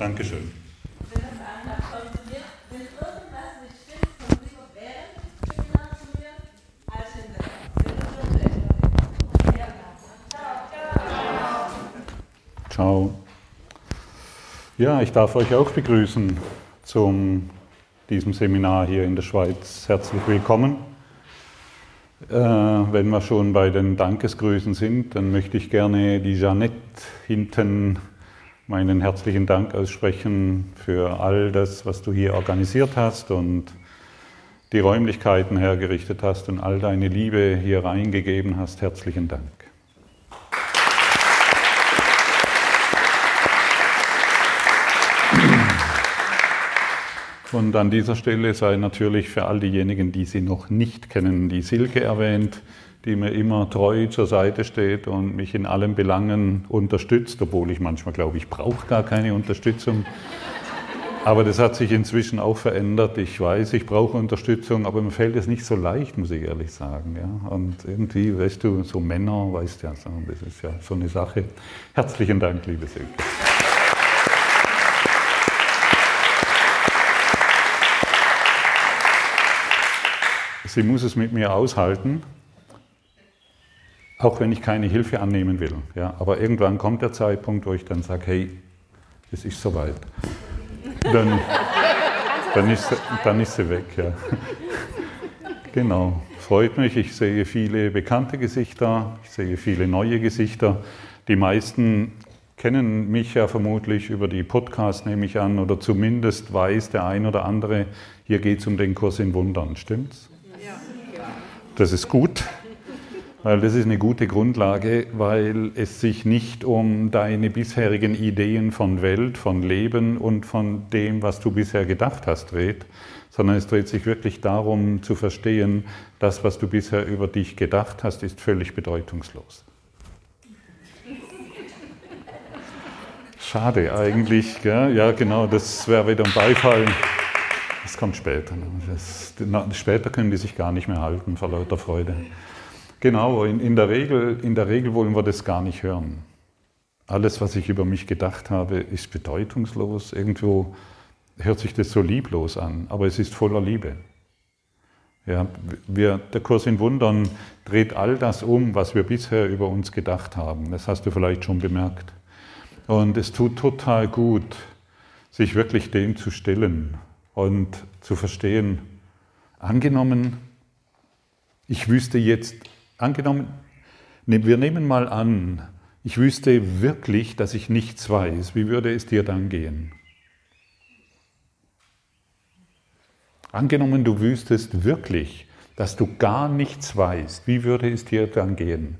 Dankeschön. Ciao. Ja, ich darf euch auch begrüßen zum diesem Seminar hier in der Schweiz. Herzlich willkommen. Äh, wenn wir schon bei den Dankesgrüßen sind, dann möchte ich gerne die Jeannette hinten meinen herzlichen Dank aussprechen für all das, was du hier organisiert hast und die Räumlichkeiten hergerichtet hast und all deine Liebe hier reingegeben hast. Herzlichen Dank. Und an dieser Stelle sei natürlich für all diejenigen, die sie noch nicht kennen, die Silke erwähnt, die mir immer treu zur Seite steht und mich in allen Belangen unterstützt, obwohl ich manchmal glaube, ich brauche gar keine Unterstützung. Aber das hat sich inzwischen auch verändert. Ich weiß, ich brauche Unterstützung, aber mir fällt es nicht so leicht, muss ich ehrlich sagen. Ja? Und irgendwie, weißt du, so Männer, weißt ja, das ist ja so eine Sache. Herzlichen Dank, liebe Silke. Sie muss es mit mir aushalten, auch wenn ich keine Hilfe annehmen will. Ja, aber irgendwann kommt der Zeitpunkt, wo ich dann sage, hey, es ist soweit. Dann, dann, ist, dann ist sie weg. Ja. Genau, freut mich. Ich sehe viele bekannte Gesichter, ich sehe viele neue Gesichter. Die meisten kennen mich ja vermutlich über die Podcasts, nehme ich an, oder zumindest weiß der ein oder andere, hier geht es um den Kurs in Wundern, stimmt's? Das ist gut, weil das ist eine gute Grundlage, weil es sich nicht um deine bisherigen Ideen von Welt, von Leben und von dem, was du bisher gedacht hast, dreht, sondern es dreht sich wirklich darum zu verstehen, das, was du bisher über dich gedacht hast, ist völlig bedeutungslos. Schade eigentlich, gell? ja genau, das wäre wieder ein Beifall. Das kommt später. Das, später können die sich gar nicht mehr halten vor lauter Freude. Genau, in, in, der Regel, in der Regel wollen wir das gar nicht hören. Alles, was ich über mich gedacht habe, ist bedeutungslos. Irgendwo hört sich das so lieblos an, aber es ist voller Liebe. Ja, wir, der Kurs in Wundern dreht all das um, was wir bisher über uns gedacht haben. Das hast du vielleicht schon bemerkt. Und es tut total gut, sich wirklich dem zu stellen und zu verstehen, angenommen, ich wüsste jetzt, angenommen, wir nehmen mal an, ich wüsste wirklich, dass ich nichts weiß, wie würde es dir dann gehen? Angenommen, du wüsstest wirklich, dass du gar nichts weißt, wie würde es dir dann gehen?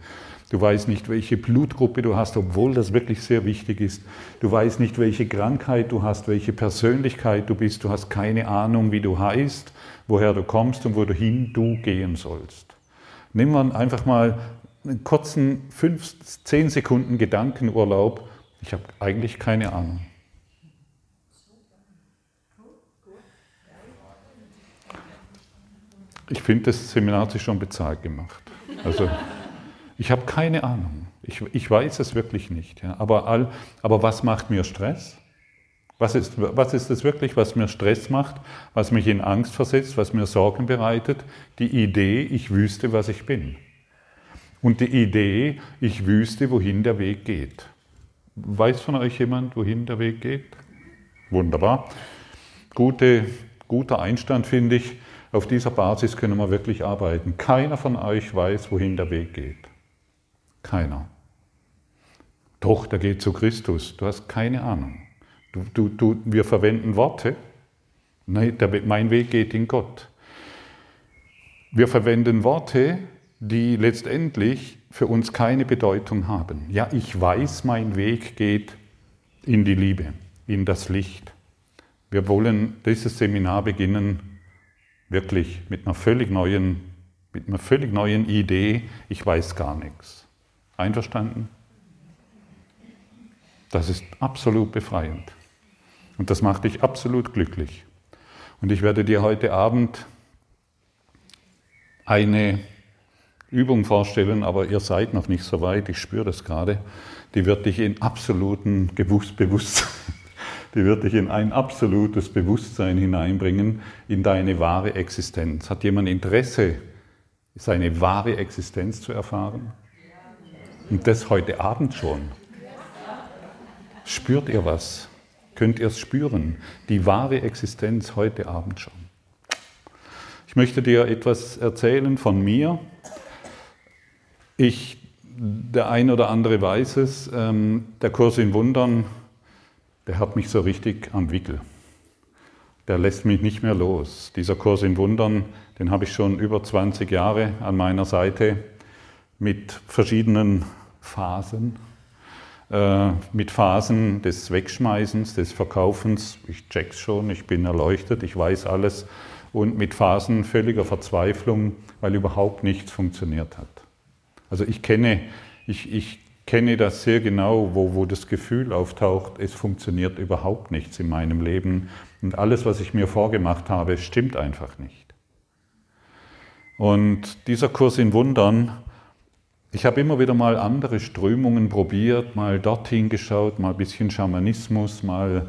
Du weißt nicht, welche Blutgruppe du hast, obwohl das wirklich sehr wichtig ist. Du weißt nicht, welche Krankheit du hast, welche Persönlichkeit du bist. Du hast keine Ahnung, wie du heißt, woher du kommst und wohin du gehen sollst. Nimm man einfach mal einen kurzen 5, 10 Sekunden Gedankenurlaub. Ich habe eigentlich keine Ahnung. Ich finde, das Seminar hat sich schon bezahlt gemacht. Also, ich habe keine Ahnung. Ich, ich, weiß es wirklich nicht. Ja. Aber, all, aber was macht mir Stress? Was ist, was ist es wirklich, was mir Stress macht, was mich in Angst versetzt, was mir Sorgen bereitet? Die Idee, ich wüsste, was ich bin. Und die Idee, ich wüsste, wohin der Weg geht. Weiß von euch jemand, wohin der Weg geht? Wunderbar. Gute, guter Einstand finde ich. Auf dieser Basis können wir wirklich arbeiten. Keiner von euch weiß, wohin der Weg geht. Keiner. Doch, der geht zu Christus. Du hast keine Ahnung. Du, du, du, wir verwenden Worte. Nein, der, mein Weg geht in Gott. Wir verwenden Worte, die letztendlich für uns keine Bedeutung haben. Ja, ich weiß, mein Weg geht in die Liebe, in das Licht. Wir wollen dieses Seminar beginnen, wirklich mit einer völlig neuen, mit einer völlig neuen Idee. Ich weiß gar nichts. Einverstanden? Das ist absolut befreiend. Und das macht dich absolut glücklich. Und ich werde dir heute Abend eine Übung vorstellen, aber ihr seid noch nicht so weit, ich spüre das gerade. Die wird dich in absoluten Bewusstsein die wird dich in ein absolutes Bewusstsein hineinbringen, in deine wahre Existenz. Hat jemand Interesse, seine wahre Existenz zu erfahren? Und das heute Abend schon. Spürt ihr was? Könnt ihr es spüren? Die wahre Existenz heute Abend schon. Ich möchte dir etwas erzählen von mir. Ich, der ein oder andere weiß es, ähm, der Kurs in Wundern, der hat mich so richtig am Wickel. Der lässt mich nicht mehr los. Dieser Kurs in Wundern, den habe ich schon über 20 Jahre an meiner Seite mit verschiedenen Phasen, mit Phasen des Wegschmeißens, des Verkaufens. Ich check's schon, ich bin erleuchtet, ich weiß alles und mit Phasen völliger Verzweiflung, weil überhaupt nichts funktioniert hat. Also ich kenne, ich, ich kenne das sehr genau, wo, wo das Gefühl auftaucht, es funktioniert überhaupt nichts in meinem Leben und alles, was ich mir vorgemacht habe, stimmt einfach nicht. Und dieser Kurs in Wundern, ich habe immer wieder mal andere Strömungen probiert, mal dorthin geschaut, mal ein bisschen Schamanismus, mal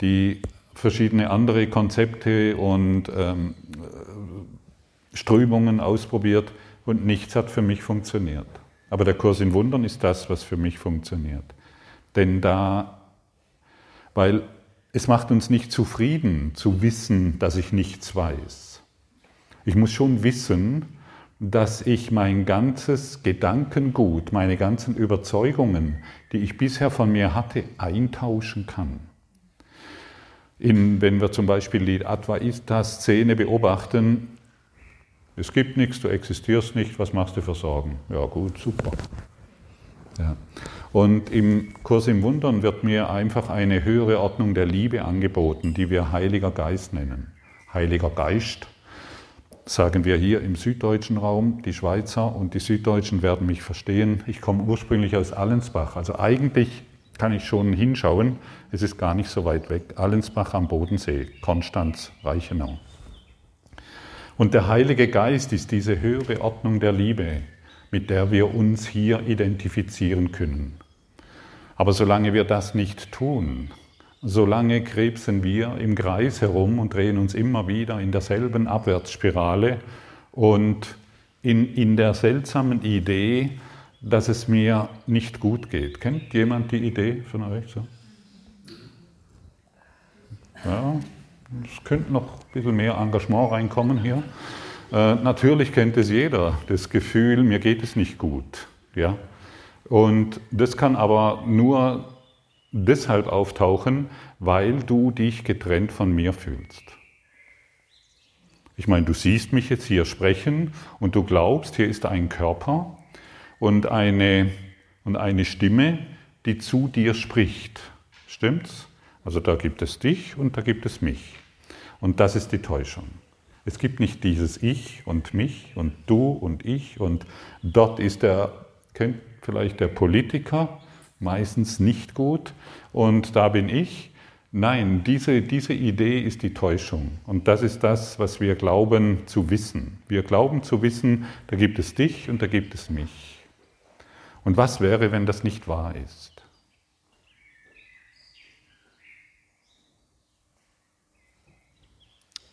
die verschiedene andere Konzepte und ähm, Strömungen ausprobiert und nichts hat für mich funktioniert. Aber der Kurs in Wundern ist das, was für mich funktioniert. Denn da, weil es macht uns nicht zufrieden zu wissen, dass ich nichts weiß. Ich muss schon wissen, dass ich mein ganzes Gedankengut, meine ganzen Überzeugungen, die ich bisher von mir hatte, eintauschen kann. In, wenn wir zum Beispiel die Advaita-Szene beobachten, es gibt nichts, du existierst nicht, was machst du für Sorgen? Ja gut, super. Ja. Und im Kurs im Wundern wird mir einfach eine höhere Ordnung der Liebe angeboten, die wir Heiliger Geist nennen. Heiliger Geist sagen wir hier im süddeutschen Raum, die Schweizer und die Süddeutschen werden mich verstehen. Ich komme ursprünglich aus Allensbach, also eigentlich kann ich schon hinschauen, es ist gar nicht so weit weg. Allensbach am Bodensee, Konstanz, Reichenau. Und der Heilige Geist ist diese höhere Ordnung der Liebe, mit der wir uns hier identifizieren können. Aber solange wir das nicht tun, solange krebsen wir im Kreis herum und drehen uns immer wieder in derselben Abwärtsspirale und in, in der seltsamen Idee, dass es mir nicht gut geht. Kennt jemand die Idee von euch so? Ja, es könnte noch ein bisschen mehr Engagement reinkommen hier. Äh, natürlich kennt es jeder, das Gefühl, mir geht es nicht gut. Ja? Und das kann aber nur deshalb auftauchen, weil du dich getrennt von mir fühlst. Ich meine, du siehst mich jetzt hier sprechen und du glaubst, hier ist ein Körper und eine, und eine Stimme, die zu dir spricht. Stimmt's? Also da gibt es dich und da gibt es mich. Und das ist die Täuschung. Es gibt nicht dieses Ich und mich und du und ich und dort ist der, kennt vielleicht der Politiker, meistens nicht gut und da bin ich. Nein, diese, diese Idee ist die Täuschung und das ist das, was wir glauben zu wissen. Wir glauben zu wissen, da gibt es dich und da gibt es mich. Und was wäre, wenn das nicht wahr ist?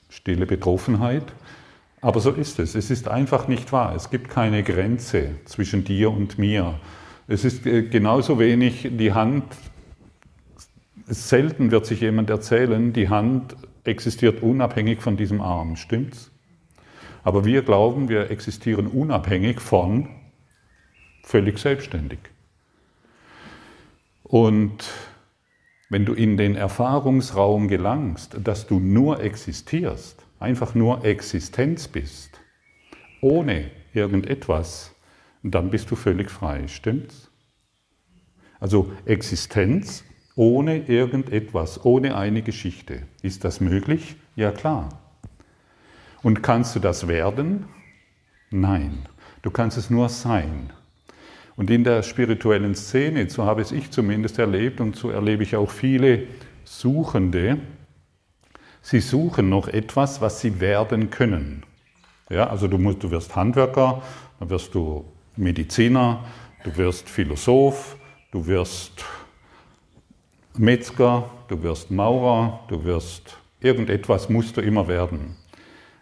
Stille Betroffenheit. Aber so ist es. Es ist einfach nicht wahr. Es gibt keine Grenze zwischen dir und mir. Es ist äh, genauso wenig die Hand. Selten wird sich jemand erzählen, die Hand existiert unabhängig von diesem Arm. Stimmt's? Aber wir glauben, wir existieren unabhängig von völlig selbstständig. Und wenn du in den Erfahrungsraum gelangst, dass du nur existierst, einfach nur Existenz bist, ohne irgendetwas, dann bist du völlig frei, stimmt's? Also Existenz ohne irgendetwas, ohne eine Geschichte. Ist das möglich? Ja klar. Und kannst du das werden? Nein. Du kannst es nur sein. Und in der spirituellen Szene, so habe es ich zumindest erlebt und so erlebe ich auch viele Suchende, sie suchen noch etwas, was sie werden können. Ja, also du, musst, du wirst Handwerker, dann wirst du Mediziner, du wirst Philosoph, du wirst Metzger, du wirst Maurer, du wirst irgendetwas musst du immer werden.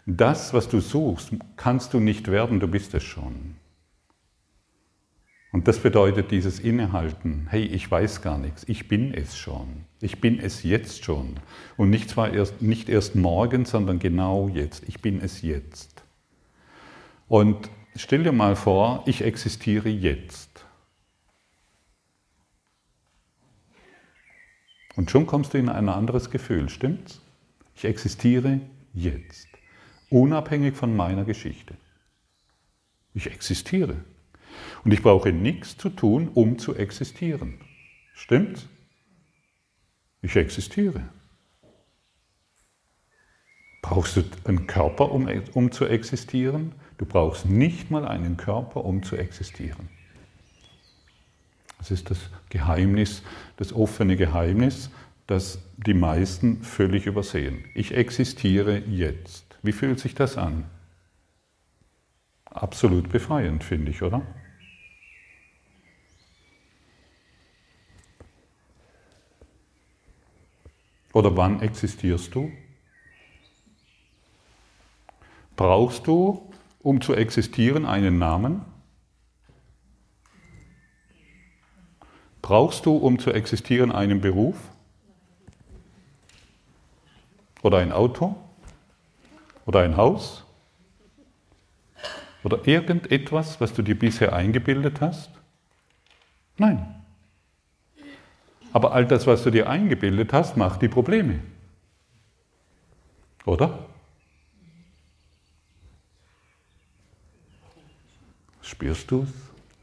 Das, was du suchst, kannst du nicht werden, du bist es schon. Und das bedeutet dieses Innehalten, hey, ich weiß gar nichts, ich bin es schon. Ich bin es jetzt schon. Und nicht zwar erst, nicht erst morgen, sondern genau jetzt. Ich bin es jetzt. Und stell dir mal vor, ich existiere jetzt. Und schon kommst du in ein anderes Gefühl, stimmt's? Ich existiere jetzt, unabhängig von meiner Geschichte. Ich existiere. Und ich brauche nichts zu tun, um zu existieren. Stimmt's? Ich existiere. Brauchst du einen Körper, um, um zu existieren? Du brauchst nicht mal einen Körper, um zu existieren. Das ist das Geheimnis, das offene Geheimnis, das die meisten völlig übersehen. Ich existiere jetzt. Wie fühlt sich das an? Absolut befreiend, finde ich, oder? Oder wann existierst du? Brauchst du, um zu existieren, einen Namen? Brauchst du, um zu existieren, einen Beruf? Oder ein Auto? Oder ein Haus? Oder irgendetwas, was du dir bisher eingebildet hast? Nein. Aber all das, was du dir eingebildet hast, macht die Probleme. Oder? Spürst du es?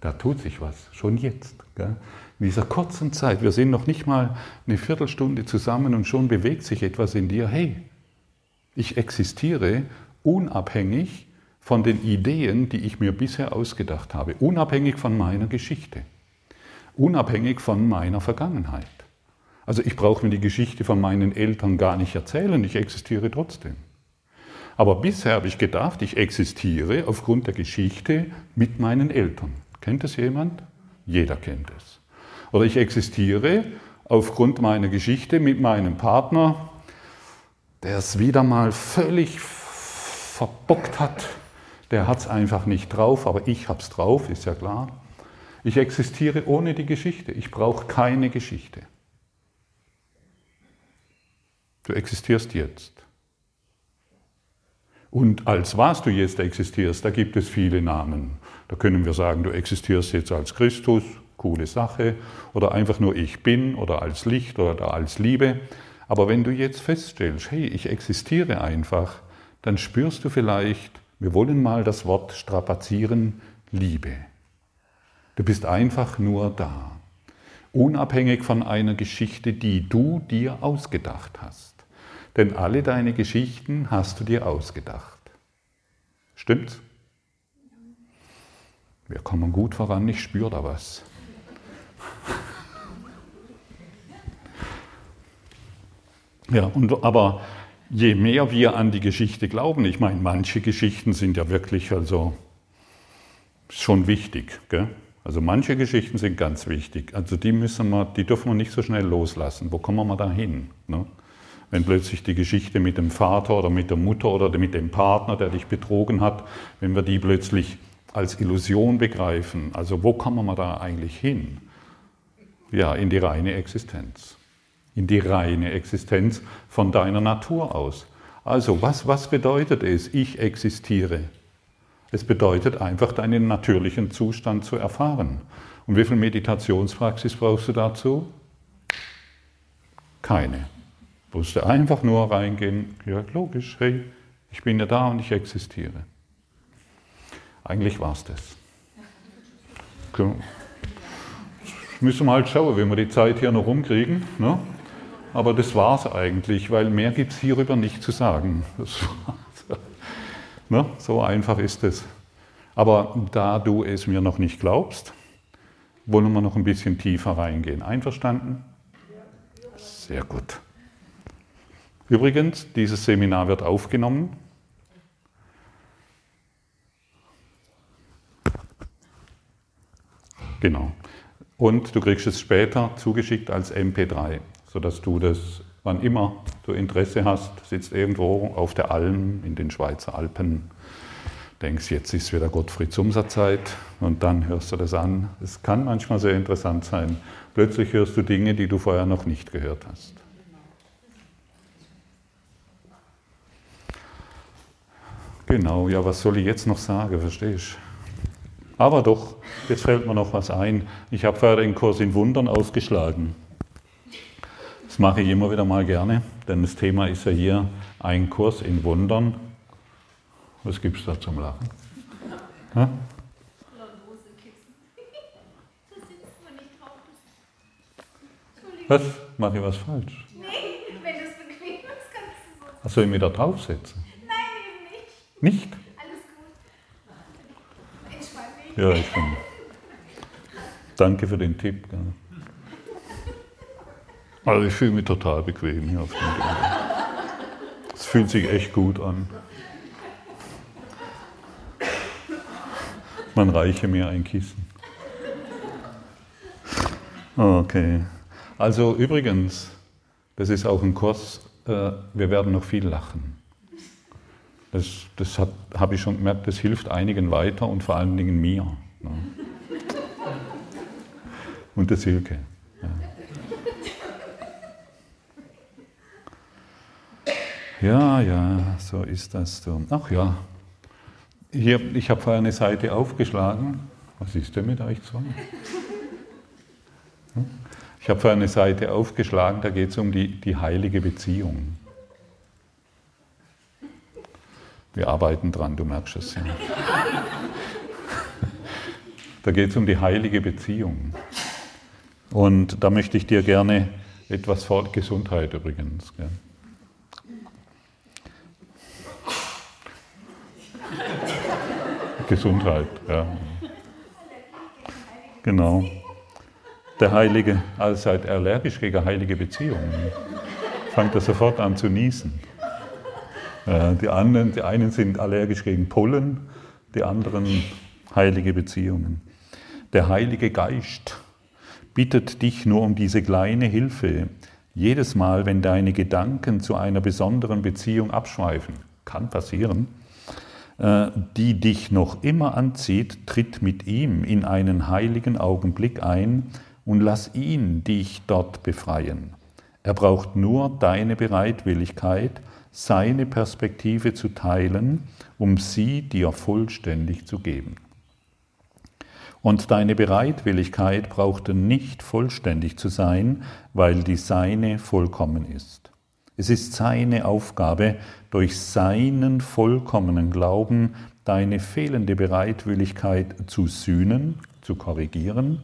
Da tut sich was, schon jetzt. Gell? In dieser kurzen Zeit, wir sind noch nicht mal eine Viertelstunde zusammen und schon bewegt sich etwas in dir. Hey, ich existiere unabhängig von den Ideen, die ich mir bisher ausgedacht habe, unabhängig von meiner Geschichte, unabhängig von meiner Vergangenheit. Also ich brauche mir die Geschichte von meinen Eltern gar nicht erzählen, ich existiere trotzdem. Aber bisher habe ich gedacht, ich existiere aufgrund der Geschichte mit meinen Eltern. Kennt es jemand? Jeder kennt es. Oder ich existiere aufgrund meiner Geschichte mit meinem Partner, der es wieder mal völlig verbockt hat. Der hat es einfach nicht drauf, aber ich habe es drauf, ist ja klar. Ich existiere ohne die Geschichte. Ich brauche keine Geschichte. Du existierst jetzt. Und als was du jetzt existierst, da gibt es viele Namen. Da können wir sagen, du existierst jetzt als Christus, coole Sache, oder einfach nur ich bin oder als Licht oder als Liebe. Aber wenn du jetzt feststellst, hey, ich existiere einfach, dann spürst du vielleicht, wir wollen mal das Wort strapazieren, Liebe. Du bist einfach nur da, unabhängig von einer Geschichte, die du dir ausgedacht hast. Denn alle deine Geschichten hast du dir ausgedacht. Stimmt's? Wir kommen gut voran, ich spüre da was. Ja, und, aber je mehr wir an die Geschichte glauben, ich meine, manche Geschichten sind ja wirklich also schon wichtig. Gell? Also manche Geschichten sind ganz wichtig. Also die müssen wir, die dürfen wir nicht so schnell loslassen. Wo kommen wir da hin? Ne? Wenn plötzlich die Geschichte mit dem Vater oder mit der Mutter oder mit dem Partner, der dich betrogen hat, wenn wir die plötzlich als Illusion begreifen, also wo kommen wir da eigentlich hin? Ja, in die reine Existenz. In die reine Existenz von deiner Natur aus. Also, was, was bedeutet es, ich existiere? Es bedeutet einfach, deinen natürlichen Zustand zu erfahren. Und wie viel Meditationspraxis brauchst du dazu? Keine. Du musst einfach nur reingehen, ja logisch, hey, ich bin ja da und ich existiere. Eigentlich war es das müssen wir halt schauen, wie wir die Zeit hier noch rumkriegen. Ne? Aber das war es eigentlich, weil mehr gibt es hierüber nicht zu sagen. ne? So einfach ist es. Aber da du es mir noch nicht glaubst, wollen wir noch ein bisschen tiefer reingehen. Einverstanden? Sehr gut. Übrigens, dieses Seminar wird aufgenommen. Genau. Und du kriegst es später zugeschickt als MP3. sodass du das, wann immer du Interesse hast, sitzt irgendwo auf der Alm in den Schweizer Alpen, denkst, jetzt ist wieder Gottfried Sumserzeit und dann hörst du das an. Es kann manchmal sehr interessant sein. Plötzlich hörst du Dinge, die du vorher noch nicht gehört hast. Genau, ja, was soll ich jetzt noch sagen, verstehst du? Aber doch, jetzt fällt mir noch was ein. Ich habe vorher den Kurs in Wundern aufgeschlagen. Das mache ich immer wieder mal gerne, denn das Thema ist ja hier ein Kurs in Wundern. Was gibt es da zum Lachen? Ha? Was? Mache ich was falsch? Nee, wenn das bequem ist, kannst du so. Was soll ich mich da draufsetzen? Nicht? Alles gut. Entspann dich. Ja, ich bin. Danke für den Tipp. Also ich fühle mich total bequem hier auf dem Ding. Es fühlt sich echt gut an. Man reiche mir ein Kissen. Okay. Also übrigens, das ist auch ein Kurs, äh, wir werden noch viel lachen. Das, das habe ich schon gemerkt, das hilft einigen weiter und vor allen Dingen mir. Ne? Und der Silke. Ja. ja, ja, so ist das so. Ach ja, Hier, ich habe vorher eine Seite aufgeschlagen. Was ist denn mit euch zwei? Hm? Ich habe vorher eine Seite aufgeschlagen, da geht es um die, die heilige Beziehung. Wir arbeiten dran, du merkst es. Ja. Da geht es um die heilige Beziehung. Und da möchte ich dir gerne etwas vor Gesundheit übrigens. Gell. Gesundheit, ja. Genau. Der Heilige, also seid allergisch gegen heilige Beziehungen. Fangt er sofort an zu niesen. Die, anderen, die einen sind allergisch gegen Pollen, die anderen heilige Beziehungen. Der Heilige Geist bittet dich nur um diese kleine Hilfe. Jedes Mal, wenn deine Gedanken zu einer besonderen Beziehung abschweifen, kann passieren, äh, die dich noch immer anzieht, tritt mit ihm in einen heiligen Augenblick ein und lass ihn dich dort befreien. Er braucht nur deine Bereitwilligkeit, seine Perspektive zu teilen, um sie dir vollständig zu geben. Und deine Bereitwilligkeit brauchte nicht vollständig zu sein, weil die seine vollkommen ist. Es ist seine Aufgabe, durch seinen vollkommenen Glauben deine fehlende Bereitwilligkeit zu sühnen, zu korrigieren.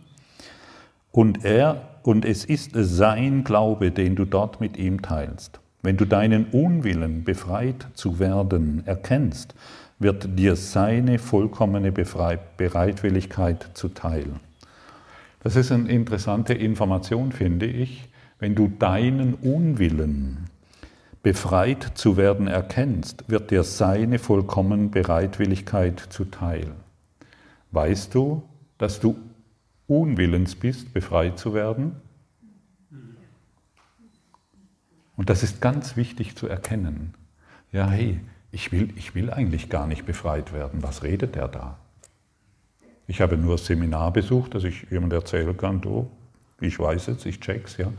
Und er, und es ist sein Glaube, den du dort mit ihm teilst. Wenn du deinen Unwillen, befreit zu werden, erkennst, wird dir seine vollkommene Bereitwilligkeit zuteil. Das ist eine interessante Information, finde ich. Wenn du deinen Unwillen, befreit zu werden, erkennst, wird dir seine vollkommene Bereitwilligkeit zuteil. Weißt du, dass du unwillens bist, befreit zu werden? Und das ist ganz wichtig zu erkennen. Ja, hey, ich will, ich will eigentlich gar nicht befreit werden. Was redet der da? Ich habe nur das Seminar besucht, dass ich jemand erzählen kann, du, ich weiß jetzt, ich check's, ja.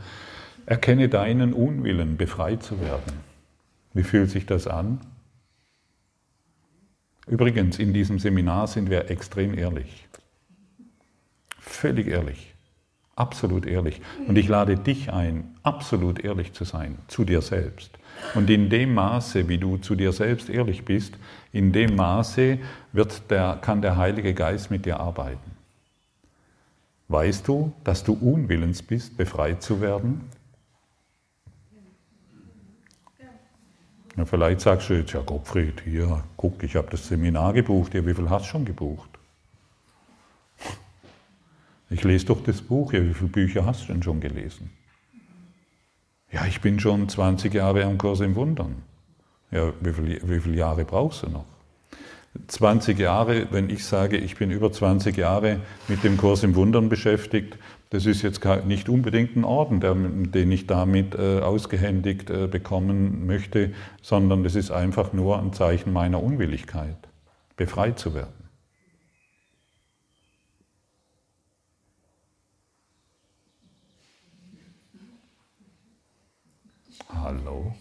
Erkenne deinen Unwillen, befreit zu werden. Wie fühlt sich das an? Übrigens, in diesem Seminar sind wir extrem ehrlich. Völlig ehrlich. Absolut ehrlich. Und ich lade dich ein, absolut ehrlich zu sein zu dir selbst. Und in dem Maße, wie du zu dir selbst ehrlich bist, in dem Maße wird der, kann der Heilige Geist mit dir arbeiten. Weißt du, dass du unwillens bist, befreit zu werden? Ja, vielleicht sagst du jetzt, ja Gottfried, hier, guck, ich habe das Seminar gebucht. Ja, wie viel hast du schon gebucht? Ich lese doch das Buch. Ja, wie viele Bücher hast du denn schon gelesen? Ja, ich bin schon 20 Jahre am Kurs im Wundern. Ja, wie, viel, wie viele Jahre brauchst du noch? 20 Jahre, wenn ich sage, ich bin über 20 Jahre mit dem Kurs im Wundern beschäftigt, Das ist jetzt nicht unbedingt ein Orden, den ich damit äh, ausgehändigt äh, bekommen möchte, sondern das ist einfach nur ein Zeichen meiner Unwilligkeit, befreit zu werden. Hallo?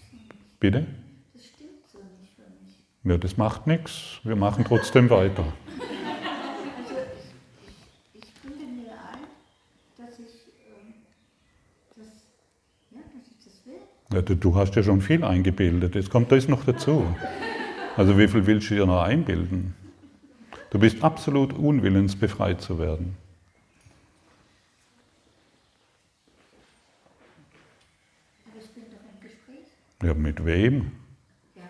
Bitte? Das stimmt so nicht für mich. Ja, das macht nichts. Wir machen trotzdem weiter. Ja, du hast ja schon viel eingebildet, jetzt kommt das noch dazu. Also wie viel willst du dir noch einbilden? Du bist absolut unwillens, befreit zu werden. Aber ich bin doch im Gespräch. Ja, mit wem? Ja,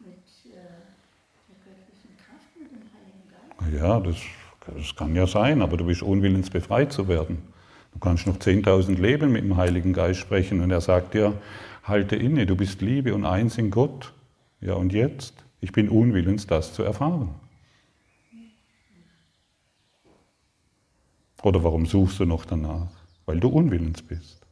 mit äh, der göttlichen Kraft, mit dem Heiligen Geist. Ja, das, das kann ja sein, aber du bist unwillens, befreit zu werden. Du kannst noch 10.000 Leben mit dem Heiligen Geist sprechen und er sagt dir, halte inne, du bist Liebe und eins in Gott. Ja, und jetzt? Ich bin unwillens, das zu erfahren. Oder warum suchst du noch danach? Weil du unwillens bist.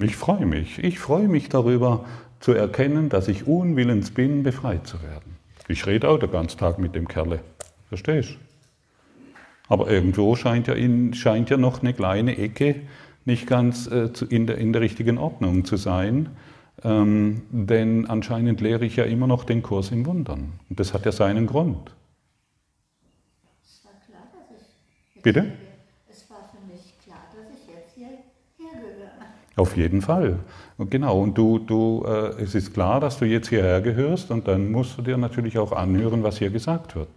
Ich freue mich. Ich freue mich darüber zu erkennen, dass ich unwillens bin, befreit zu werden. Ich rede auch den ganzen Tag mit dem Kerle. Verstehst du? Aber irgendwo scheint ja, in, scheint ja noch eine kleine Ecke nicht ganz äh, in, der, in der richtigen Ordnung zu sein. Ähm, denn anscheinend lehre ich ja immer noch den Kurs in Wundern. Und das hat ja seinen Grund. Es war klar, dass ich. Bitte? Es war für mich klar, dass ich jetzt hierher gehöre. Auf jeden Fall. Und genau, und du, du, äh, es ist klar, dass du jetzt hierher gehörst und dann musst du dir natürlich auch anhören, was hier gesagt wird.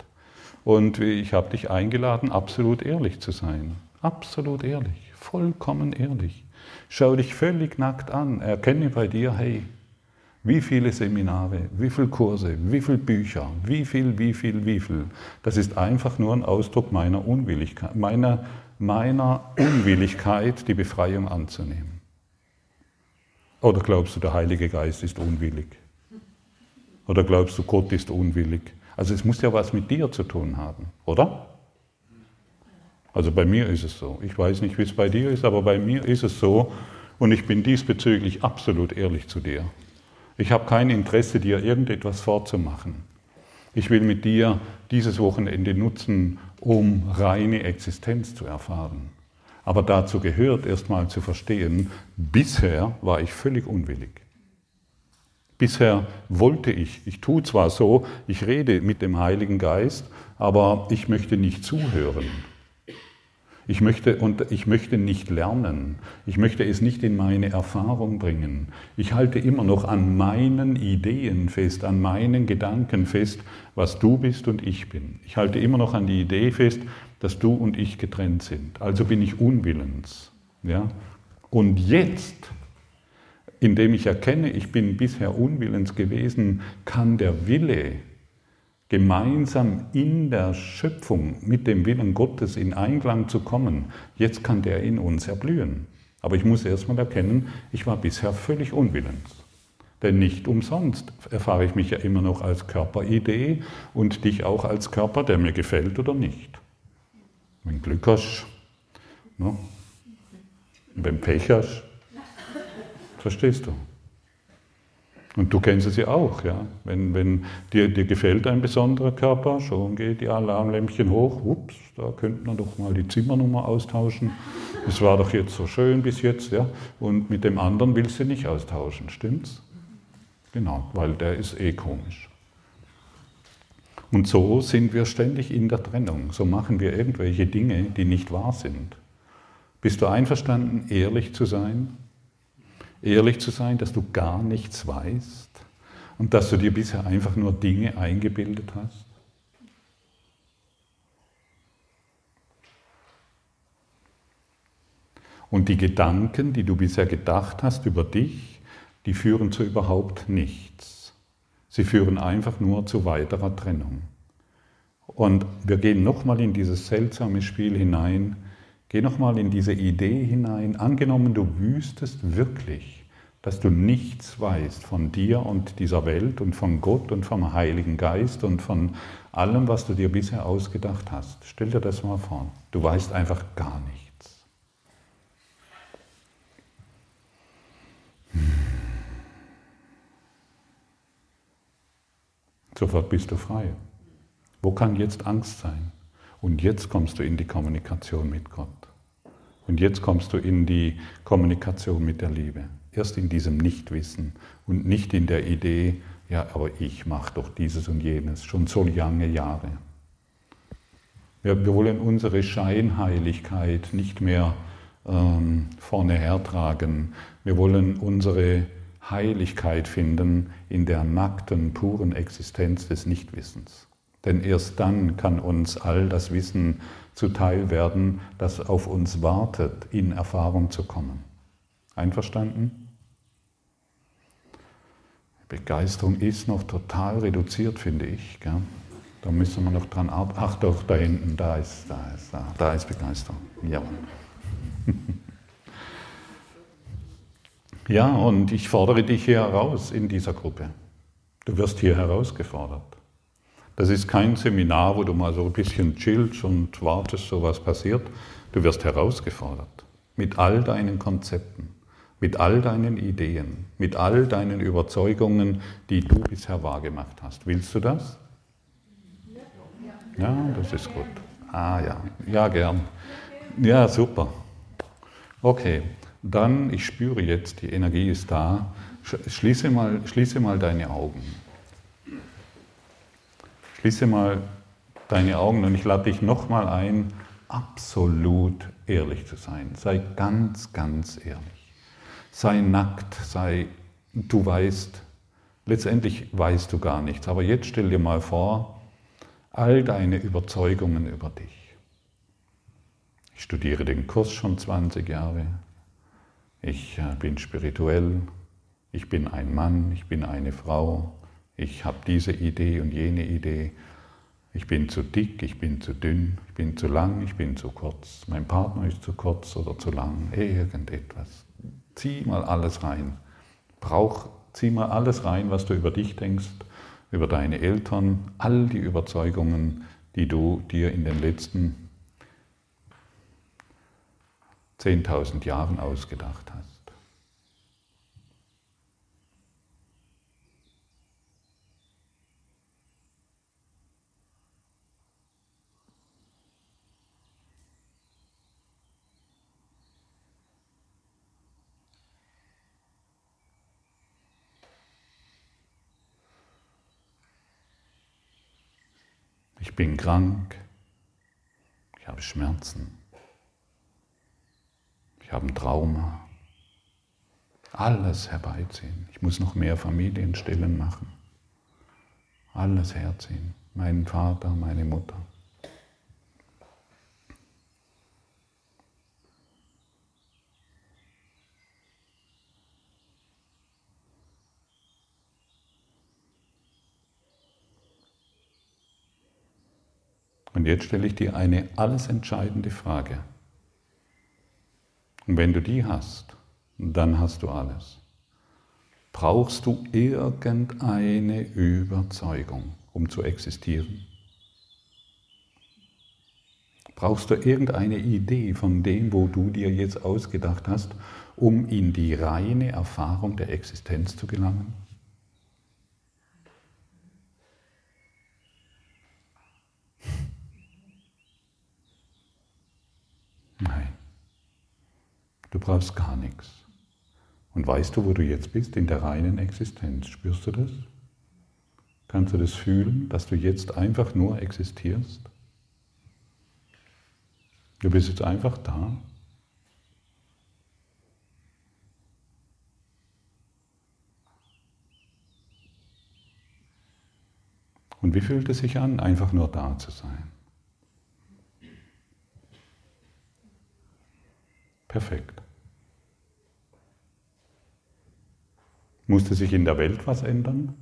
Und ich habe dich eingeladen, absolut ehrlich zu sein. Absolut ehrlich, vollkommen ehrlich. Schau dich völlig nackt an, erkenne bei dir, hey, wie viele Seminare, wie viele Kurse, wie viele Bücher, wie viel, wie viel, wie viel. Das ist einfach nur ein Ausdruck meiner Unwilligkeit, meiner, meiner Unwilligkeit, die Befreiung anzunehmen. Oder glaubst du, der Heilige Geist ist unwillig? Oder glaubst du, Gott ist unwillig? Also es muss ja was mit dir zu tun haben, oder? Also bei mir ist es so. Ich weiß nicht, wie es bei dir ist, aber bei mir ist es so und ich bin diesbezüglich absolut ehrlich zu dir. Ich habe kein Interesse, dir irgendetwas vorzumachen. Ich will mit dir dieses Wochenende nutzen, um reine Existenz zu erfahren. Aber dazu gehört erstmal zu verstehen, bisher war ich völlig unwillig. Bisher wollte ich, ich tue zwar so, ich rede mit dem Heiligen Geist, aber ich möchte nicht zuhören. Ich möchte, und ich möchte nicht lernen. Ich möchte es nicht in meine Erfahrung bringen. Ich halte immer noch an meinen Ideen fest, an meinen Gedanken fest, was du bist und ich bin. Ich halte immer noch an die Idee fest, dass du und ich getrennt sind. Also bin ich unwillens. Ja? Und jetzt indem ich erkenne, ich bin bisher unwillens gewesen, kann der Wille gemeinsam in der Schöpfung mit dem Willen Gottes in Einklang zu kommen, jetzt kann der in uns erblühen. Aber ich muss erstmal erkennen, ich war bisher völlig unwillens. Denn nicht umsonst erfahre ich mich ja immer noch als Körperidee und dich auch als Körper, der mir gefällt oder nicht. Wenn Glück hast, ne? wenn Pech hast, Verstehst du? Und du kennst ja auch, ja. Wenn, wenn dir, dir gefällt ein besonderer Körper, schon geht die Alarmlämpchen hoch, ups, da könnte man doch mal die Zimmernummer austauschen. Es war doch jetzt so schön bis jetzt, ja. Und mit dem anderen willst du nicht austauschen, stimmt's? Genau, weil der ist eh komisch. Und so sind wir ständig in der Trennung. So machen wir irgendwelche Dinge, die nicht wahr sind. Bist du einverstanden, ehrlich zu sein? ehrlich zu sein, dass du gar nichts weißt und dass du dir bisher einfach nur Dinge eingebildet hast? Und die Gedanken, die du bisher gedacht hast über dich, die führen zu überhaupt nichts. Sie führen einfach nur zu weiterer Trennung. Und wir gehen nochmal in dieses seltsame Spiel hinein, Geh nochmal in diese Idee hinein. Angenommen, du wüsstest wirklich, dass du nichts weißt von dir und dieser Welt und von Gott und vom Heiligen Geist und von allem, was du dir bisher ausgedacht hast. Stell dir das mal vor. Du weißt einfach gar nichts. Sofort bist du frei. Wo kann jetzt Angst sein? Und jetzt kommst du in die Kommunikation mit Gott. Und jetzt kommst du in die Kommunikation mit der Liebe. Erst in diesem Nichtwissen und nicht in der Idee, ja, aber ich mache doch dieses und jenes schon so lange Jahre. Wir, wir wollen unsere Scheinheiligkeit nicht mehr ähm, vorne hertragen. Wir wollen unsere Heiligkeit finden in der nackten, puren Existenz des Nichtwissens. Denn erst dann kann uns all das Wissen zuteil werden, das auf uns wartet, in Erfahrung zu kommen. Einverstanden? Begeisterung ist noch total reduziert, finde ich. Gell? Da müssen wir noch dran arbeiten. Ach doch, da hinten, da ist, da ist, da, da ist Begeisterung. Ja. ja, und ich fordere dich hier heraus in dieser Gruppe. Du wirst hier herausgefordert. Das ist kein Seminar, wo du mal so ein bisschen chillst und wartest, so was passiert. Du wirst herausgefordert mit all deinen Konzepten mit all deinen Ideen, mit all deinen Überzeugungen, die du bisher wahrgemacht hast. Willst du das? Ja, das ist gut. Ah ja, ja gern. Ja, super. Okay, dann, ich spüre jetzt, die Energie ist da. Schließe mal, schließe mal deine Augen. Schließe mal deine Augen und ich lade dich nochmal ein, absolut ehrlich zu sein. Sei ganz, ganz ehrlich sei nackt, sei, du weißt, letztendlich weißt du gar nichts. Aber jetzt stell dir mal vor, all deine Überzeugungen über dich. Ich studiere den Kurs schon 20 Jahre. Ich bin spirituell. Ich bin ein Mann. Ich bin eine Frau. Ich habe diese Idee und jene Idee. Ich bin zu dick, ich bin zu dünn, ich bin zu lang, ich bin zu kurz. Mein Partner ist zu kurz oder zu lang. Irgendetwas. Zieh mal alles rein. Brauch, zieh mal alles rein, was du über dich denkst, über deine Eltern, all die Überzeugungen, die du dir in den letzten 10.000 Jahren ausgedacht hast. ich bin krank, ich habe Schmerzen, ich habe ein Trauma. Alles herbeiziehen. Ich muss noch mehr Familienstillen machen. Alles herziehen. Meinen Vater, meine Mutter. Und jetzt stelle ich dir eine alles entscheidende Frage. Und wenn du die hast, dann hast du alles. Brauchst du irgendeine Überzeugung, um zu existieren? Brauchst du irgendeine Idee von dem, wo du dir jetzt ausgedacht hast, um in die reine Erfahrung der Existenz zu gelangen? Nein. Du brauchst gar nichts. Und weißt du, wo du jetzt bist? In der reinen Existenz. Spürst du das? Kannst du das fühlen, dass du jetzt einfach nur existierst? Du bist jetzt einfach da. Und wie fühlt es sich an, einfach nur da zu sein? Perfekt. Musste sich in der Welt was ändern?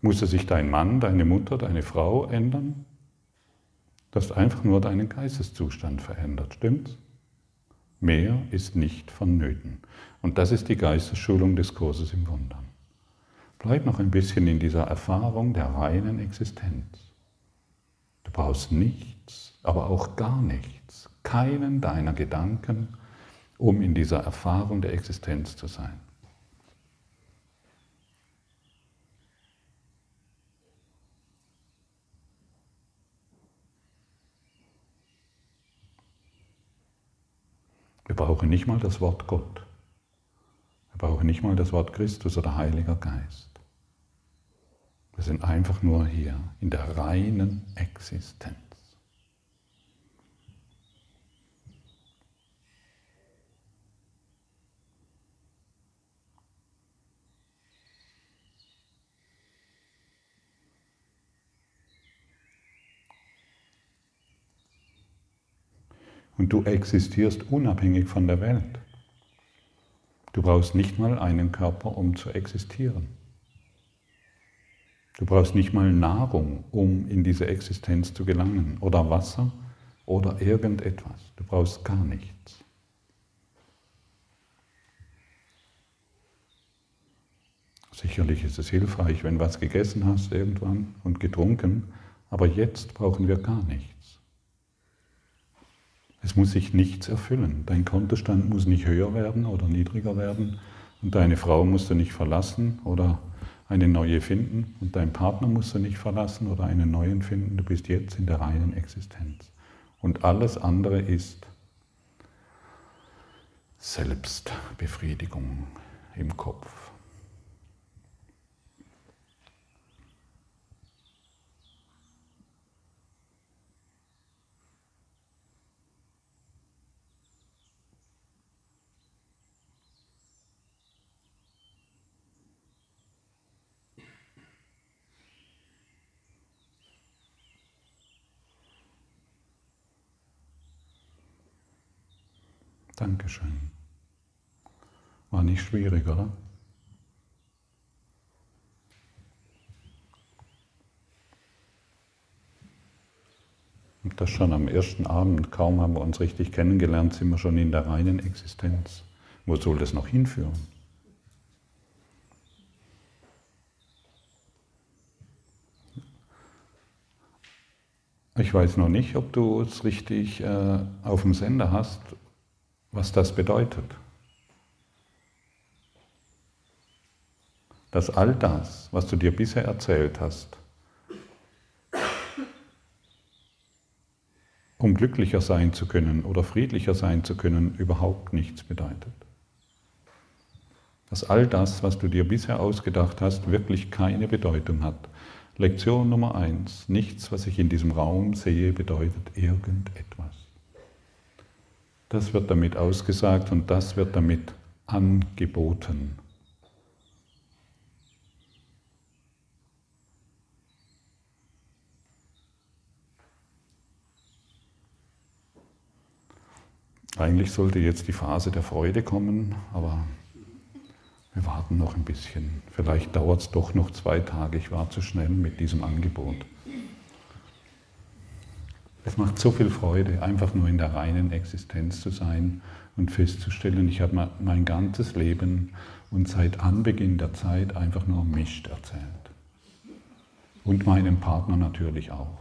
Musste sich dein Mann, deine Mutter, deine Frau ändern? Du hast einfach nur deinen Geisteszustand verändert, stimmt's? Mehr ist nicht vonnöten. Und das ist die Geistesschulung des Kurses im Wundern. Bleib noch ein bisschen in dieser Erfahrung der reinen Existenz. Du brauchst nichts, aber auch gar nichts, keinen deiner Gedanken, um in dieser Erfahrung der Existenz zu sein. Wir brauchen nicht mal das Wort Gott. Wir brauchen nicht mal das Wort Christus oder Heiliger Geist. Wir sind einfach nur hier in der reinen Existenz. Und du existierst unabhängig von der Welt. Du brauchst nicht mal einen Körper, um zu existieren. Du brauchst nicht mal Nahrung, um in diese Existenz zu gelangen, oder Wasser oder irgendetwas. Du brauchst gar nichts. Sicherlich ist es hilfreich, wenn was gegessen hast irgendwann und getrunken, aber jetzt brauchen wir gar nichts. Es muss sich nichts erfüllen. Dein Kontostand muss nicht höher werden oder niedriger werden und deine Frau musst du nicht verlassen oder eine neue finden und dein Partner musst du nicht verlassen oder einen neuen finden. Du bist jetzt in der reinen Existenz. Und alles andere ist Selbstbefriedigung im Kopf. Dankeschön. War nicht schwierig, oder? Und das schon am ersten Abend, kaum haben wir uns richtig kennengelernt, sind wir schon in der reinen Existenz. Wo soll das noch hinführen? Ich weiß noch nicht, ob du es richtig äh, auf dem Sender hast was das bedeutet. Dass all das, was du dir bisher erzählt hast, um glücklicher sein zu können oder friedlicher sein zu können, überhaupt nichts bedeutet. Dass all das, was du dir bisher ausgedacht hast, wirklich keine Bedeutung hat. Lektion Nummer eins, nichts, was ich in diesem Raum sehe, bedeutet irgendetwas. Das wird damit ausgesagt und das wird damit angeboten. Eigentlich sollte jetzt die Phase der Freude kommen, aber wir warten noch ein bisschen. Vielleicht dauert es doch noch zwei Tage. Ich war zu schnell mit diesem Angebot. Es macht so viel Freude, einfach nur in der reinen Existenz zu sein und festzustellen, ich habe mein ganzes Leben und seit Anbeginn der Zeit einfach nur Mist erzählt. Und meinem Partner natürlich auch.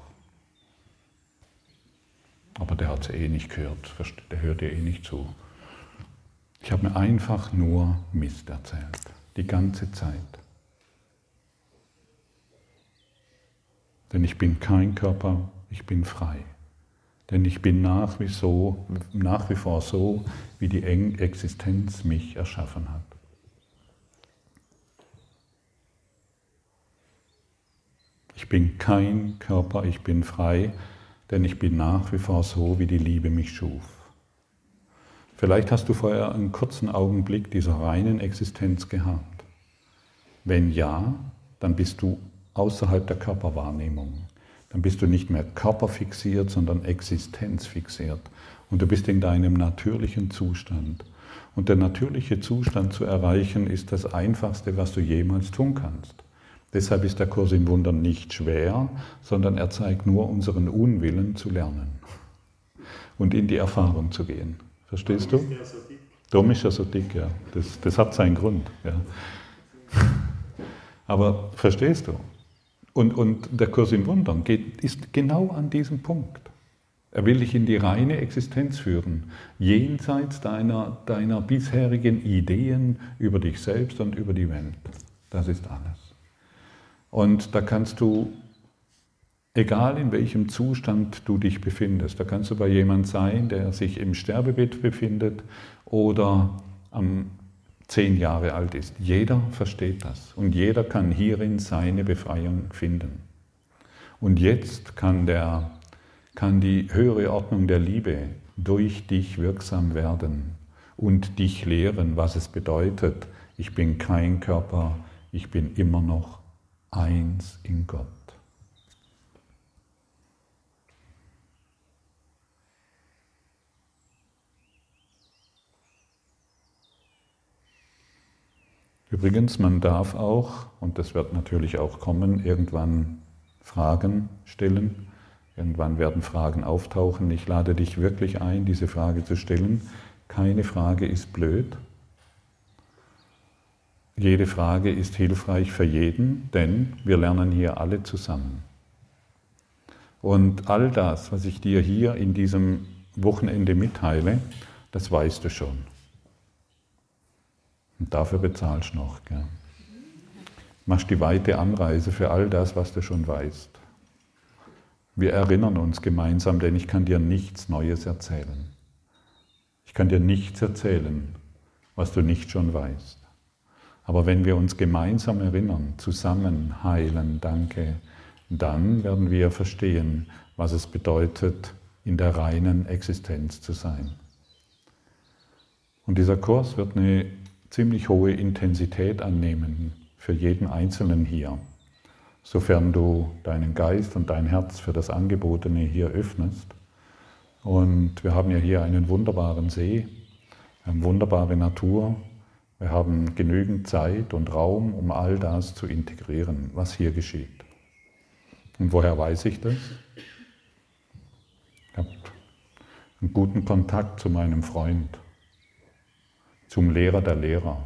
Aber der hat es eh nicht gehört, der hört dir eh nicht zu. Ich habe mir einfach nur Mist erzählt, die ganze Zeit. Denn ich bin kein Körper, ich bin frei. Denn ich bin nach wie, so, nach wie vor so, wie die Existenz mich erschaffen hat. Ich bin kein Körper, ich bin frei, denn ich bin nach wie vor so, wie die Liebe mich schuf. Vielleicht hast du vorher einen kurzen Augenblick dieser reinen Existenz gehabt. Wenn ja, dann bist du außerhalb der Körperwahrnehmung dann bist du nicht mehr körperfixiert, sondern existenzfixiert. Und du bist in deinem natürlichen Zustand. Und der natürliche Zustand zu erreichen, ist das Einfachste, was du jemals tun kannst. Deshalb ist der Kurs im Wundern nicht schwer, sondern er zeigt nur unseren Unwillen zu lernen und in die Erfahrung zu gehen. Verstehst du? Darum ist er so dick, ja. Das, das hat seinen Grund. Ja. Aber verstehst du? Und, und der Kurs in Wundern geht, ist genau an diesem Punkt. Er will dich in die reine Existenz führen, jenseits deiner, deiner bisherigen Ideen über dich selbst und über die Welt. Das ist alles. Und da kannst du, egal in welchem Zustand du dich befindest, da kannst du bei jemand sein, der sich im Sterbebett befindet oder am zehn Jahre alt ist. Jeder versteht das und jeder kann hierin seine Befreiung finden. Und jetzt kann, der, kann die höhere Ordnung der Liebe durch dich wirksam werden und dich lehren, was es bedeutet, ich bin kein Körper, ich bin immer noch eins in Gott. Übrigens, man darf auch, und das wird natürlich auch kommen, irgendwann Fragen stellen. Irgendwann werden Fragen auftauchen. Ich lade dich wirklich ein, diese Frage zu stellen. Keine Frage ist blöd. Jede Frage ist hilfreich für jeden, denn wir lernen hier alle zusammen. Und all das, was ich dir hier in diesem Wochenende mitteile, das weißt du schon. Und dafür bezahlst du noch. Gell? Machst die weite Anreise für all das, was du schon weißt. Wir erinnern uns gemeinsam, denn ich kann dir nichts Neues erzählen. Ich kann dir nichts erzählen, was du nicht schon weißt. Aber wenn wir uns gemeinsam erinnern, zusammen heilen, danke, dann werden wir verstehen, was es bedeutet, in der reinen Existenz zu sein. Und dieser Kurs wird eine ziemlich hohe Intensität annehmen für jeden Einzelnen hier, sofern du deinen Geist und dein Herz für das Angebotene hier öffnest. Und wir haben ja hier einen wunderbaren See, eine wunderbare Natur. Wir haben genügend Zeit und Raum, um all das zu integrieren, was hier geschieht. Und woher weiß ich das? Ich habe einen guten Kontakt zu meinem Freund zum Lehrer der Lehrer.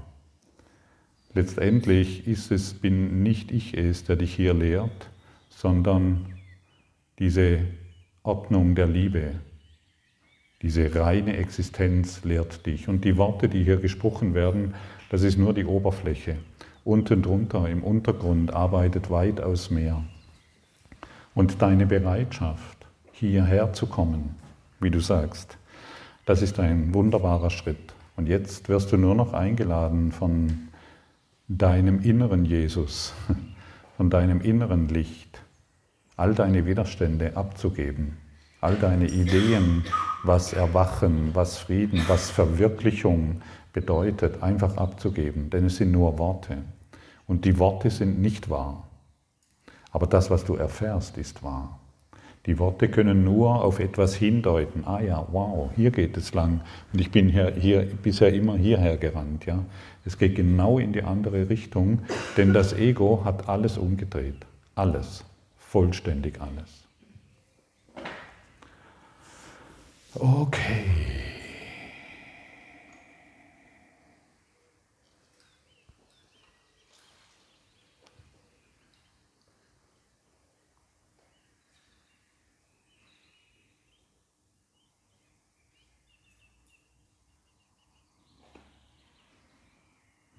Letztendlich ist es, bin nicht ich es, der dich hier lehrt, sondern diese Ordnung der Liebe, diese reine Existenz lehrt dich. Und die Worte, die hier gesprochen werden, das ist nur die Oberfläche. Unten drunter, im Untergrund, arbeitet weitaus mehr. Und deine Bereitschaft, hierher zu kommen, wie du sagst, das ist ein wunderbarer Schritt. Und jetzt wirst du nur noch eingeladen von deinem inneren Jesus, von deinem inneren Licht, all deine Widerstände abzugeben, all deine Ideen, was Erwachen, was Frieden, was Verwirklichung bedeutet, einfach abzugeben, denn es sind nur Worte. Und die Worte sind nicht wahr. Aber das, was du erfährst, ist wahr. Die Worte können nur auf etwas hindeuten. Ah ja, wow, hier geht es lang. Und ich bin hier, hier bisher immer hierher gerannt. Ja. Es geht genau in die andere Richtung, denn das Ego hat alles umgedreht. Alles. Vollständig alles. Okay.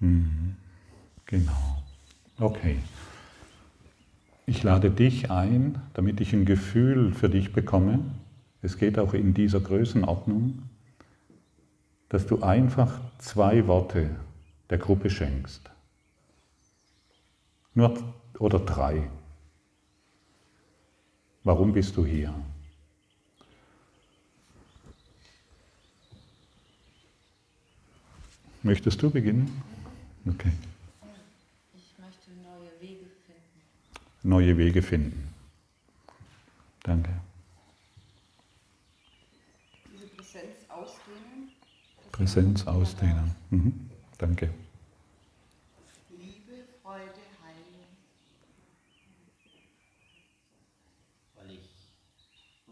Mhm. Genau. Okay. Ich lade dich ein, damit ich ein Gefühl für dich bekomme. Es geht auch in dieser Größenordnung, dass du einfach zwei Worte der Gruppe schenkst. Nur oder drei. Warum bist du hier? Möchtest du beginnen? Okay. Ich möchte neue Wege finden. Neue Wege finden. Danke. Diese Präsenz ausdehnen. Präsenz ausdehnen. Mhm. Danke. Liebe, Freude, Heilung. Weil ich,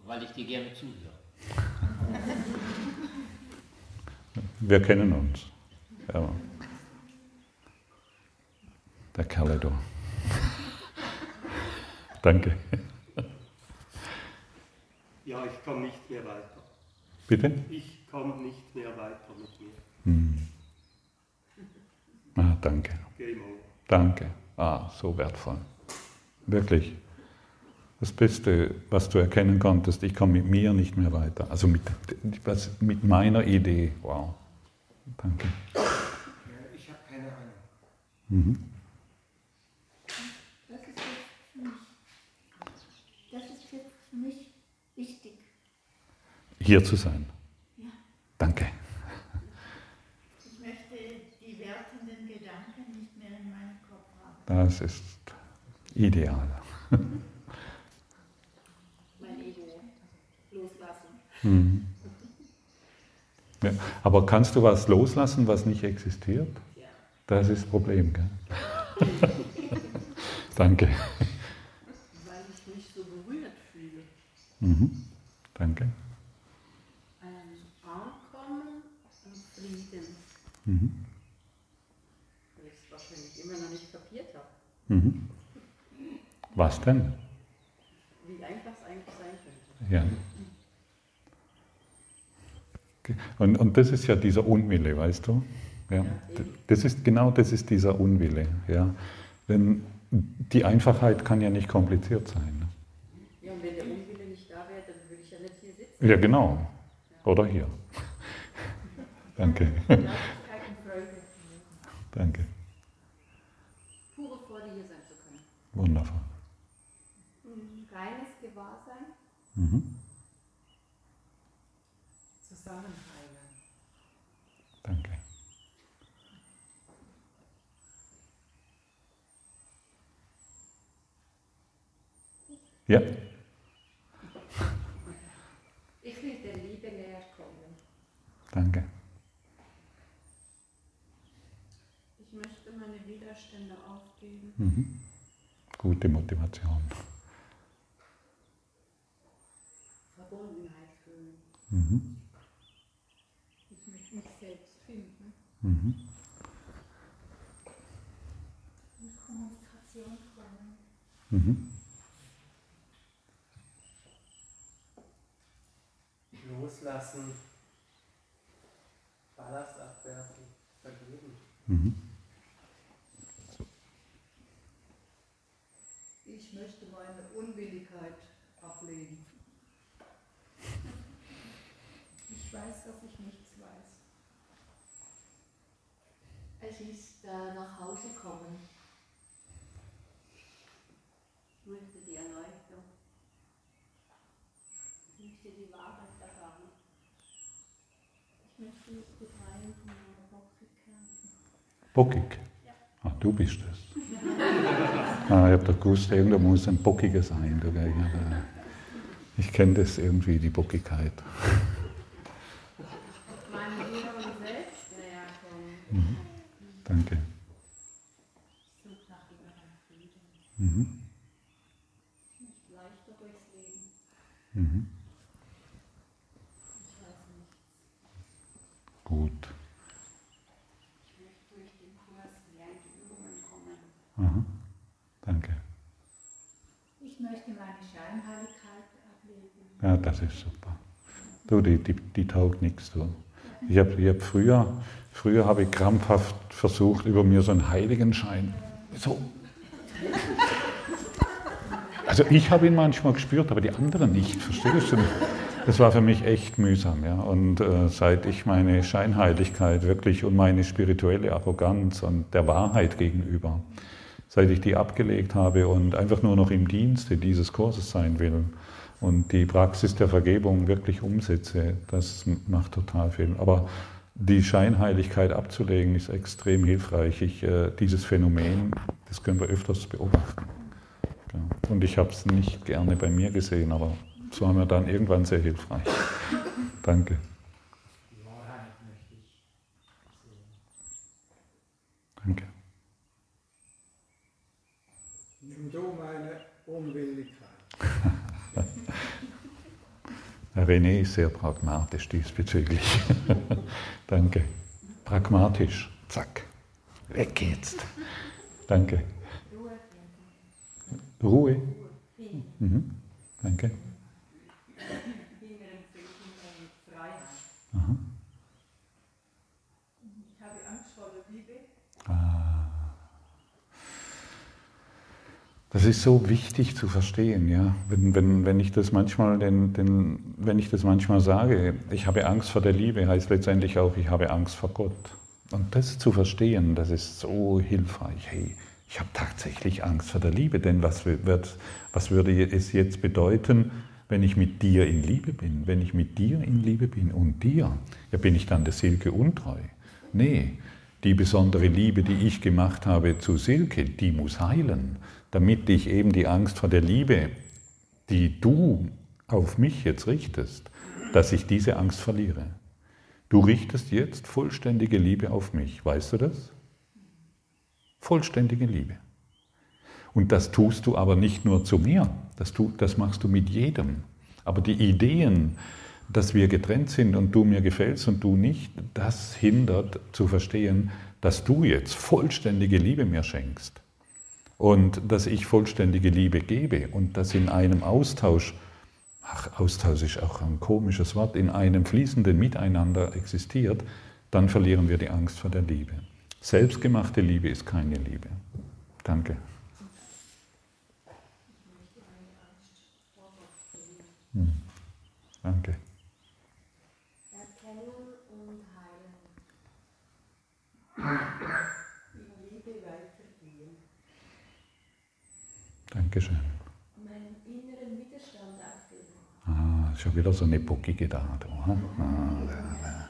weil ich dir gerne zuhöre. Wir kennen uns. Ja. Der Kerl da. Danke. Ja, ich komme nicht mehr weiter. Bitte? Ich komme nicht mehr weiter mit mir. Hm. Ah, danke. Game over. Danke. Ah, so wertvoll. Wirklich. Das Beste, was du erkennen konntest, ich komme mit mir nicht mehr weiter. Also mit, was, mit meiner Idee. Wow. Danke. Ja, ich habe keine Ahnung. Mhm. Das ist jetzt für mich, das ist jetzt für mich wichtig. Hier zu sein. Ja. Danke. Ich möchte die wertenden Gedanken nicht mehr in meinem Kopf haben. Das ist ideal. mein Ego loslassen. Mhm. Ja, aber kannst du was loslassen, was nicht existiert? Ja. Das ist das Problem, gell? Danke. Weil ich mich so berührt fühle. Mhm. Danke. Ein Ankommen und Frieden. Mhm. Weil ich es wahrscheinlich immer noch nicht kapiert habe. Mhm. Was denn? Wie einfach es eigentlich sein könnte. Ja. Und, und das ist ja dieser Unwille, weißt du? Ja. Das ist genau das ist dieser Unwille. Ja. Denn die Einfachheit kann ja nicht kompliziert sein. ne? Ja, und wenn der Unwille nicht da wäre, dann würde ich ja nicht hier sitzen. Ja, genau. Oder hier. Danke. Leichtigkeit und Freude. Danke. Pure Freude, hier sein zu können. Wundervoll. Reines Gewahrsein. Mhm. Zusammenheilen. Danke. Ja, Ich will der Liebe näher kommen. danke. Ich möchte meine Widerstände aufgeben. Mhm. Gute Motivation. Verbundenheit fühlen. Mhm. Ich möchte mich selbst finden. Mhm. In Kommunikation kommen. Mhm. Loslassen, Ballast abwerfen, vergeben. Mhm. Ich möchte meine Unwilligkeit ablegen. Ich weiß, dass ich nichts weiß. Es ist äh, nach Hause kommen. Ich möchte die Erleuchtung. Ich möchte die Wahrheit erfahren. Ich Bockig. Ah, du bist es. Ah, ich habe doch gewusst, irgendwo muss ein Bockiger sein. ich kenne das irgendwie, die Bockigkeit. Meinem höheren Selbst näher kommen. Mhm. Danke. Such nach innerem Frieden. Mhm. Nicht leichter durchs Leben. Mhm. Ich weiß nicht. Gut. Ich möchte durch den Kurs lernte Übungen kommen. Aha. Danke. Ich möchte meine Scheinheiligkeit ablegen. Ja, das ist super. Du, die, die, die taugt nichts. Du. Ich habe ich hab früher, früher habe ich krampfhaft versucht, über mir so einen Heiligenschein. So. Also ich habe ihn manchmal gespürt, aber die anderen nicht. Verstehst du? Das war für mich echt mühsam. Ja? Und äh, seit ich meine Scheinheiligkeit wirklich und meine spirituelle Arroganz und der Wahrheit gegenüber, seit ich die abgelegt habe und einfach nur noch im Dienste dieses Kurses sein will und die Praxis der Vergebung wirklich umsetze, das macht total viel. Aber die Scheinheiligkeit abzulegen ist extrem hilfreich. Ich, äh, dieses Phänomen, das können wir öfters beobachten. Ja. Und ich habe es nicht gerne bei mir gesehen, aber es war mir dann irgendwann sehr hilfreich. Danke. Die Wahrheit möchte ich sehen. Danke. Nimm du meine Unwilligkeit. René ist sehr pragmatisch diesbezüglich. Danke. Pragmatisch. Zack. Weg jetzt. Danke. Ruhe. Mhm. Danke. Freiheit. Aha. Ich habe Angst vor der Liebe. Das ist so wichtig zu verstehen, ja. Wenn, wenn, wenn, ich das manchmal den, den, wenn ich das manchmal sage, ich habe Angst vor der Liebe, heißt letztendlich auch, ich habe Angst vor Gott. Und das zu verstehen, das ist so hilfreich. Hey, ich habe tatsächlich Angst vor der Liebe, denn was, wird, was würde es jetzt bedeuten, wenn ich mit dir in Liebe bin? Wenn ich mit dir in Liebe bin und dir, ja, bin ich dann der Silke untreu? Nee, die besondere Liebe, die ich gemacht habe zu Silke, die muss heilen, damit ich eben die Angst vor der Liebe, die du auf mich jetzt richtest, dass ich diese Angst verliere. Du richtest jetzt vollständige Liebe auf mich, weißt du das? Vollständige Liebe. Und das tust du aber nicht nur zu mir, das, tu, das machst du mit jedem. Aber die Ideen, dass wir getrennt sind und du mir gefällst und du nicht, das hindert zu verstehen, dass du jetzt vollständige Liebe mir schenkst und dass ich vollständige Liebe gebe und dass in einem Austausch, ach, Austausch ist auch ein komisches Wort, in einem fließenden Miteinander existiert, dann verlieren wir die Angst vor der Liebe. Selbstgemachte Liebe ist keine Liebe. Danke. Hm. Danke. Erkennen und heilen. In Liebe weitergehen. Dankeschön. Meinen inneren Widerstand aufgeben. Ah, schon wieder so eine bockige du, ha? Ah, da, da.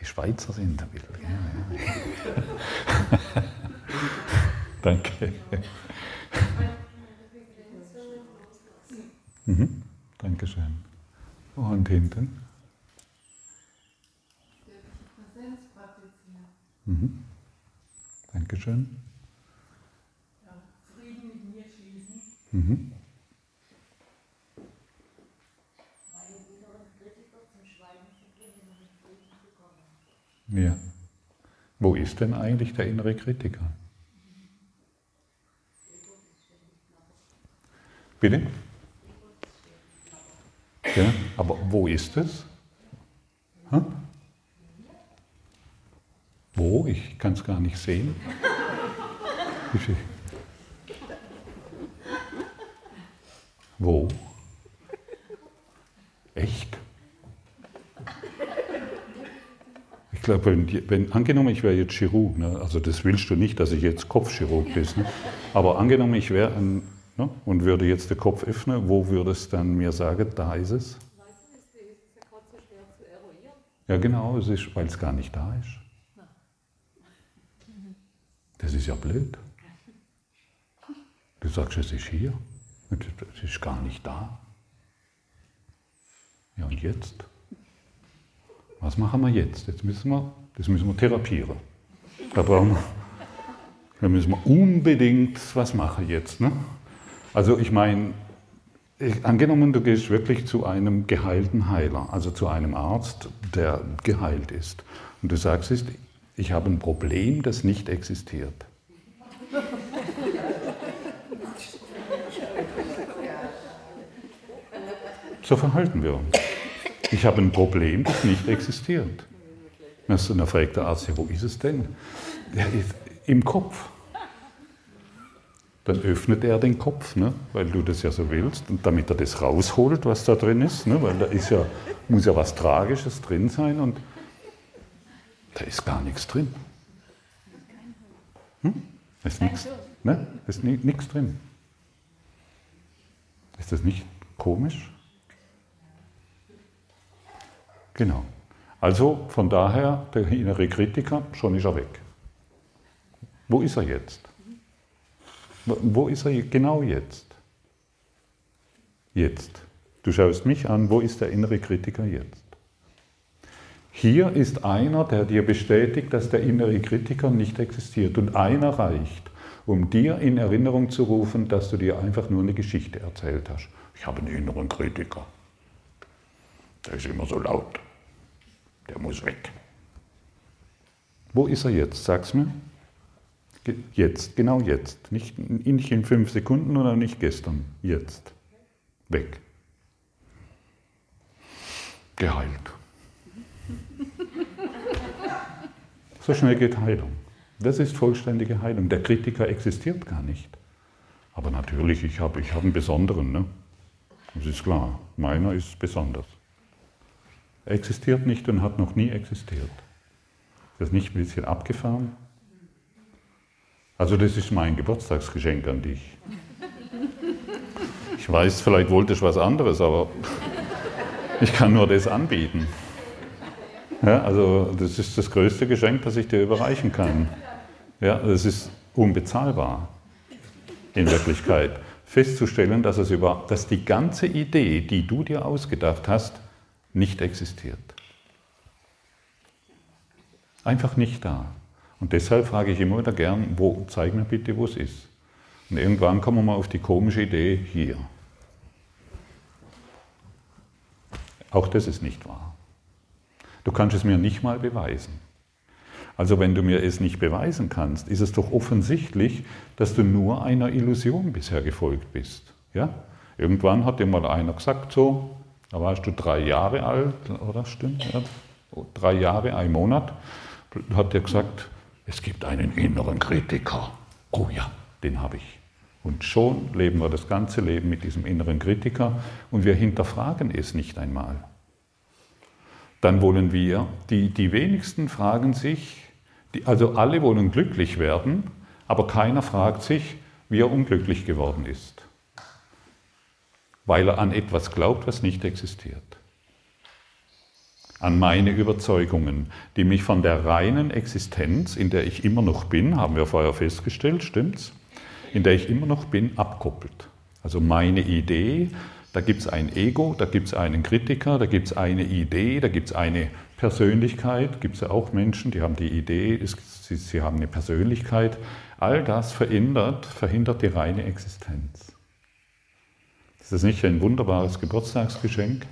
Die Schweizer sind ein bisschen. Ja. Danke. Mhm. Dankeschön. Und hinten? Mhm. Dankeschön. Ja, Frieden mit mir schließen. Mhm. Meinen inneren Kritiker zum Schweigen zu bringen und in Frieden zu kommen. Ja. Wo ist denn eigentlich der innere Kritiker? Bitte? Ja, aber wo ist es? Hä? Wo? Ich kann es gar nicht sehen. Wie viel? Wo? Echt? Ich glaube, wenn, wenn, angenommen, ich wäre jetzt Chirurg, ne, also das willst du nicht, dass ich jetzt Kopfchirurg bin, ne, aber angenommen, ich wäre ein, ne, und würde jetzt den Kopf öffnen, wo würde es dann mir sagen, da ist es? Ja, genau, es ist, weil es gar nicht da ist. Das ist ja blöd. Du sagst, es ist hier, es ist gar nicht da. Ja, und jetzt? Was machen wir jetzt? Jetzt müssen wir, das müssen wir therapieren. Da brauchen wir, da müssen wir unbedingt was machen jetzt. Ne? Also ich meine, angenommen, du gehst wirklich zu einem geheilten Heiler, also zu einem Arzt, der geheilt ist. Und du sagst, ich habe ein Problem, das nicht existiert. So verhalten wir uns. Ich habe ein Problem, das nicht existiert. Und dann fragt der Arzt, wo ist es denn? Ja, im Kopf. Dann öffnet er den Kopf, ne, weil du das ja so willst, und damit er das rausholt, was da drin ist, ne, weil da ist ja, muss ja was Tragisches drin sein und da ist gar nichts drin. Hm? Da ist nichts ne? ist ni- nichts drin. Ist das nicht komisch? Genau. Also von daher, der innere Kritiker, schon ist er weg. Wo ist er jetzt? Wo- ist er genau jetzt? Jetzt. Du schaust mich an, wo ist der innere Kritiker jetzt? Hier ist einer, der dir bestätigt, dass der innere Kritiker nicht existiert. Und einer reicht, um dir in Erinnerung zu rufen, dass du dir einfach nur eine Geschichte erzählt hast. Ich habe einen inneren Kritiker. Der ist immer so laut. Der muss weg. Wo ist er jetzt? Sag's mir. Jetzt, genau jetzt. Nicht, nicht in fünf Sekunden oder nicht gestern. Jetzt. Weg. Geheilt. So schnell geht Heilung. Das ist vollständige Heilung. Der Kritiker existiert gar nicht. Aber natürlich, ich habe ich hab einen besonderen. Ne? Das ist klar. Meiner ist besonders. Er existiert nicht und hat noch nie existiert. Ist das nicht ein bisschen abgefahren? Also das ist mein Geburtstagsgeschenk an dich. Ich weiß, vielleicht wolltest du was anderes, aber ich kann nur das anbieten. Ja, also das ist das größte Geschenk, das ich dir überreichen kann. Ja, das ist unbezahlbar in Wirklichkeit. Festzustellen, dass, es über, dass die ganze Idee, die du dir ausgedacht hast, nicht existiert. Einfach nicht da. Und deshalb frage ich immer wieder gern, wo, zeig mir bitte, wo es ist. Und irgendwann kommen wir mal auf die komische Idee, hier. Auch das ist nicht wahr. Du kannst es mir nicht mal beweisen. Also wenn du mir es nicht beweisen kannst, ist es doch offensichtlich, dass du nur einer Illusion bisher gefolgt bist. Ja? Irgendwann hat dir mal einer gesagt, so, da warst du drei Jahre alt, oder stimmt? Ja? Drei Jahre, ein Monat, hat dir gesagt, es gibt einen inneren Kritiker. Oh ja, den habe ich. Und schon leben wir das ganze Leben mit diesem inneren Kritiker und wir hinterfragen es nicht einmal. Dann wollen wir, die, die wenigsten fragen sich, die, also alle wollen glücklich werden, aber keiner fragt sich, wie er unglücklich geworden ist. Weil er an etwas glaubt, was nicht existiert. An meine Überzeugungen, die mich von der reinen Existenz, in der ich immer noch bin, haben wir vorher festgestellt, stimmt's? In der ich immer noch bin, abkoppelt. Also meine Idee, da gibt es ein Ego, da gibt es einen Kritiker, da gibt es eine Idee, da gibt es eine Persönlichkeit, gibt es ja auch Menschen, die haben die Idee, sie, sie haben eine Persönlichkeit. All das verändert, verhindert die reine Existenz. Ist das nicht ein wunderbares Geburtstagsgeschenk?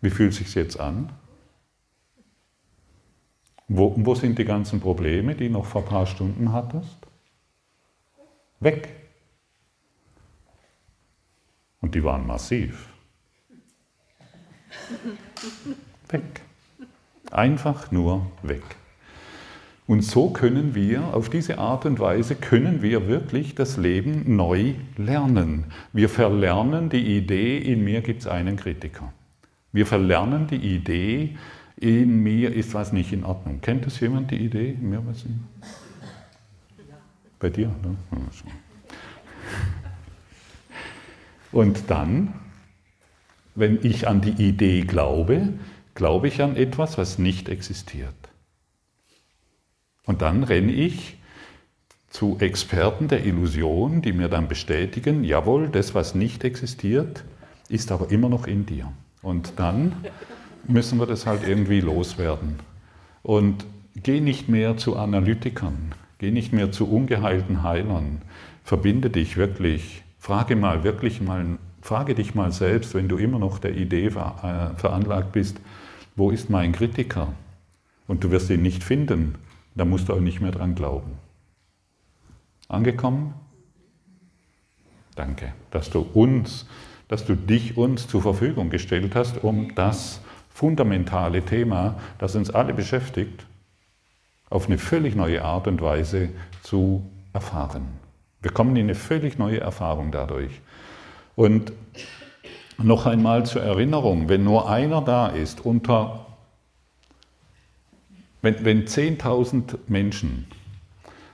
Wie fühlt es sich jetzt an? Wo, wo sind die ganzen Probleme, die noch vor ein paar Stunden hattest? Weg. Und die waren massiv. Weg. Einfach nur weg. Und so können wir, auf diese Art und Weise können wir wirklich das Leben neu lernen. Wir verlernen die Idee, in mir gibt es einen Kritiker. Wir verlernen die Idee, in mir ist was nicht in Ordnung. Kennt das jemand, die Idee? In mir was in Bei dir? Ne? Und dann, wenn ich an die Idee glaube, glaube ich an etwas, was nicht existiert. Und dann renne ich zu Experten der Illusion, die mir dann bestätigen, jawohl, das, was nicht existiert, ist aber immer noch in dir. Und dann müssen wir das halt irgendwie loswerden. Und geh nicht mehr zu Analytikern, geh nicht mehr zu ungeheilten Heilern, verbinde dich wirklich, frage mal wirklich mal, frage dich mal selbst, wenn du immer noch der Idee veranlagt bist, wo ist mein Kritiker? Und du wirst ihn nicht finden, da musst du auch nicht mehr dran glauben. Angekommen? Danke, dass du uns, dass du dich uns zur Verfügung gestellt hast, um das fundamentale Thema, das uns alle beschäftigt, auf eine völlig neue Art und Weise zu erfahren. Wir kommen in eine völlig neue Erfahrung dadurch. Und noch einmal zur Erinnerung, wenn nur einer da ist unter, wenn, wenn 10.000 Menschen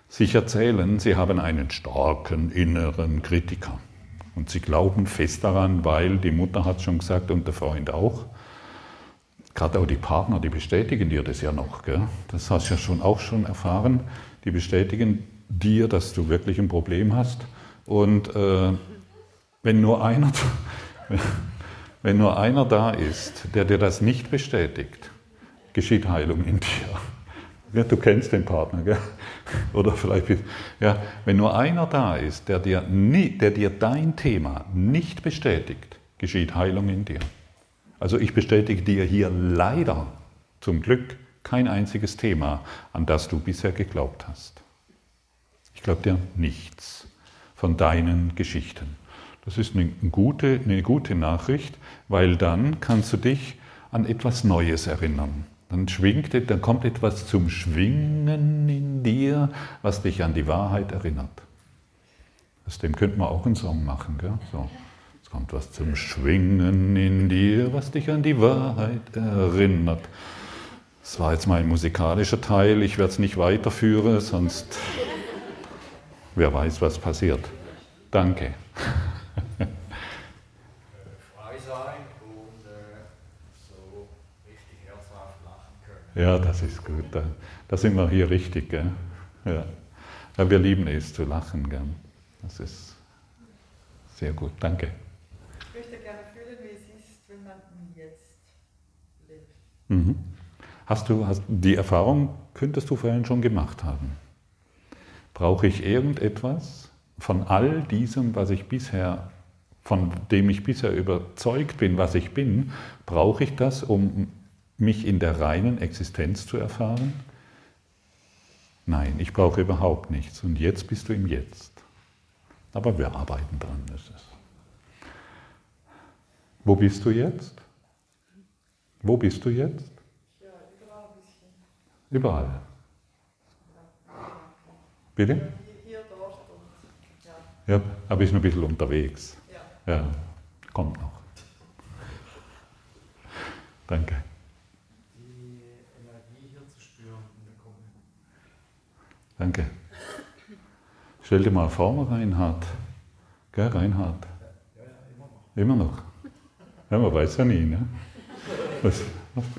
sich erzählen, sie haben einen starken inneren Kritiker. Und sie glauben fest daran, weil die Mutter hat schon gesagt und der Freund auch, gerade auch die Partner, die bestätigen dir das ja noch, gell? das hast du ja schon auch schon erfahren, die bestätigen dir, dass du wirklich ein Problem hast. Und äh, wenn nur einer wenn nur einer da ist, der dir das nicht bestätigt, geschieht Heilung in dir. Ja, du kennst den Partner, gell? oder vielleicht, ja, wenn nur einer da ist, der dir, nie, der dir dein Thema nicht bestätigt, geschieht Heilung in dir. Also ich bestätige dir hier leider, zum Glück, kein einziges Thema, an das du bisher geglaubt hast. Ich glaube dir nichts von deinen Geschichten. Das ist eine gute, eine gute Nachricht, weil dann kannst du dich an etwas Neues erinnern. Dann schwingt, dann kommt etwas zum Schwingen in dir, was dich an die Wahrheit erinnert. Aus dem könnte man auch einen Song machen. Gell? So. Es kommt was zum Schwingen in dir, was dich an die Wahrheit erinnert. Das war jetzt mein musikalischer Teil. Ich werde es nicht weiterführen, sonst wer weiß, was passiert. Danke. frei sein und äh, so richtig herzhaft lachen können. Ja, das ist gut. Da, da sind wir hier richtig. Gell? Ja. ja, wir lieben es zu lachen. Gell? Das ist sehr gut. Danke. Ich möchte gerne fühlen, wie es ist, wenn man Jetzt lebt. Mhm. Hast du hast, die Erfahrung, könntest du vorhin schon gemacht haben? Brauche ich irgendetwas von all diesem, was ich bisher, von dem ich bisher überzeugt bin, was ich bin, brauche ich das, um mich in der reinen Existenz zu erfahren? Nein, ich brauche überhaupt nichts. Und jetzt bist du im Jetzt. Aber wir arbeiten dran. Das ist. Wo bist du jetzt? Wo bist du jetzt? Ja, überall ein bisschen. Überall. Bitte? Hier, hier dort und ja. Ja, aber ist noch ein bisschen unterwegs. ja. Ja, kommt noch. Danke. Die Energie hier zu spüren in der Kommune. Danke. Stell dir mal vor, Reinhard. Gell, Reinhard? Ja, ja, immer noch. Immer noch. Ja, man weiß ja nie, ne? was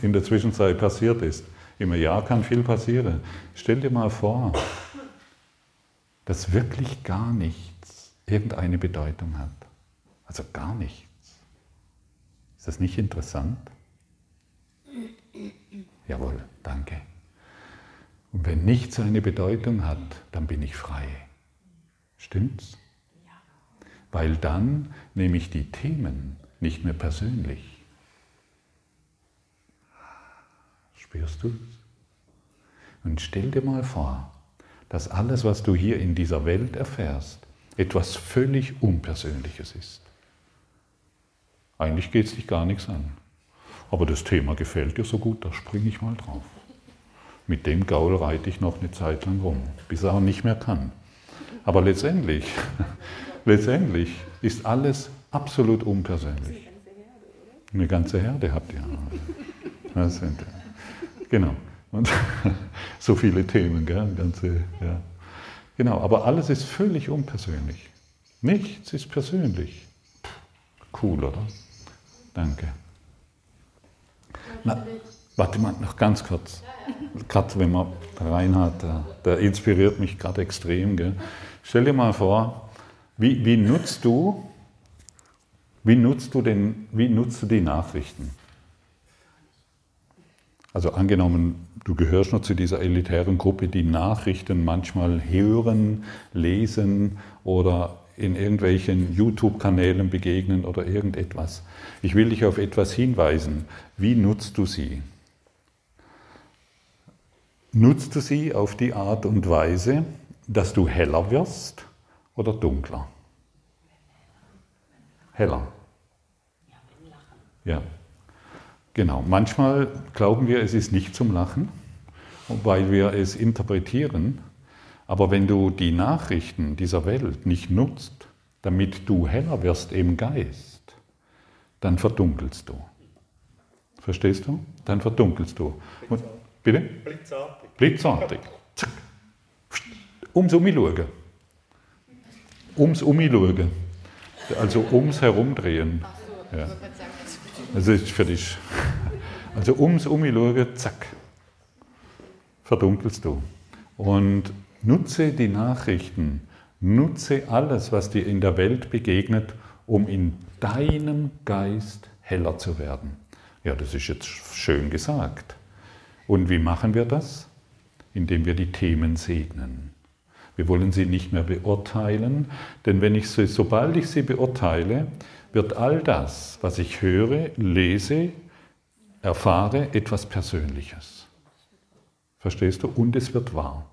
in der Zwischenzeit passiert ist. Im Jahr kann viel passieren. Stell dir mal vor, dass wirklich gar nichts irgendeine Bedeutung hat. Also gar nichts. Ist das nicht interessant? Jawohl, danke. Und wenn nichts eine Bedeutung hat, dann bin ich frei. Stimmt's? Weil dann nehme ich die Themen nicht mehr persönlich. Spürst du es? Und stell dir mal vor, dass alles, was du hier in dieser Welt erfährst, etwas völlig Unpersönliches ist. Eigentlich geht es dich gar nichts an. Aber das Thema gefällt dir so gut, da springe ich mal drauf. Mit dem Gaul reite ich noch eine Zeit lang rum, bis er auch nicht mehr kann. Aber letztendlich, letztendlich ist alles absolut unpersönlich. Eine ganze Herde habt ihr. Das sind, genau. Und so viele Themen, gell? Ganze, ja. Genau, aber alles ist völlig unpersönlich. Nichts ist persönlich. Cool, oder? Danke. Na, warte mal, noch ganz kurz. Gerade wenn man Reinhard, der, der inspiriert mich gerade extrem. Gell? Stell dir mal vor, wie, wie, nutzt du, wie, nutzt du den, wie nutzt du die Nachrichten? Also angenommen, du gehörst noch zu dieser elitären Gruppe, die Nachrichten manchmal hören, lesen oder in irgendwelchen YouTube-Kanälen begegnen oder irgendetwas. Ich will dich auf etwas hinweisen. Wie nutzt du sie? Nutzt du sie auf die Art und Weise, dass du heller wirst oder dunkler? Heller. Ja. Genau. Manchmal glauben wir, es ist nicht zum Lachen, weil wir es interpretieren. Aber wenn du die Nachrichten dieser Welt nicht nutzt, damit du heller wirst im Geist, dann verdunkelst du. Verstehst du? Dann verdunkelst du. Und, bitte? Blitzartig. Blitzartig. Zack. Ums um mich schauen. Ums um mich schauen. Also ums Herumdrehen. Ja. Also ist für dich. Also ums um mich schauen, zack. Verdunkelst du. Und nutze die Nachrichten, nutze alles, was dir in der Welt begegnet, um in deinem Geist heller zu werden. Ja, das ist jetzt schön gesagt. Und wie machen wir das? Indem wir die Themen segnen. Wir wollen sie nicht mehr beurteilen, denn wenn ich sie, sobald ich sie beurteile, wird all das, was ich höre, lese, erfahre, etwas Persönliches. Verstehst du? Und es wird wahr.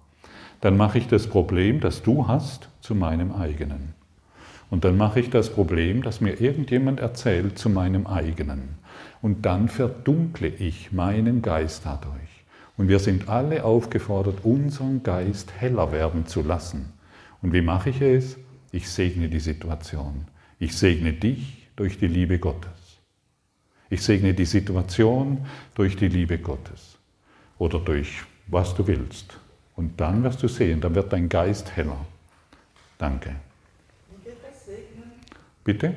Dann mache ich das Problem, das du hast, zu meinem eigenen. Und dann mache ich das Problem, das mir irgendjemand erzählt, zu meinem eigenen. Und dann verdunkle ich meinen Geist dadurch. Und wir sind alle aufgefordert, unseren Geist heller werden zu lassen. Und wie mache ich es? Ich segne die Situation. Ich segne dich durch die Liebe Gottes. Ich segne die Situation durch die Liebe Gottes. Oder durch was du willst. Und dann wirst du sehen, dann wird dein Geist heller. Danke. Bitte?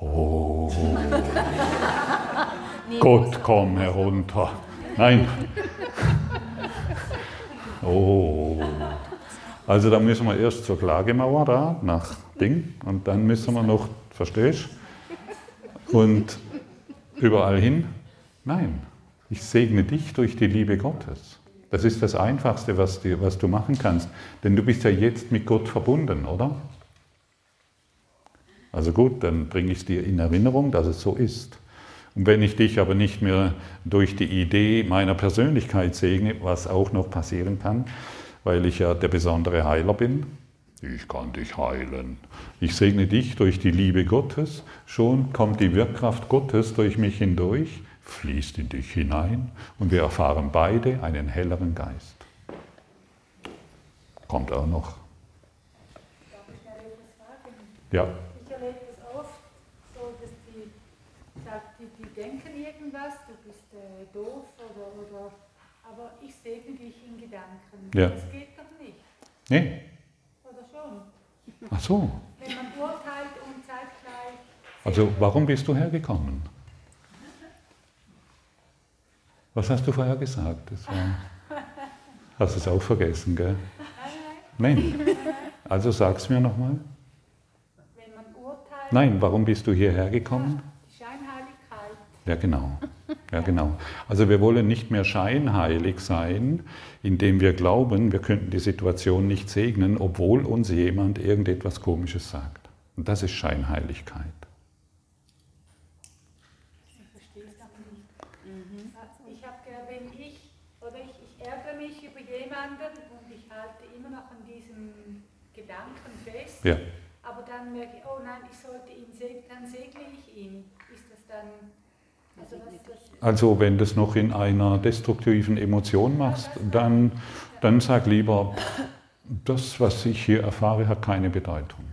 Oh. Gott, komm herunter. Nein. Oh. Also da müssen wir erst zur Klagemauer da, nach Ding, und dann müssen wir noch, verstehst Und überall hin. Nein, ich segne dich durch die Liebe Gottes. Das ist das Einfachste, was, die, was du machen kannst. Denn du bist ja jetzt mit Gott verbunden, oder? Also gut, dann bringe ich es dir in Erinnerung, dass es so ist. Und wenn ich dich aber nicht mehr durch die Idee meiner Persönlichkeit segne, was auch noch passieren kann, weil ich ja der besondere Heiler bin, ich kann dich heilen. Ich segne dich durch die Liebe Gottes, schon kommt die Wirkkraft Gottes durch mich hindurch, fließt in dich hinein und wir erfahren beide einen helleren Geist. Kommt auch noch. Ja, Ich erlebe das oft so, dass die, sagt, die, die denken irgendwas, du bist äh, doof oder, oder, aber ich segne dich in Gedanken. Ja. Das geht doch nicht, nee, oder schon? ach so. Wenn man urteilt und zeitgleich. Also warum bist du hergekommen? Was hast du vorher gesagt? Das war, hast du es auch vergessen, gell? Nein. Also sag's mir nochmal. Wenn man urteilt, Nein, warum bist du hierher gekommen? Scheinheiligkeit. Ja, genau. Ja, genau. Also wir wollen nicht mehr scheinheilig sein, indem wir glauben, wir könnten die Situation nicht segnen, obwohl uns jemand irgendetwas Komisches sagt. Und das ist Scheinheiligkeit. Ich verstehe es aber nicht. Ich habe wenn ich, oder ich, ich ärgere mich über jemanden und ich halte immer noch an diesem Gedanken fest, Ja. aber dann merke ich, oh nein, ich sollte ihn segnen, dann segne ich ihn. Ist das dann, also wenn du es noch in einer destruktiven Emotion machst, dann, dann sag lieber, das, was ich hier erfahre, hat keine Bedeutung.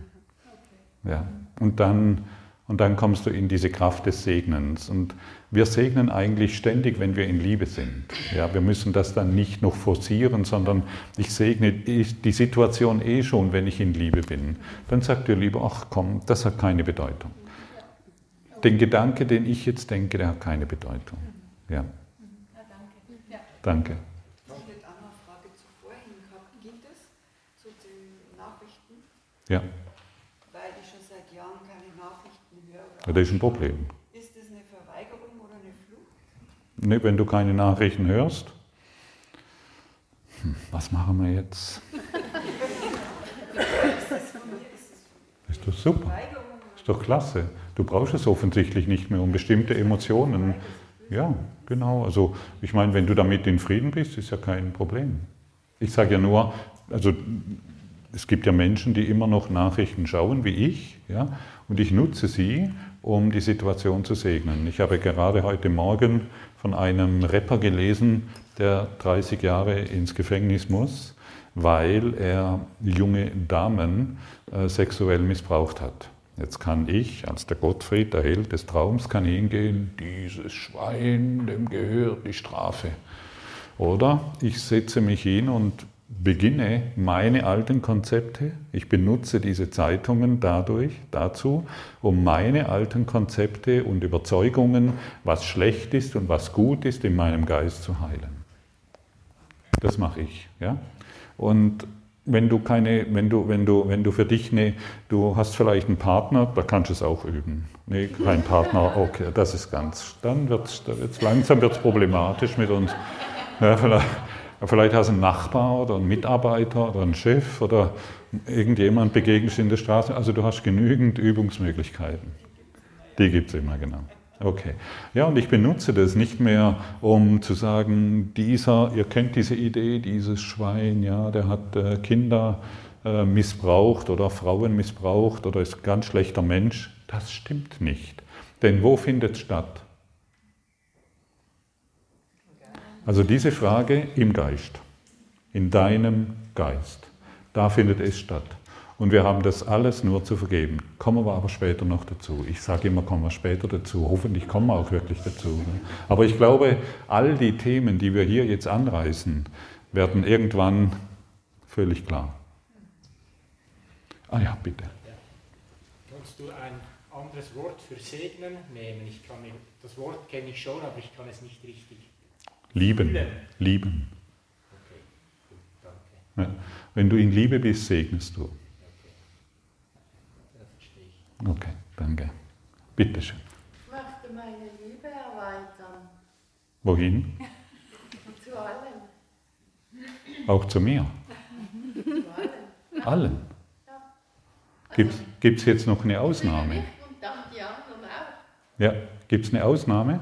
Ja. Und, dann, und dann kommst du in diese Kraft des Segnens. Und wir segnen eigentlich ständig, wenn wir in Liebe sind. Ja, wir müssen das dann nicht noch forcieren, sondern ich segne die Situation eh schon, wenn ich in Liebe bin. Dann sagt ihr lieber, ach komm, das hat keine Bedeutung. Den Gedanke, den ich jetzt denke, der hat keine Bedeutung. Ja, ja, danke. Ja. danke. Ich hätte auch noch eine Frage zu vorhin gehabt. Gilt es zu den Nachrichten? Ja, Weil ich schon seit Jahren keine Nachrichten höre. Ja, das ist ein Problem. Ist das eine Verweigerung oder eine Flucht? Ne, wenn du keine Nachrichten hörst, hm, was machen wir jetzt? Ist doch super. Doch klasse. Du brauchst es offensichtlich nicht mehr um bestimmte Emotionen. Ja, genau. Also ich meine, wenn du damit in Frieden bist, ist ja kein Problem. Ich sage ja nur, also es gibt ja Menschen, die immer noch Nachrichten schauen, wie ich, ja, und ich nutze sie, um die Situation zu segnen. Ich habe gerade heute Morgen von einem Rapper gelesen, der 30 Jahre ins Gefängnis muss, weil er junge Damen äh, sexuell missbraucht hat. Jetzt kann ich, als der Gottfried, der Held des Traums, kann hingehen, dieses Schwein, dem gehört die Strafe. Oder ich setze mich hin und beginne meine alten Konzepte, ich benutze diese Zeitungen dadurch, dazu, um meine alten Konzepte und Überzeugungen, was schlecht ist und was gut ist, in meinem Geist zu heilen. Das mache ich. Ja? Und wenn du keine, wenn du, wenn du, wenn du für dich ne, du hast vielleicht einen Partner, da kannst du es auch üben. Nee, kein Partner, okay, das ist ganz. Dann da wird's langsam wird's problematisch mit uns. Ja, vielleicht, Vielleicht hast du einen Nachbar oder einen Mitarbeiter oder einen Chef oder irgendjemand begegnest in der Straße. Also du hast genügend Übungsmöglichkeiten. Die gibt es immer, genau. Okay. Ja, und ich benutze das nicht mehr, um zu sagen, dieser, ihr kennt diese Idee, dieses Schwein, ja, der hat äh, Kinder äh, missbraucht oder Frauen missbraucht oder ist ein ganz schlechter Mensch. Das stimmt nicht. Denn wo findet es statt? Also diese Frage im Geist, in deinem Geist, da findet es statt. Und wir haben das alles nur zu vergeben. Kommen wir aber später noch dazu. Ich sage immer, kommen wir später dazu. Hoffentlich kommen wir auch wirklich dazu. Ne? Aber ich glaube, all die Themen, die wir hier jetzt anreißen, werden irgendwann völlig klar. Ah ja, bitte. Kannst du ein anderes Wort für segnen nehmen? Ich kann, das Wort kenne ich schon, aber ich kann es nicht richtig. Lieben. Fühlen. Lieben. Okay, gut, danke. Ja. Wenn du in Liebe bist, segnest du. Okay, danke. Bitte schön. Ich möchte meine Liebe erweitern. Wohin? zu allen. Auch zu mir? zu allen. Allen? Ja. Also Gibt es jetzt noch eine Ausnahme? Und dann die anderen auch. Ja, gibt es eine Ausnahme?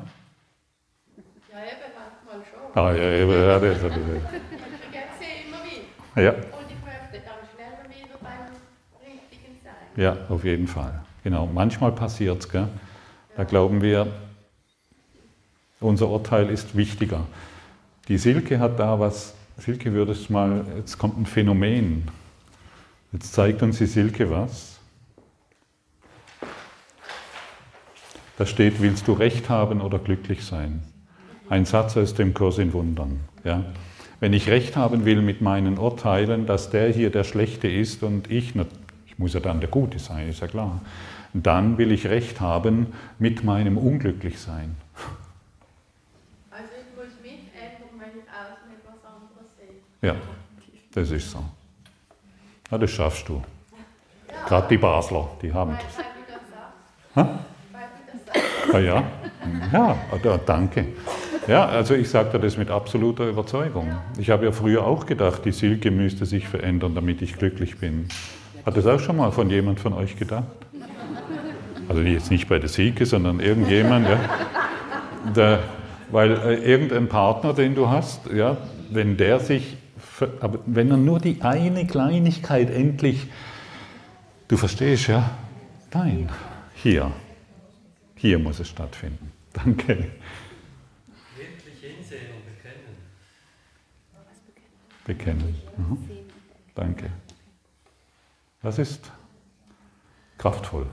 Ja, eben manchmal schon. Ah, ja, eben, ja, das, das, das. Ich vergesse sie immer wieder. Ja. Und ich möchte dann schneller wieder beim Richtigen sein. Ja, auf jeden Fall. Genau, manchmal passiert es. Da glauben wir, unser Urteil ist wichtiger. Die Silke hat da was, Silke würde es mal, jetzt kommt ein Phänomen. Jetzt zeigt uns die Silke was. Da steht, willst du Recht haben oder glücklich sein? Ein Satz aus dem Kurs in Wundern. Ja? Wenn ich Recht haben will mit meinen Urteilen, dass der hier der Schlechte ist und ich, ich muss ja dann der Gute sein, ist ja klar dann will ich Recht haben mit meinem Unglücklichsein. Also ich muss mich ändern, wenn ich außen etwas anderes sehe. Ja, das ist so. Ja, das schaffst du. Ja. Gerade die Basler, die haben das. Weil, weil du das sagst. Ah, ja, ja, ja danke. Ja, also ich sage dir das mit absoluter Überzeugung. Ich habe ja früher auch gedacht, die Silke müsste sich verändern, damit ich glücklich bin. Hat das auch schon mal von jemand von euch gedacht? Also jetzt nicht bei der Silke, sondern irgendjemand, ja. Der, weil äh, irgendein Partner, den du hast, ja, wenn der sich, aber wenn er nur die eine Kleinigkeit endlich, du verstehst, ja, nein, hier, hier muss es stattfinden. Danke. Wirklich hinsehen und bekennen. Bekennen. Mhm. Danke. Das ist kraftvoll.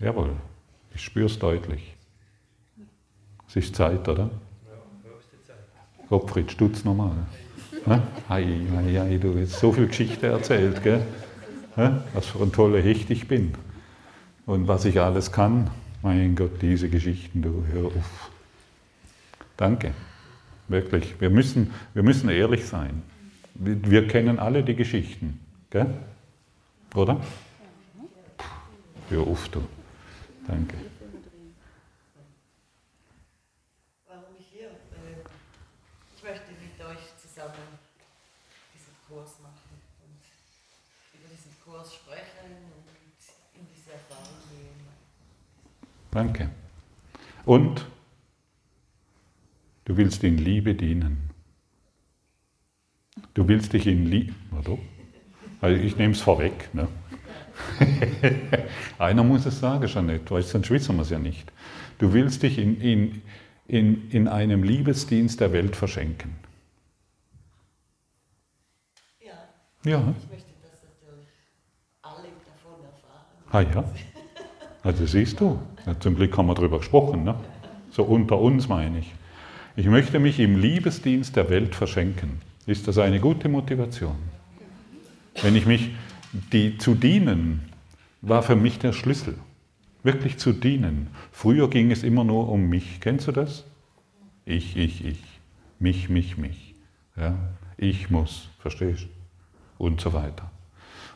Jawohl, ich spüre es deutlich. Es ist Zeit, oder? Ja, Zeit. Gottfried Stutz nochmal. Hei, hei, hei, du hast so viel Geschichte erzählt, gell? Was für ein toller Hecht ich bin. Und was ich alles kann. Mein Gott, diese Geschichten, du hör auf. Danke. Wirklich. Wir müssen, wir müssen ehrlich sein. Wir, wir kennen alle die Geschichten. Gell? Oder? Hör auf, du. Danke. Warum ich hier? Äh, ich möchte mit euch zusammen diesen Kurs machen und über diesen Kurs sprechen und in diese Erfahrung gehen. Danke. Und du willst in Liebe dienen. Du willst dich in Liebe. Also ich nehme es vorweg. Ne? Einer muss es sagen, Jeanette, weil sonst wissen wir es ja nicht. Du willst dich in, in, in, in einem Liebesdienst der Welt verschenken. Ja. ja. Ich möchte, dass natürlich alle davon erfahren. Ah ja. Also siehst du, ja, zum Glück haben wir darüber gesprochen, ne? so unter uns meine ich. Ich möchte mich im Liebesdienst der Welt verschenken. Ist das eine gute Motivation? Wenn ich mich die zu dienen war für mich der Schlüssel. Wirklich zu dienen. Früher ging es immer nur um mich. Kennst du das? Ich, ich, ich. Mich, mich, mich. Ja? Ich muss, verstehst du? Und so weiter.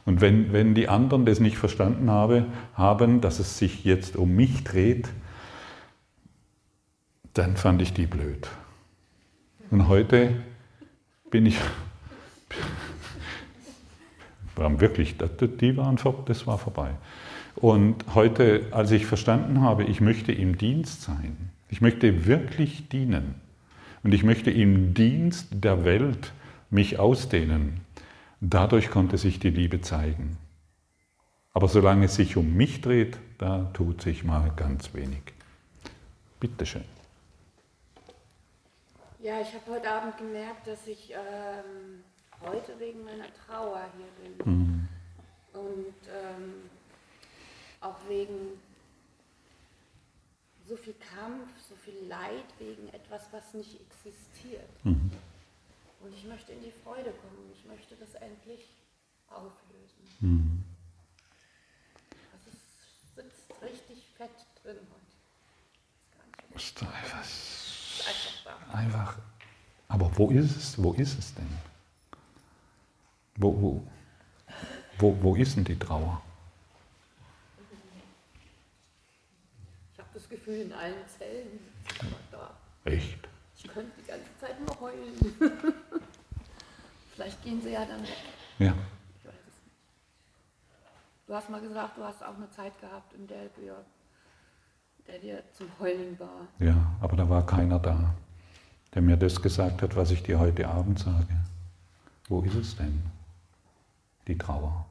Und wenn, wenn die anderen das nicht verstanden habe, haben, dass es sich jetzt um mich dreht, dann fand ich die blöd. Und heute bin ich, waren wirklich, die waren, das war vorbei. Und heute, als ich verstanden habe, ich möchte im Dienst sein, ich möchte wirklich dienen und ich möchte im Dienst der Welt mich ausdehnen, dadurch konnte sich die Liebe zeigen. Aber solange es sich um mich dreht, da tut sich mal ganz wenig. Bitteschön. Ja, ich habe heute Abend gemerkt, dass ich ähm, heute wegen meiner Trauer hier bin. Mhm. Und ähm, auch wegen so viel Kampf, so viel Leid wegen etwas, was nicht existiert. Mhm. Und ich möchte in die Freude kommen. Ich möchte das endlich auflösen. Mhm. Also es sitzt richtig fett drin heute. Das ist einfach, Das ist einfach da. einfach. Aber wo ist es? Wo ist es denn? Wo, wo, wo, wo ist denn die Trauer? Ich habe das Gefühl, in allen Zellen ist da. Echt? Ich könnte die ganze Zeit nur heulen. Vielleicht gehen sie ja dann weg. Ja. Ich weiß es nicht. Du hast mal gesagt, du hast auch eine Zeit gehabt, in der, ja, der dir zum Heulen war. Ja, aber da war keiner da, der mir das gesagt hat, was ich dir heute Abend sage. Wo ist es denn? Die Trauer.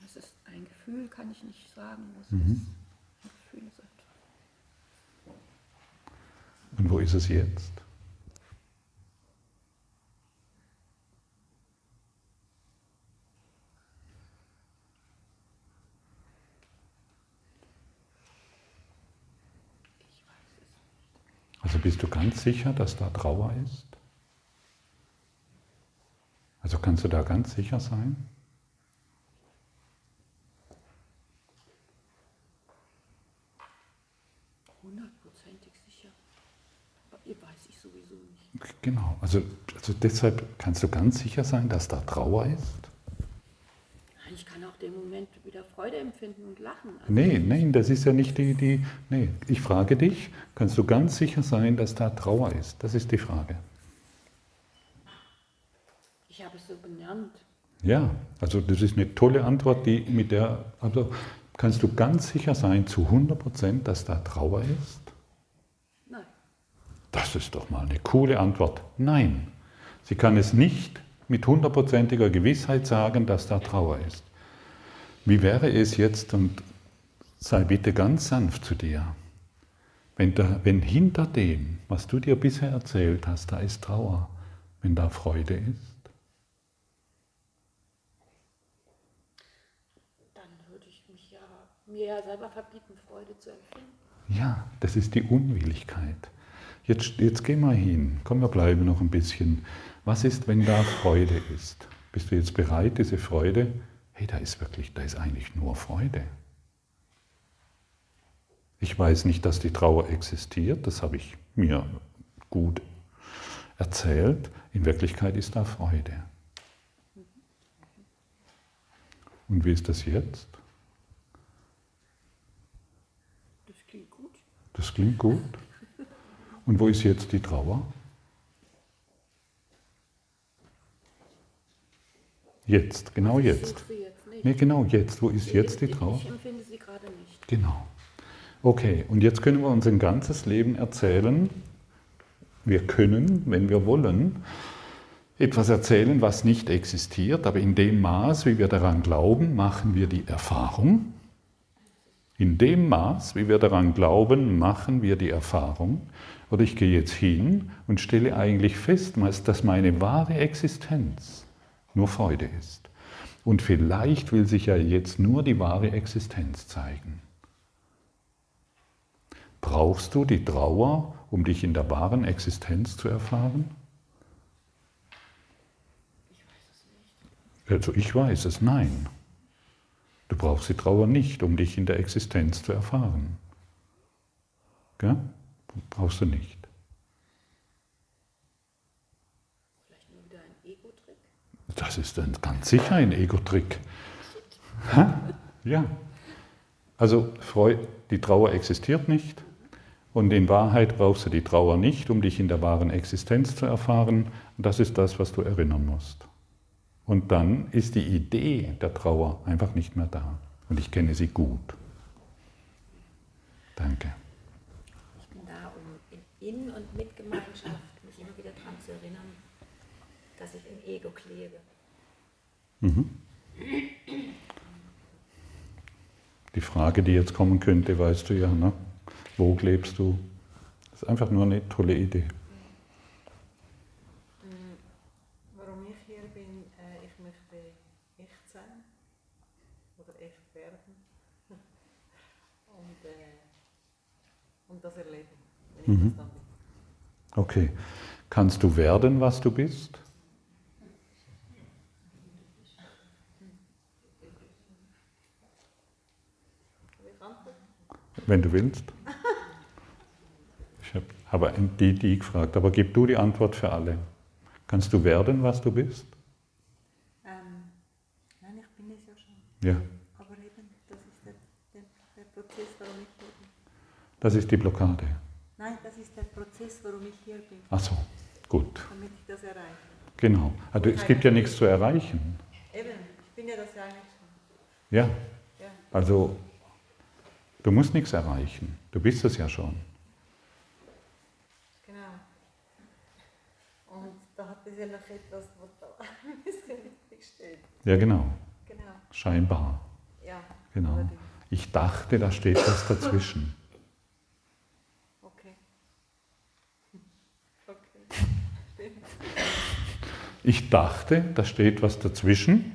Das ist ein Gefühl, kann ich nicht sagen. Das Mhm. ist ein Gefühl ist etwas. Und wo ist es jetzt? Es. Also bist du ganz sicher, dass da Trauer ist? Also kannst du da ganz sicher sein? Hundertprozentig sicher. Aber ihr weiß ich sowieso nicht. Genau. Also, also deshalb kannst du ganz sicher sein, dass da Trauer ist? Nein, Ich kann auch den Moment wieder Freude empfinden und lachen. Also Nee, nein, das ist ja nicht die, die. Nee, ich frage dich, kannst du ganz sicher sein, dass da Trauer ist? Das ist die Frage. Ich habe es so benannt. Ja, also das ist eine tolle Antwort, die mit der. Also kannst du ganz sicher sein zu 100 Prozent, dass da Trauer ist? Nein. Das ist doch mal eine coole Antwort. Nein, sie kann es nicht mit hundertprozentiger Gewissheit sagen, dass da Trauer ist. Wie wäre es jetzt, und sei bitte ganz sanft zu dir, wenn, da, wenn hinter dem, was du dir bisher erzählt hast, da ist Trauer, wenn da Freude ist? Dann würde ich mich ja, mir ja selber verbieten, Freude zu empfinden. Ja, das ist die Unwilligkeit. Jetzt, jetzt geh mal hin. Komm, wir bleiben noch ein bisschen. Was ist, wenn da Freude ist? Bist du jetzt bereit, diese Freude? Hey, da ist wirklich, da ist eigentlich nur Freude. Ich weiß nicht, dass die Trauer existiert, das habe ich mir gut erzählt. In Wirklichkeit ist da Freude. Und wie ist das jetzt? Das klingt gut. Das klingt gut. Und wo ist jetzt die Trauer? Jetzt, genau jetzt. Nee, genau jetzt. Wo ist jetzt die Trauer? Ich empfinde sie gerade nicht. Genau. Okay, und jetzt können wir uns ein ganzes Leben erzählen. Wir können, wenn wir wollen, etwas erzählen, was nicht existiert, aber in dem Maß, wie wir daran glauben, machen wir die Erfahrung. In dem Maß, wie wir daran glauben, machen wir die Erfahrung. Oder ich gehe jetzt hin und stelle eigentlich fest, dass meine wahre Existenz nur Freude ist. Und vielleicht will sich ja jetzt nur die wahre Existenz zeigen. Brauchst du die Trauer, um dich in der wahren Existenz zu erfahren? Also ich weiß es, nein. Du brauchst die Trauer nicht, um dich in der Existenz zu erfahren. Gell? Brauchst du nicht. Vielleicht nur wieder ein Ego-Trick. Das ist dann ganz sicher ein Ego-Trick. Ja. Also die Trauer existiert nicht Und in Wahrheit brauchst du die Trauer nicht, um dich in der wahren Existenz zu erfahren. Das ist das, was du erinnern musst. Und dann ist die Idee der Trauer einfach nicht mehr da. Und ich kenne sie gut. Danke. Ich bin da, um in und mit Gemeinschaft mich immer wieder daran zu erinnern, dass ich im Ego klebe. Mhm. Die Frage, die jetzt kommen könnte, weißt du ja, ne? wo klebst du? Das ist einfach nur eine tolle Idee. Mm, Warum ich hier bin, äh, ich möchte echt sein oder echt werden und, äh, und das erleben, wenn ich Mhm. Okay. Kannst du werden, was du bist? Wenn du willst. Ich habe aber die, die gefragt, aber gib du die Antwort für alle. Kannst du werden, was du bist? Ähm, nein, ich bin es ja schon. Ja. Aber eben, das ist der, der, der Prozess, warum ich bin. Das ist die Blockade. Ist warum ich hier bin, Ach so, gut. damit ich das erreiche. Genau. Also es gibt ja nichts zu erreichen. Eben, ich bin ja das ja eigentlich schon. Ja. Ja. Also du musst nichts erreichen. Du bist es ja schon. Genau. Und da hat es ja noch etwas, was da ein bisschen richtig steht. Ja, genau. Genau. Scheinbar. Ja. Genau. Ich dachte, da steht was dazwischen. Okay. Okay. Stimmt. Ich dachte, da steht was dazwischen.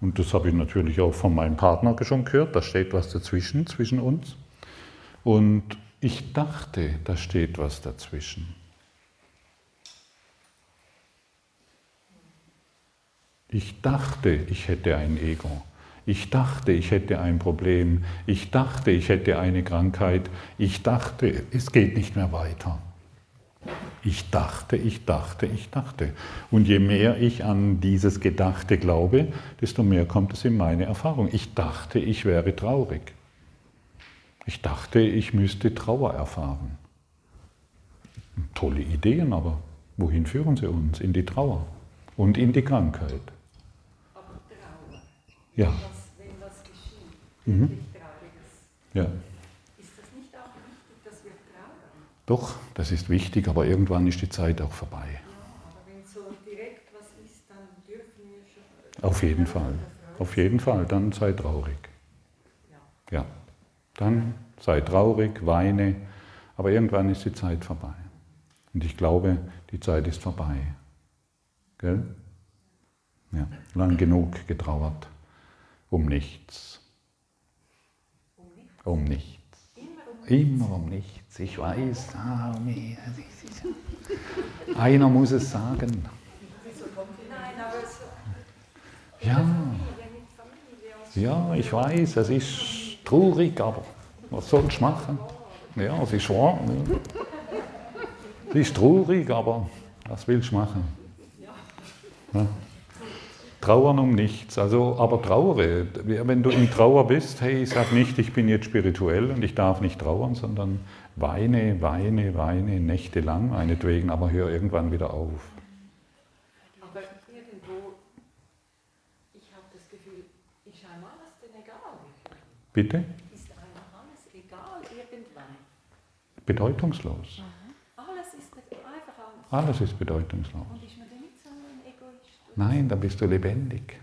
Und das habe ich natürlich auch von meinem Partner schon gehört. Da steht was dazwischen, zwischen uns. Und ich dachte, da steht was dazwischen. Ich dachte, ich hätte ein Ego. Ich dachte, ich hätte ein Problem. Ich dachte, ich hätte eine Krankheit. Ich dachte, es geht nicht mehr weiter. Ich dachte, ich dachte, ich dachte. Und je mehr ich an dieses Gedachte glaube, desto mehr kommt es in meine Erfahrung. Ich dachte, ich wäre traurig. Ich dachte, ich müsste Trauer erfahren. Tolle Ideen, aber wohin führen sie uns? In die Trauer und in die Krankheit. Aber Trauer, Ja, was, wenn was geschieht, Mhm. wirklich Trauriges, ja. ist das nicht auch wichtig, dass wir trauern? Doch, das ist wichtig, aber irgendwann ist die Zeit auch vorbei. Auf jeden Fall. Auf jeden Fall, dann sei traurig. Ja. Ja, dann sei traurig, weine, aber irgendwann ist die Zeit vorbei. Und ich glaube, die Zeit ist vorbei. Gell? Ja, lang genug getrauert. Um nichts. Um nichts. Immer um nichts. Ich weiß. Nichts. Einer muss es sagen. Ja. Ja, ich weiß, es ist traurig, aber was soll ich machen? Ja, es ist wahr. Ja. Es ist traurig, aber was willst du machen? Ja. Trauern um nichts, also, aber trauere. Wenn du in Trauer bist, hey, sag nicht, ich bin jetzt spirituell und ich darf nicht trauern, sondern weine, weine, weine, nächtelang meinetwegen, aber hör irgendwann wieder auf. Aber irgendwo, ich habe das Gefühl, ist einem alles denn egal? Bitte? Ist einem alles egal irgendwann? Bedeutungslos. Alles ist einfach alles. Alles ist bedeutungslos. Und ist man denn nicht so ein Egoist? Nein, dann bist du lebendig.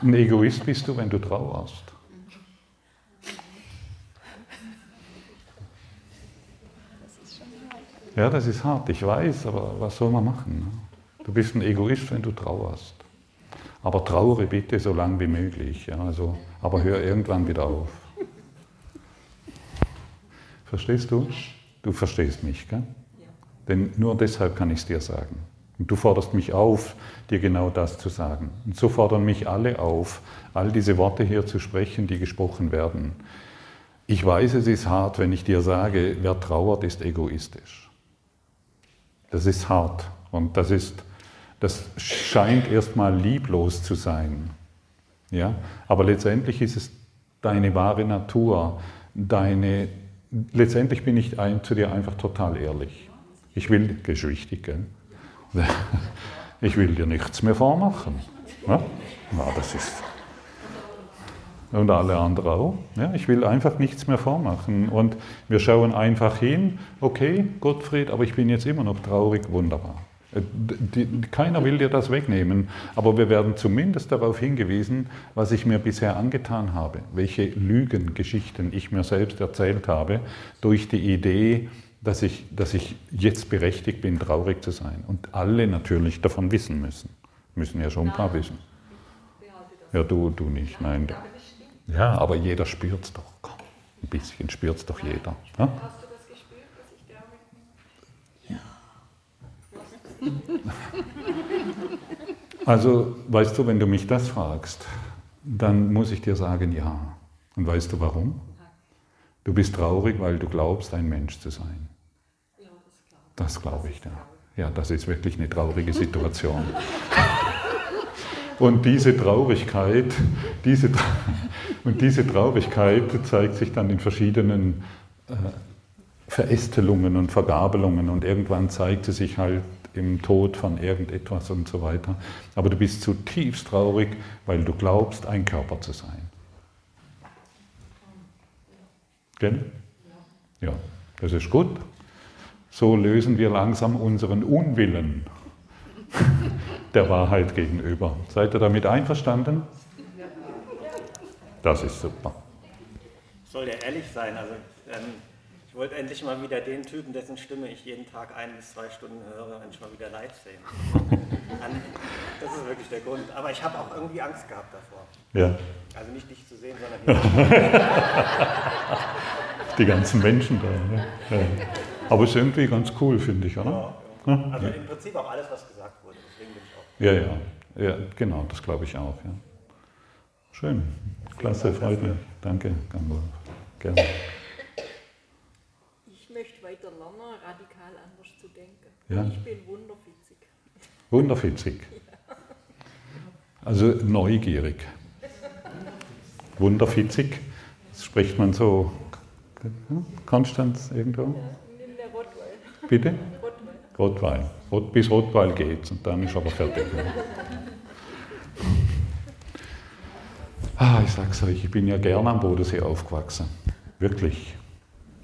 Ein Egoist bist du, wenn du trauerst. Ja, das ist hart, ich weiß, aber was soll man machen? ne? Du bist ein Egoist, wenn du trauerst. Aber trauere bitte so lange wie möglich. Ja, also, aber hör irgendwann wieder auf. Verstehst du? Du verstehst mich, gell? Denn nur deshalb kann ich es dir sagen. Und du forderst mich auf, dir genau das zu sagen. Und so fordern mich alle auf, all diese Worte hier zu sprechen, die gesprochen werden. Ich weiß, es ist hart, wenn ich dir sage, wer trauert, ist egoistisch. Das ist hart und das ist, das scheint erstmal lieblos zu sein. Ja? Aber letztendlich ist es deine wahre Natur, deine, letztendlich bin ich ein, zu dir einfach total ehrlich. Ich will, das ist wichtig, gell? Ich will dir nichts mehr vormachen. Ja, ja das ist. Und alle anderen auch. Ja, ich will einfach nichts mehr vormachen. Und wir schauen einfach hin, okay, Gottfried, aber ich bin jetzt immer noch traurig, wunderbar. Äh, keiner will dir das wegnehmen, aber wir werden zumindest darauf hingewiesen, was ich mir bisher angetan habe, welche Lügengeschichten ich mir selbst erzählt habe, durch die Idee, dass ich, dass ich jetzt berechtigt bin, traurig zu sein. Und alle natürlich davon wissen müssen. Müssen ja schon ein paar wissen. Ja, du, du nicht, nein. Ja, aber jeder spürt es doch. Ein bisschen spürt es doch jeder. Ja? Hast du das gespürt, dass ich traurig bin? Also, weißt du, wenn du mich das fragst, dann muss ich dir sagen, ja. Und weißt du warum? Du bist traurig, weil du glaubst, ein Mensch zu sein. Das glaube ich, ja. Ja, das ist wirklich eine traurige Situation. Und diese Traurigkeit, diese, und diese Traurigkeit zeigt sich dann in verschiedenen äh, Verästelungen und Vergabelungen und irgendwann zeigt sie sich halt im Tod von irgendetwas und so weiter. Aber du bist zutiefst traurig, weil du glaubst, ein Körper zu sein. Gell? Ja, das ist gut. So lösen wir langsam unseren Unwillen der Wahrheit gegenüber. Seid ihr damit einverstanden? Das ist super. Soll ja ehrlich sein, also ähm, ich wollte endlich mal wieder den Typen, dessen Stimme ich jeden Tag ein bis zwei Stunden höre, endlich mal wieder live sehen. das ist wirklich der Grund. Aber ich habe auch irgendwie Angst gehabt davor. Ja. Also nicht dich zu sehen, sondern. Die ganzen Menschen da. Ne? Ja. Aber es ist irgendwie ganz cool, finde ich, oder? Ja, ja. Also im Prinzip auch alles, was gesagt wurde. Deswegen bin ich auch. Ja, ja. ja genau, das glaube ich auch. Ja. Schön. Klasse, freut mich. Danke, Gangolf. Gerne. Ich möchte weiter lernen, radikal anders zu denken. Ja. Ich bin wunderfitzig. Wunderfitzig. Also neugierig. Wunderfitzig. Das spricht man so. Konstanz irgendwo? Nimm der Rottweil. Bitte? Rotwein. Rot, bis Rotweil geht und dann ist aber fertig. Ah, ich sag's euch, ich bin ja gerne am Bodensee aufgewachsen. Wirklich.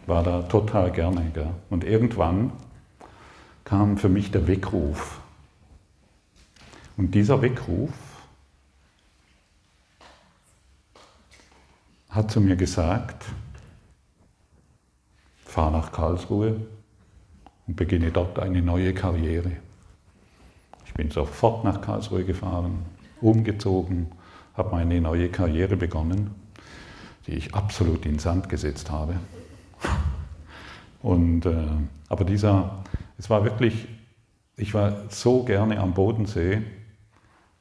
War da total gerne. Gell? Und irgendwann kam für mich der Weckruf. Und dieser Weckruf hat zu mir gesagt, fahr nach Karlsruhe und beginne dort eine neue Karriere. Ich bin sofort nach Karlsruhe gefahren, umgezogen, habe meine neue Karriere begonnen, die ich absolut in Sand gesetzt habe. Und, äh, aber dieser, es war wirklich, ich war so gerne am Bodensee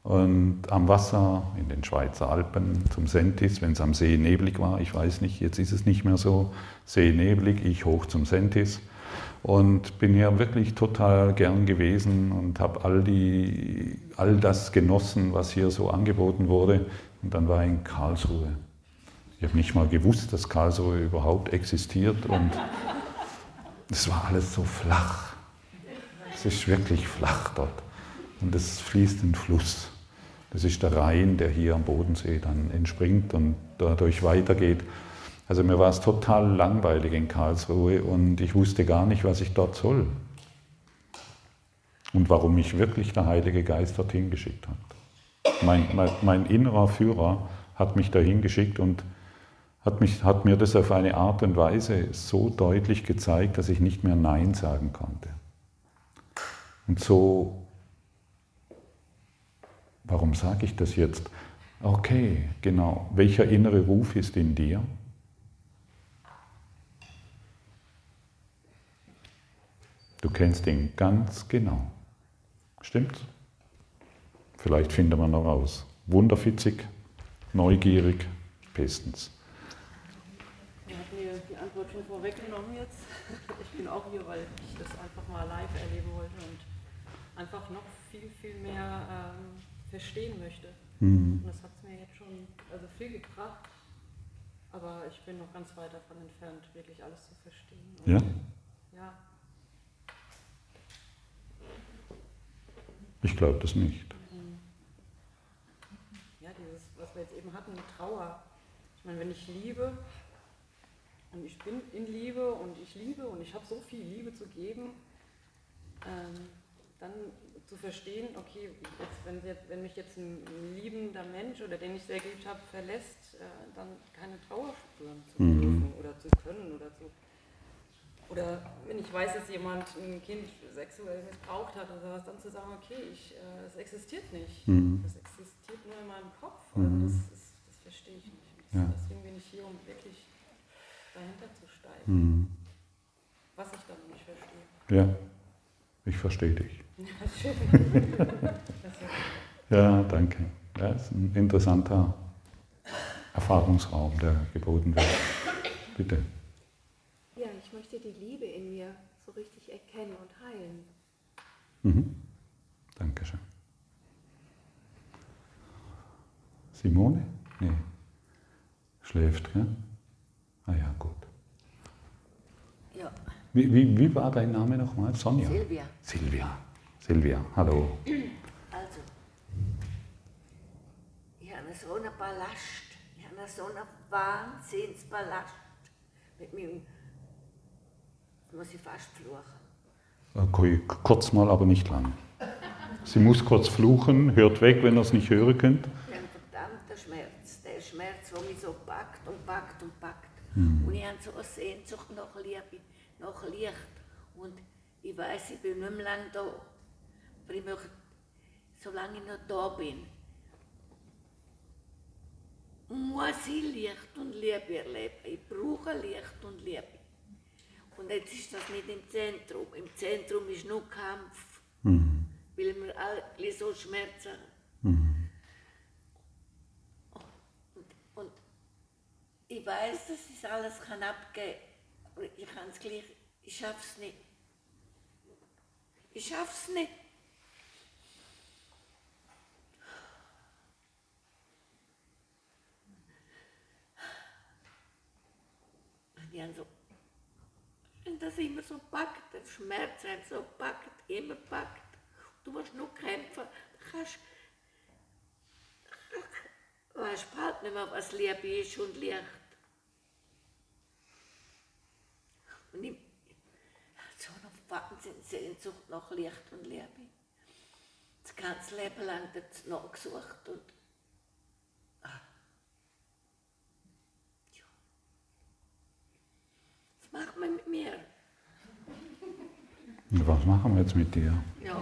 und am Wasser in den Schweizer Alpen zum Sentis, wenn es am See neblig war, ich weiß nicht, jetzt ist es nicht mehr so, See neblig, ich hoch zum Sentis und bin hier wirklich total gern gewesen und habe all, all das genossen, was hier so angeboten wurde. Und dann war ich in Karlsruhe. Ich habe nicht mal gewusst, dass Karlsruhe überhaupt existiert und es war alles so flach. Es ist wirklich flach dort und es fließt ein Fluss. Das ist der Rhein, der hier am Bodensee dann entspringt und dadurch weitergeht. Also mir war es total langweilig in Karlsruhe und ich wusste gar nicht, was ich dort soll. Und warum mich wirklich der Heilige Geist dorthin geschickt hat. Mein, mein, mein innerer Führer hat mich dahin geschickt und hat, mich, hat mir das auf eine Art und Weise so deutlich gezeigt, dass ich nicht mehr Nein sagen konnte. Und so, warum sage ich das jetzt? Okay, genau. Welcher innere Ruf ist in dir? Du kennst ihn ganz genau. Stimmt's? Vielleicht finden wir noch raus. Wunderfitzig, neugierig, bestens. Ihr habt mir die Antwort schon vorweggenommen jetzt. Ich bin auch hier, weil ich das einfach mal live erleben wollte und einfach noch viel, viel mehr ähm, verstehen möchte. Mhm. Und das hat mir jetzt schon also viel gebracht, Aber ich bin noch ganz weit davon entfernt, wirklich alles zu verstehen. Ja? Ja. Ich glaube das nicht. Ja, dieses, was wir jetzt eben hatten, Trauer. Ich meine, wenn ich liebe und ich bin in Liebe und ich liebe und ich habe so viel Liebe zu geben, ähm, dann zu verstehen, okay, jetzt, wenn, jetzt, wenn, mich jetzt ein liebender Mensch oder den ich sehr geliebt habe, verlässt, äh, dann keine Trauer spüren zu Mhm. dürfen oder zu können oder zu. Oder wenn ich weiß, dass jemand ein Kind sexuell missbraucht hat oder sowas, dann zu sagen, okay, ich, äh, es existiert nicht. Mhm. Das existiert nur in meinem Kopf. Mhm. das, ist, das verstehe ich nicht. Das, Ja. Deswegen bin ich hier, um wirklich dahinter zu steigen. Mhm. Was ich dann nicht verstehe. Ja, ich verstehe dich. Das Ja, danke. Ja, ist ein interessanter Erfahrungsraum, der geboten wird. Bitte. Möchte die Liebe in mir so richtig erkennen und heilen. Mhm. Dankeschön. Simone? Nee. Schläft, ja? Ah ja, gut. Ja, Wie, wie, wie war dein Name nochmal? Sonja? Silvia. Silvia. Silvia, hallo. Also, ich habe so einen Ballast, ich habe so einen Wahnsinnsballast mit meinem, muss ich fast fluchen. Okay, kurz mal, aber nicht lang. Sie muss kurz fluchen, hört weg, wenn ihr es nicht hören könnt. Einen verdammten Schmerz, der Schmerz, der mich so packt und packt und packt. Mhm. Und ich habe so eine Sehnsucht nach Liebe, nach Licht. Und ich weiß, ich bin nicht mehr lange da. Aber ich möchte, solange ich noch da bin, muss ich Licht und Liebe erleben. Ich brauche Licht und Liebe. Und jetzt ist das nicht im Zentrum. Im Zentrum ist nur Kampf, Mhm. weil wir alle so Schmerzen haben. Mhm. Und ich weiß, dass ich alles kann abgeben kann, aber ich kann es gleich, ich schaff's nicht. Ich schaff's nicht. Und ich habe so, und das immer so packt, der Schmerz hat so packt, immer packt. Du musst nur kämpfen, du kannst weiß bald nicht mehr, was Liebe ist und Licht. Und ich habe so eine Wahnsinnssehnsucht nach Licht und Liebe. Das ganze Leben lang das nachgesucht und ah. Ja. Was macht man mit mir? Und Was machen wir jetzt mit dir? Ja.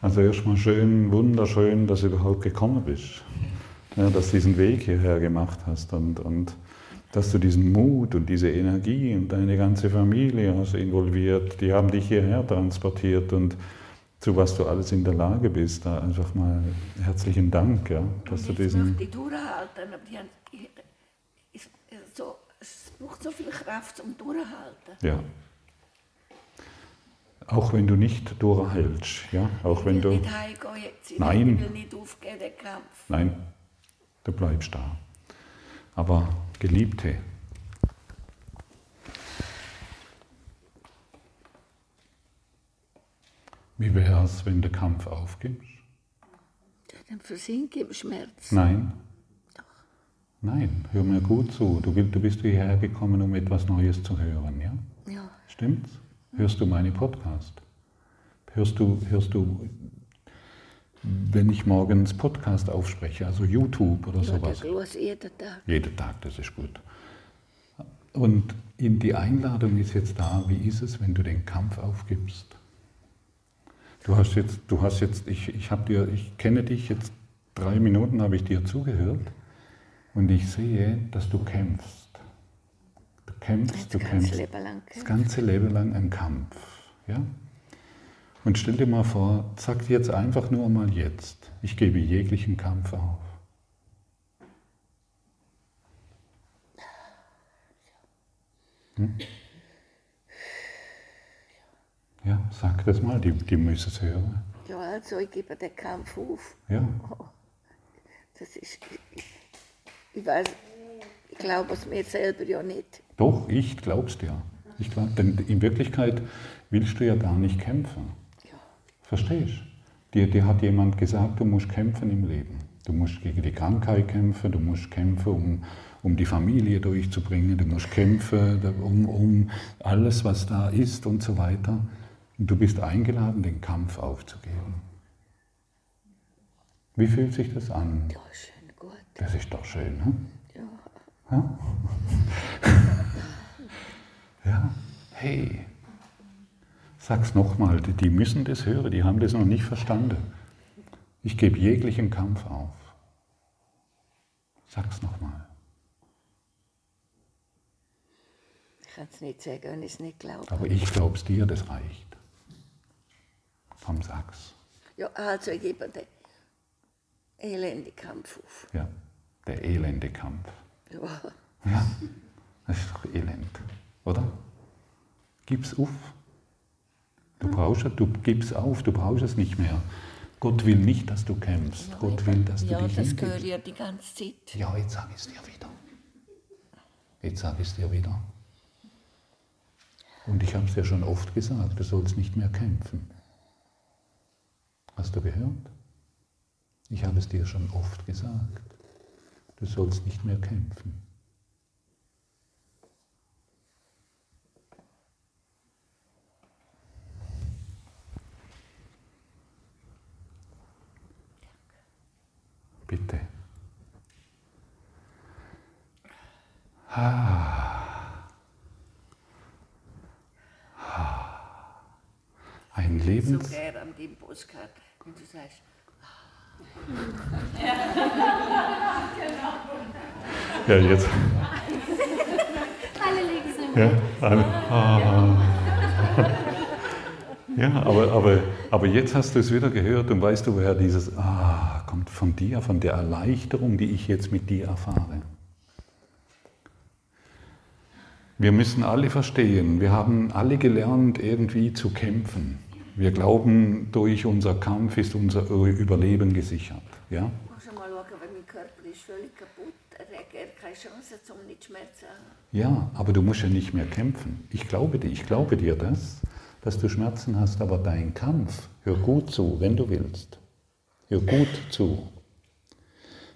Also erstmal schön, wunderschön, dass du überhaupt gekommen bist. Ja, dass du diesen Weg hierher gemacht hast und, und dass du diesen Mut und diese Energie und deine ganze Familie hast involviert. Die haben dich hierher transportiert und zu was du alles in der Lage bist. Da einfach mal herzlichen Dank, ja, dass du diesen... ich durchhalten, aber die haben, ich, so, braucht so viel Kraft zum Durchhalten. Ja. Auch wenn du nicht durchhältst, ja, auch wenn ich will du... nicht heimgehen jetzt, ich Nein. will nicht aufgeben, den Kampf. Nein, du bleibst da. Aber Geliebte, wie wäre es, wenn der Kampf aufgibst? Dann versinke im Schmerz. Nein. Nein, hör mir gut zu. Du, du bist hierher gekommen, um etwas Neues zu hören, ja? Ja. Stimmt's? Hörst du meine Podcast? Hörst du, hörst du, wenn ich morgens Podcast aufspreche, also YouTube oder Ja, sowas? los jeden Tag. Jeden Tag, das ist gut. Und die Einladung ist jetzt da, wie ist es, wenn du den Kampf aufgibst? Du hast jetzt, du hast jetzt, ich, ich habe dir, ich kenne dich jetzt drei Minuten, habe ich dir zugehört und ich sehe, dass du kämpfst. Du kämpfst, Das du ganze kämpfst. Leben lang Das ganze Leben lang ein Kampf, ja? Und stell dir mal vor, sag dir jetzt einfach nur mal jetzt, ich gebe jeglichen Kampf auf. Hm? Ja, sag das mal, die, die müssen es hören. Ja, also ich gebe den Kampf auf. Ja. Oh, das ist, ich, Ich weiß, ich glaube es mir selber ja nicht. Doch, ich glaub's dir. Ich glaub, denn in Wirklichkeit willst du ja gar nicht kämpfen. Verstehst Dir, dir hat jemand gesagt, du musst kämpfen im Leben. Du musst gegen die Krankheit kämpfen, du musst kämpfen, um, um die Familie durchzubringen, du musst kämpfen, um, um alles, was da ist und so weiter. Und du bist eingeladen, den Kampf aufzugeben. Wie fühlt sich das an? Ja, schön. Das ist doch schön, ne? Ja. Ja? ja? Hey, sag's nochmal, die, müssen das hören, die haben das noch nicht verstanden. Ich gebe jeglichen Kampf auf. Sag's nochmal. Ich kann es nicht sagen, wenn ich es nicht glaube. Aber ich glaub's dir, das reicht. Komm, sag's. Ja, also ich elenden Kampf auf. Ja, der elende Kampf. Ja. Ja, das ist doch elend, oder? Gib's auf. Du brauchst es, du gibst auf, du brauchst es nicht mehr. Gott will nicht, dass du kämpfst. Gott will, dass du Ja, dich das hingibst. gehört ja die ganze Zeit. Ja, jetzt sag ich es dir wieder. Jetzt sag ich es dir wieder. Und ich habe es dir schon oft gesagt, du sollst nicht mehr kämpfen. Hast du gehört? Ich habe es dir schon oft gesagt. Du sollst nicht mehr kämpfen. Bitte. Ah. Ah. Ein So Lebens... gern an dem Postcard, wenn du sagst, Ja, jetzt. Alle liegen so. Ja, alle. Ah. ja aber, aber, aber jetzt hast du es wieder gehört und weißt du, woher dieses Ah kommt von dir, von der Erleichterung, die ich jetzt mit dir erfahre. Wir müssen alle verstehen, wir haben alle gelernt, irgendwie zu kämpfen. Wir glauben, durch unser Kampf ist unser Überleben gesichert. Ja? Musst mal schauen, weil mein Körper ist völlig kaputt. Er hat keine Chance, um nicht Schmerzen zu haben. Ja, aber du musst ja nicht mehr kämpfen. Ich glaube dir, ich glaube dir das, dass du Schmerzen hast, aber dein Kampf, hör gut zu, wenn du willst. Hör gut zu.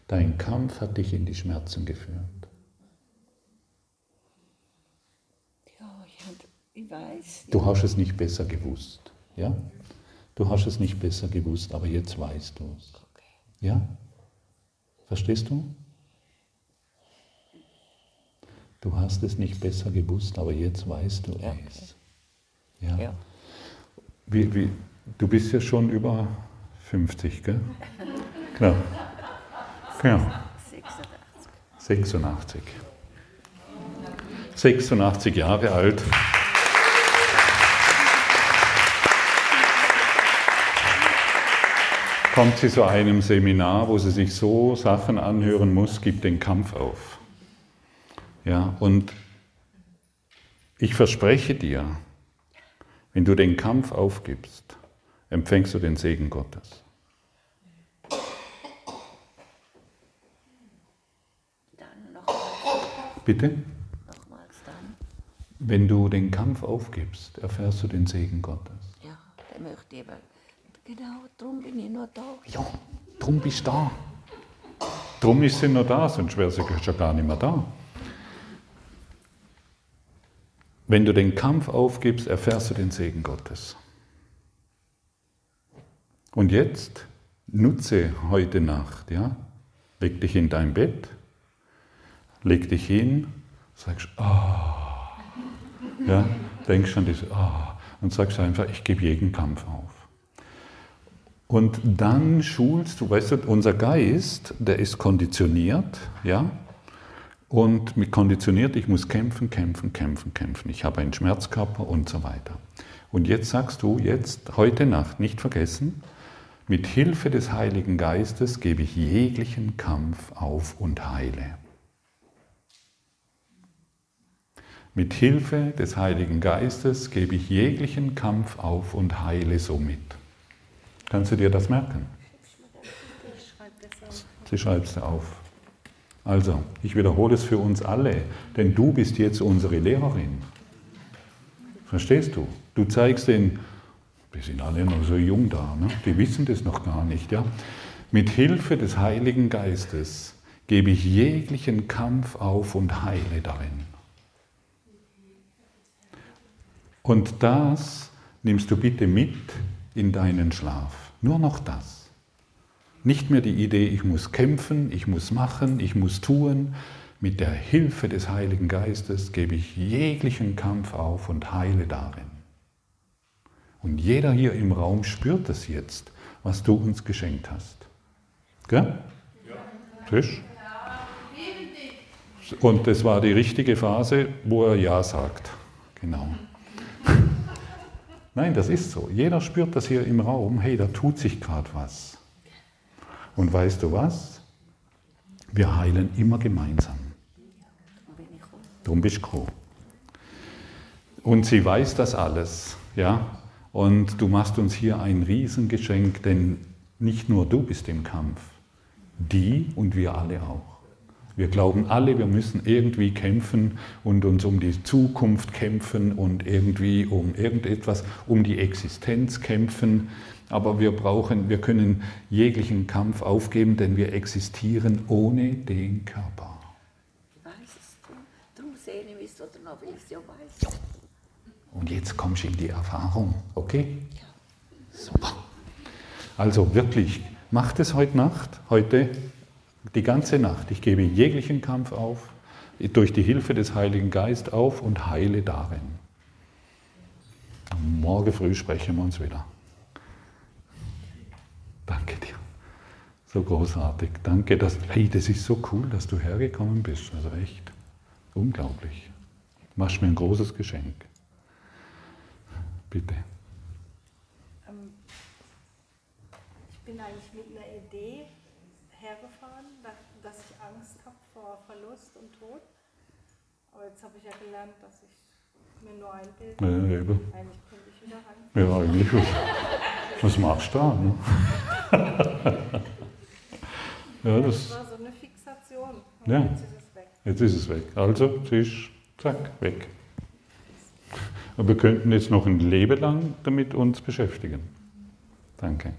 Dein Kampf hat dich in die Schmerzen geführt. Ja, ich, hab, ich weiß. Du hast es nicht besser gewusst. Ja? Du hast es nicht besser gewusst, aber jetzt weißt du es. Ja? Verstehst du? Du hast es nicht besser gewusst, aber jetzt weißt du es. Ja. Ja. Wie, wie, du bist ja schon über 50, gell? Genau. Genau. 86. 86. 86 Jahre alt. Kommt sie zu einem Seminar, wo sie sich so Sachen anhören muss, gibt den Kampf auf. Ja, und ich verspreche dir, wenn du den Kampf aufgibst, empfängst du den Segen Gottes. Dann nochmals, Bitte? nochmals dann. Wenn du den Kampf aufgibst, erfährst du den Segen Gottes. Ja, der möchte aber. Genau, darum bin ich nur da. Ja, drum bist du da. Drum ist sie noch da, sonst wäre sie schon gar nicht mehr da. Wenn du den Kampf aufgibst, erfährst du den Segen Gottes. Und jetzt nutze heute Nacht, ja? Leg dich in dein Bett, leg dich hin, sagst, ah, ja, denkst an das, ah, und sagst einfach, ich gebe jeden Kampf auf. Und dann schulst du, weißt du, unser Geist, der ist konditioniert, ja, und mit konditioniert, ich muss kämpfen, kämpfen, kämpfen, kämpfen. Ich habe einen Schmerzkörper und so weiter. Und jetzt sagst du, jetzt, heute Nacht, nicht vergessen, mit Hilfe des Heiligen Geistes gebe ich jeglichen Kampf auf und heile. Mit Hilfe des Heiligen Geistes gebe ich jeglichen Kampf auf und heile somit. Kannst du dir das merken? Sie schreibt es auf. Also, ich wiederhole es für uns alle, denn du bist jetzt unsere Lehrerin. Verstehst du? Du zeigst den, wir sind alle noch so jung da, ne? die wissen das noch gar nicht. Ja? Mit Hilfe des Heiligen Geistes gebe ich jeglichen Kampf auf und heile darin. Und das nimmst du bitte mit in deinen Schlaf. Nur noch das. Nicht mehr die Idee, ich muss kämpfen, ich muss machen, ich muss tun. Mit der Hilfe des Heiligen Geistes gebe ich jeglichen Kampf auf und heile darin. Und jeder hier im Raum spürt es jetzt, was du uns geschenkt hast. Gell? Ja. Tisch? Und das war die richtige Phase, wo er Ja sagt. Genau. Nein, das ist so. Jeder spürt das hier im Raum, hey, da tut sich gerade was. Und weißt du was? Wir heilen immer gemeinsam. Darum bist du Und sie weiß das alles, ja. Und du machst uns hier ein Riesengeschenk, denn nicht nur du bist im Kampf, die und wir alle auch. Wir glauben alle, wir müssen irgendwie kämpfen und uns um die Zukunft kämpfen und irgendwie um irgendetwas, um die Existenz kämpfen. Aber wir brauchen, wir können jeglichen Kampf aufgeben, denn wir existieren ohne den Körper. Und jetzt kommst du in die Erfahrung, okay? Super. Also wirklich, macht es heute Nacht, heute die ganze Nacht. Ich gebe jeglichen Kampf auf, durch die Hilfe des Heiligen Geistes auf und heile darin. Morgen früh sprechen wir uns wieder. Danke dir. So großartig. Danke, dass, hey, das ist so cool, dass du hergekommen bist. Also echt unglaublich. Du machst mir ein großes Geschenk. Bitte. Ähm, ich bin eigentlich mit einer Idee hergefahren, dass ich Angst habe vor Verlust und Tod. Aber jetzt habe ich ja gelernt, dass ich mir nur einbilde. Ja, eben. Eigentlich könnte ich wieder rein. Ja, eigentlich. Was, was machst du da? Ne? ja, das, das war so eine Fixation. Und ja. Jetzt ist es weg. Jetzt ist es weg. Also, Tisch, zack, weg. Aber wir könnten jetzt noch ein Leben lang damit uns beschäftigen. Danke.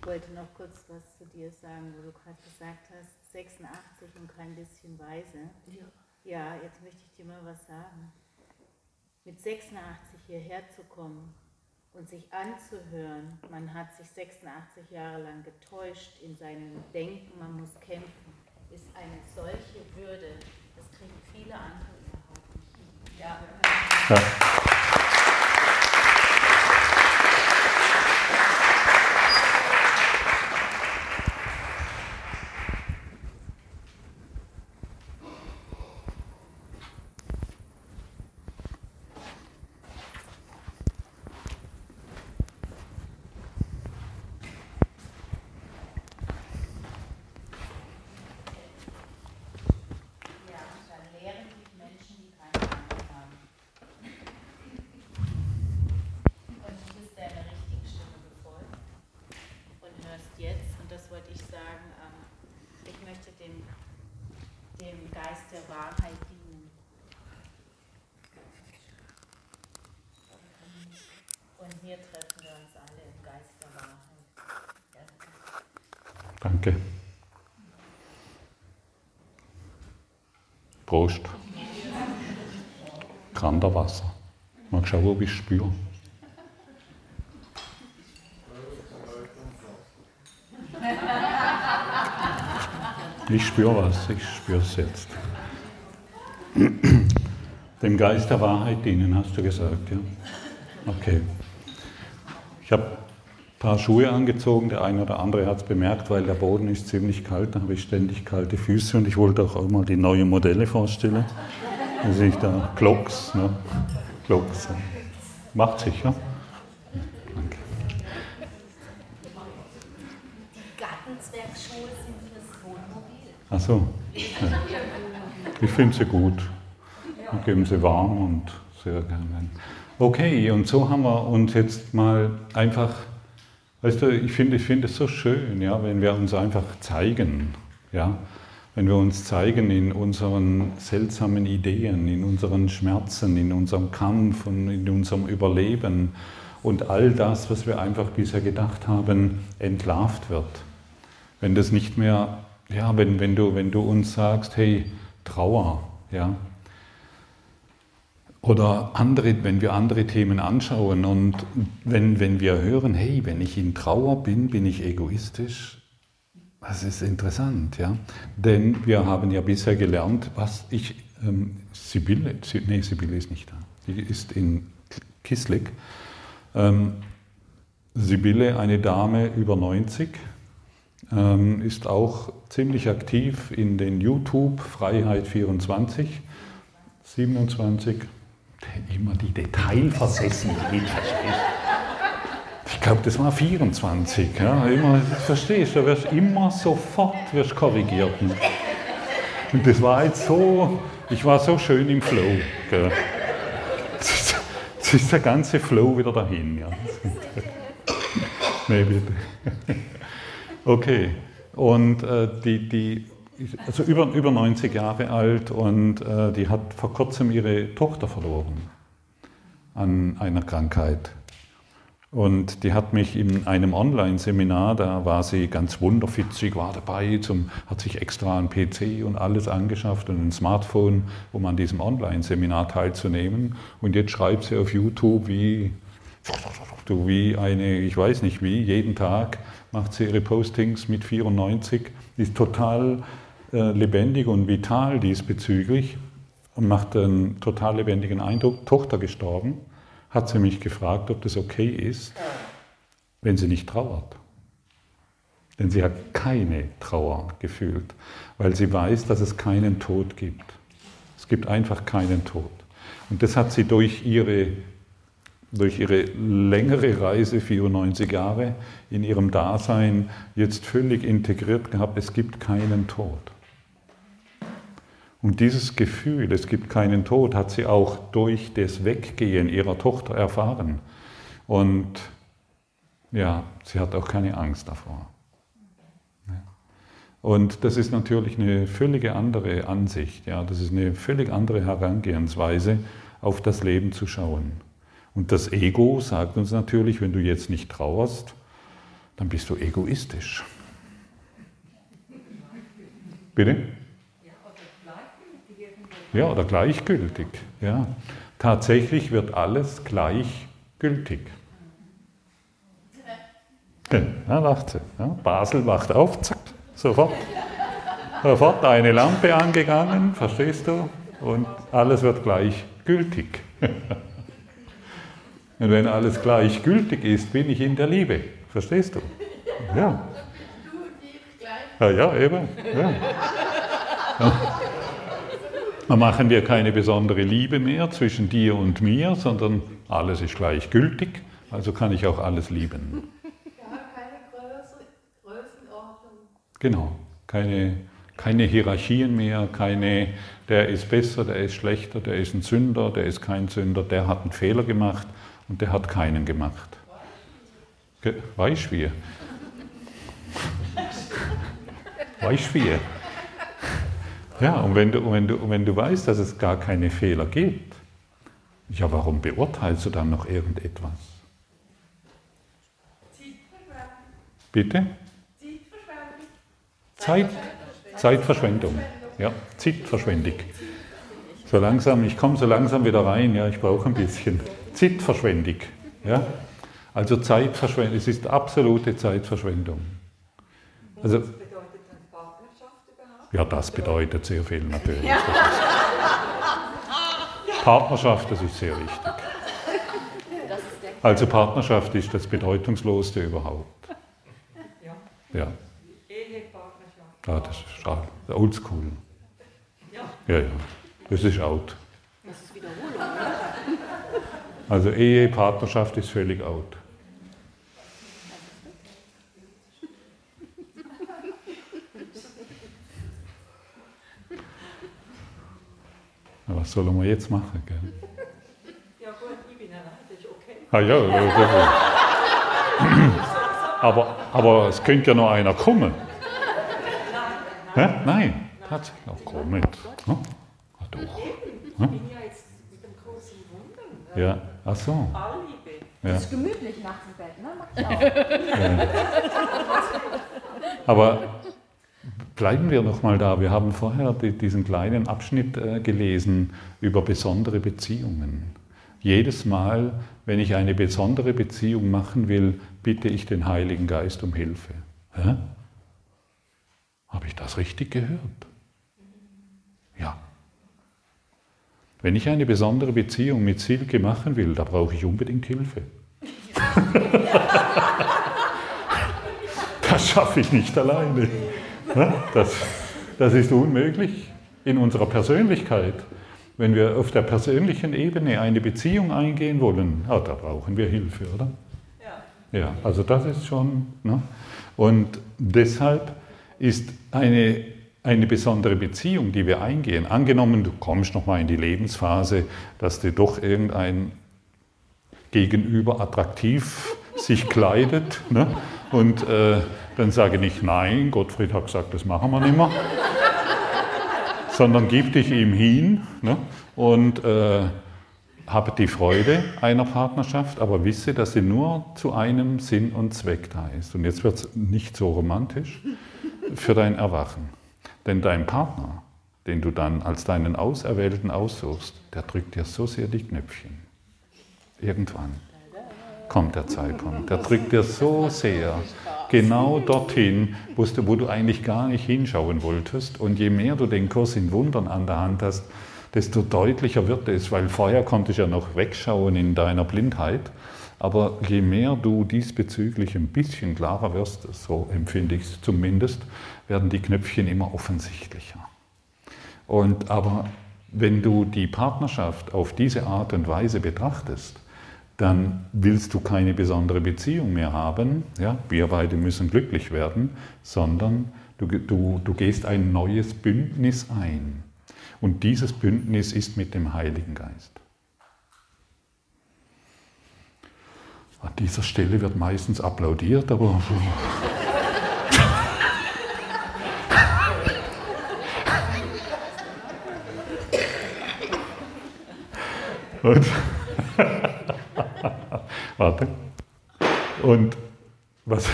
Ich wollte noch kurz was zu dir sagen, wo du gerade gesagt hast, 86 und kein bisschen weise. Ja. jetzt möchte ich dir mal was sagen. Mit 86 hierher zu kommen und sich anzuhören, man hat sich 86 Jahre lang getäuscht in seinem Denken, man muss kämpfen, ist eine solche Würde. Das kriegen viele andere überhaupt nicht. Ja. ja. Danke. Prost. Wasser. Mal schauen, ob ich spüre. Ich spüre was, ich spüre es jetzt. Dem Geist der Wahrheit dienen, hast du gesagt, ja? Okay. Ich habe paar Schuhe angezogen. Der eine oder andere hat es bemerkt, weil der Boden ist ziemlich kalt. Da habe ich ständig kalte Füße und ich wollte auch mal die neuen Modelle vorstellen. Da sehe ich da Glocks. Ne? Glocks. Macht sich, ja? Danke. Die Gartenzwergschuhe sind fürs Wohnmobil. Ach so. Ja. Ich finde sie gut. Und geben sie warm und sehr gerne. Okay, und so haben wir uns jetzt mal einfach Weißt du, ich finde ich find es so schön, ja, wenn wir uns einfach zeigen. Ja. wenn wir uns zeigen in unseren seltsamen Ideen, in unseren Schmerzen, in unserem Kampf und in unserem Überleben und all das, was wir einfach bisher gedacht haben, entlarvt wird. Wenn das nicht mehr, ja, wenn, wenn, du, wenn du uns sagst, hey, Trauer, ja, oder andere, wenn wir andere Themen anschauen und wenn, wenn wir hören, hey, wenn ich in Trauer bin, bin ich egoistisch, das ist interessant, ja. Denn wir haben ja bisher gelernt, was ich, ähm, Sibylle, nee, Sibylle ist nicht da, die ist in Kislik. Ähm, Sibylle, eine Dame über 90, ähm, ist auch ziemlich aktiv in den YouTube Freiheit 24, 27, immer die Detailversessenheit, verstehst Ich glaube, das war 24. Ja, immer, verstehst du, wirst immer sofort wirst korrigiert. Und das war jetzt so, ich war so schön im Flow. Gell. Jetzt ist der ganze Flow wieder dahin. Ja. nee, bitte. Okay, und äh, die, die also über, über 90 Jahre alt und äh, die hat vor kurzem ihre Tochter verloren an einer Krankheit. Und die hat mich in einem Online-Seminar, da war sie ganz wunderfitzig, war dabei, zum, hat sich extra ein PC und alles angeschafft und ein Smartphone, um an diesem Online-Seminar teilzunehmen. Und jetzt schreibt sie auf YouTube, wie, wie eine, ich weiß nicht wie, jeden Tag macht sie ihre Postings mit 94, ist total lebendig und vital diesbezüglich und macht einen total lebendigen Eindruck. Tochter gestorben, hat sie mich gefragt, ob das okay ist, wenn sie nicht trauert. Denn sie hat keine Trauer gefühlt, weil sie weiß, dass es keinen Tod gibt. Es gibt einfach keinen Tod. Und das hat sie durch ihre, durch ihre längere Reise, 94 Jahre, in ihrem Dasein jetzt völlig integriert gehabt, es gibt keinen Tod. Und dieses Gefühl, es gibt keinen Tod, hat sie auch durch das Weggehen ihrer Tochter erfahren. Und ja, sie hat auch keine Angst davor. Und das ist natürlich eine völlig andere Ansicht, ja, das ist eine völlig andere Herangehensweise, auf das Leben zu schauen. Und das Ego sagt uns natürlich, wenn du jetzt nicht trauerst, dann bist du egoistisch. Bitte? Ja, oder gleichgültig. Ja. Tatsächlich wird alles gleichgültig. Ja, lacht sie. Ja, Basel wacht auf, zack, sofort. Sofort eine Lampe angegangen, verstehst du? Und alles wird gleichgültig. Und wenn alles gleichgültig ist, bin ich in der Liebe. Verstehst du? Ja. Ja, ja eben. Ja. Dann machen wir keine besondere Liebe mehr zwischen dir und mir, sondern alles ist gleichgültig, also kann ich auch alles lieben. Ja, keine Größenordnung. Genau, keine, keine Hierarchien mehr, keine, der ist besser, der ist schlechter, der ist ein Sünder, der ist kein Sünder, der hat einen Fehler gemacht und der hat keinen gemacht. Weißt du wie? Weißt du wie? Ja, und wenn du, wenn, du, wenn du weißt, dass es gar keine Fehler gibt, ja, warum beurteilst du dann noch irgendetwas? Bitte? Zeit, Zeitverschwendung. Ja, Zeitverschwendung. So langsam, ich komme so langsam wieder rein, ja, ich brauche ein bisschen. Zeitverschwendung. Ja? Also Zeitverschwendung, es ist absolute Zeitverschwendung. Also, ja, das bedeutet sehr viel natürlich. Ja. Partnerschaft, das ist sehr wichtig. Also Partnerschaft ist das bedeutungslosste überhaupt. Ja. Ehepartnerschaft. Ja, das ist oldschool. Ja, ja. Das ist out. Das ist Wiederholung, oder? Also Ehe, Partnerschaft ist völlig out. Was sollen wir jetzt machen? Gell? Ja gut, ich bin erwartet, okay. Ah ja, aber, aber es könnte ja noch einer kommen. Nein, nein. Nein, Tatsächlich, auch komm mit. Ja? Doch. Ich Ja? bin ja jetzt mit dem im Wundern. Ja, ach so. Ja. Das ist gemütlich nachts im Bett, ne? Mach ich auch. Aber bleiben wir noch mal da. Wir haben vorher die, diesen kleinen Abschnitt äh, gelesen über besondere Beziehungen. Jedes Mal, wenn ich eine besondere Beziehung machen will, bitte ich den Heiligen Geist um Hilfe. Hä? Habe ich das richtig gehört? Ja. Wenn ich eine besondere Beziehung mit Silke machen will, da brauche ich unbedingt Hilfe. Das schaffe ich nicht alleine. Ja, Das, das ist unmöglich in unserer Persönlichkeit. Wenn wir auf der persönlichen Ebene eine Beziehung eingehen wollen, ah, da brauchen wir Hilfe, oder? Ja. Ja, also das ist schon. Ne? Und deshalb ist eine, eine besondere Beziehung, die wir eingehen, angenommen, du kommst nochmal in die Lebensphase, dass dir doch irgendein Gegenüber attraktiv sich kleidet. Ne? Und äh, dann sage nicht, nein, Gottfried hat gesagt, das machen wir nicht mehr. Sondern gib dich ihm hin ne? und äh, habe die Freude einer Partnerschaft, aber wisse, dass sie nur zu einem Sinn und Zweck da ist. Und jetzt wird es nicht so romantisch für dein Erwachen. Denn dein Partner, den du dann als deinen Auserwählten aussuchst, der drückt dir so sehr die Knöpfchen. Irgendwann kommt der Zeitpunkt. Der drückt dir so sehr genau dorthin, wo du, du eigentlich gar nicht hinschauen wolltest. Und je mehr du den Kurs in Wundern an der Hand hast, desto deutlicher wird es, weil vorher konnte ich ja noch wegschauen in deiner Blindheit. Aber je mehr du diesbezüglich ein bisschen klarer wirst, so empfinde ich es zumindest, werden die Knöpfchen immer offensichtlicher. Und aber wenn du die Partnerschaft auf diese Art und Weise betrachtest, dann willst du keine besondere Beziehung mehr haben, ja, wir beide müssen glücklich werden, sondern du, du, du gehst ein neues Bündnis ein. Und dieses Bündnis ist mit dem Heiligen Geist. An dieser Stelle wird meistens applaudiert, aber Und Warte. Und was,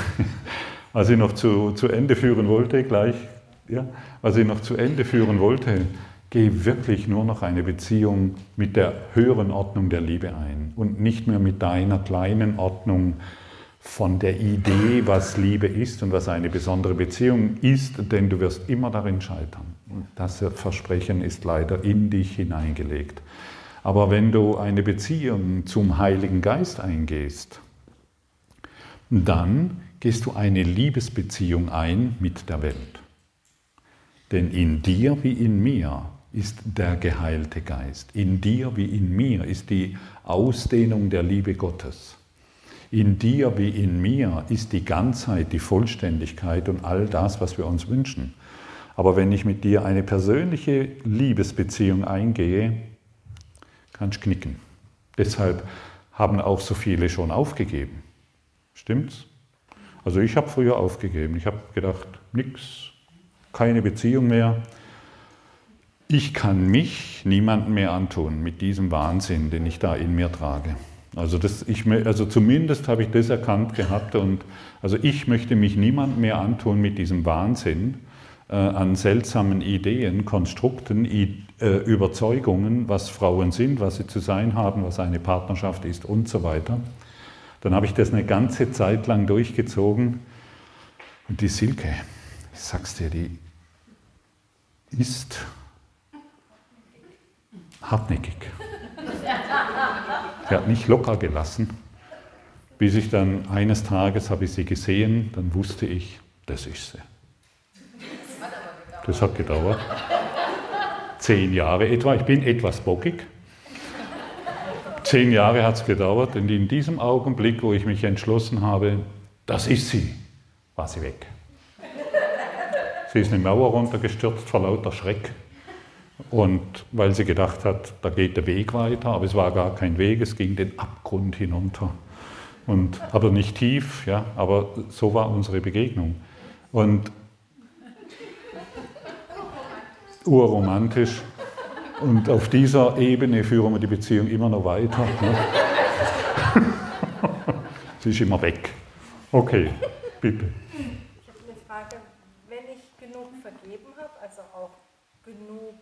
was ich noch zu, zu Ende führen wollte, gleich, ja, was ich noch zu Ende führen wollte, geh wirklich nur noch eine Beziehung mit der höheren Ordnung der Liebe ein und nicht mehr mit deiner kleinen Ordnung von der Idee, was Liebe ist und was eine besondere Beziehung ist, denn du wirst immer darin scheitern. Und das Versprechen ist leider in dich hineingelegt. Aber wenn du eine Beziehung zum Heiligen Geist eingehst, dann gehst du eine Liebesbeziehung ein mit der Welt. Denn in dir wie in mir ist der geheilte Geist. In dir wie in mir ist die Ausdehnung der Liebe Gottes. In dir wie in mir ist die Ganzheit, die Vollständigkeit und all das, was wir uns wünschen. Aber wenn ich mit dir eine persönliche Liebesbeziehung eingehe, kannst knicken. Deshalb haben auch so viele schon aufgegeben. Stimmt's? Also ich habe früher aufgegeben. Ich habe gedacht, nix, keine Beziehung mehr. Ich kann mich niemandem mehr antun mit diesem Wahnsinn, den ich da in mir trage. Also, das, ich, also zumindest habe ich das erkannt gehabt und also ich möchte mich niemandem mehr antun mit diesem Wahnsinn äh, an seltsamen Ideen, Konstrukten, I, äh, Überzeugungen, was Frauen sind, was sie zu sein haben, was eine Partnerschaft ist und so weiter. Dann habe ich das eine ganze Zeit lang durchgezogen und die Silke, ich sag's dir, die ist hartnäckig. Sie hat nicht locker gelassen, bis ich dann eines Tages habe ich sie gesehen, dann wusste ich, das ist sie. Das hat gedauert. Zehn Jahre etwa. Ich bin etwas bockig. Zehn Jahre hat es gedauert und in diesem Augenblick, wo ich mich entschlossen habe, das ist sie, war sie weg. Sie ist eine Mauer runtergestürzt vor lauter Schreck. Und weil sie gedacht hat, da geht der Weg weiter, aber es war gar kein Weg, es ging den Abgrund hinunter. Und, aber nicht tief, ja, aber so war unsere Begegnung. Und urromantisch. Und auf dieser Ebene führen wir die Beziehung immer noch weiter. Ne? Sie ist immer weg. Okay, bitte. Ich habe eine Frage. Wenn ich genug vergeben habe, also auch genug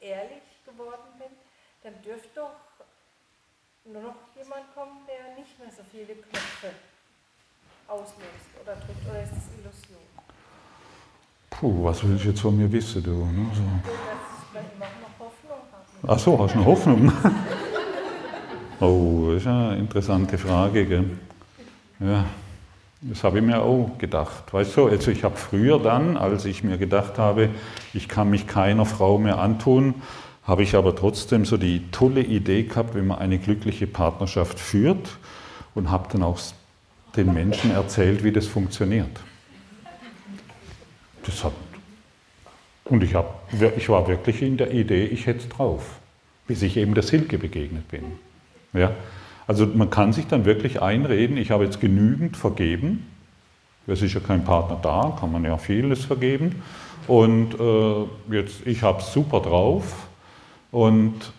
ehrlich geworden bin, dann dürfte doch nur noch jemand kommen, der nicht mehr so viele Knöpfe auslöst oder drückt, oder ist das Illusion? Puh, was willst du jetzt von mir wissen, du? Ne? So. Ich. Ach so, hast du eine Hoffnung? oh, das ist eine interessante Frage. Gell? Ja, das habe ich mir auch gedacht. Weißt du, also ich habe früher dann, als ich mir gedacht habe, ich kann mich keiner Frau mehr antun, habe ich aber trotzdem so die tolle Idee gehabt, wenn man eine glückliche Partnerschaft führt und habe dann auch den Menschen erzählt, wie das funktioniert. Das hat, und ich, hab, ich war wirklich in der Idee, ich hätte es drauf, bis ich eben der Silke begegnet bin. Ja? Also man kann sich dann wirklich einreden, ich habe jetzt genügend vergeben, es ist ja kein Partner da, kann man ja vieles vergeben, und äh, jetzt, ich habe es super drauf, und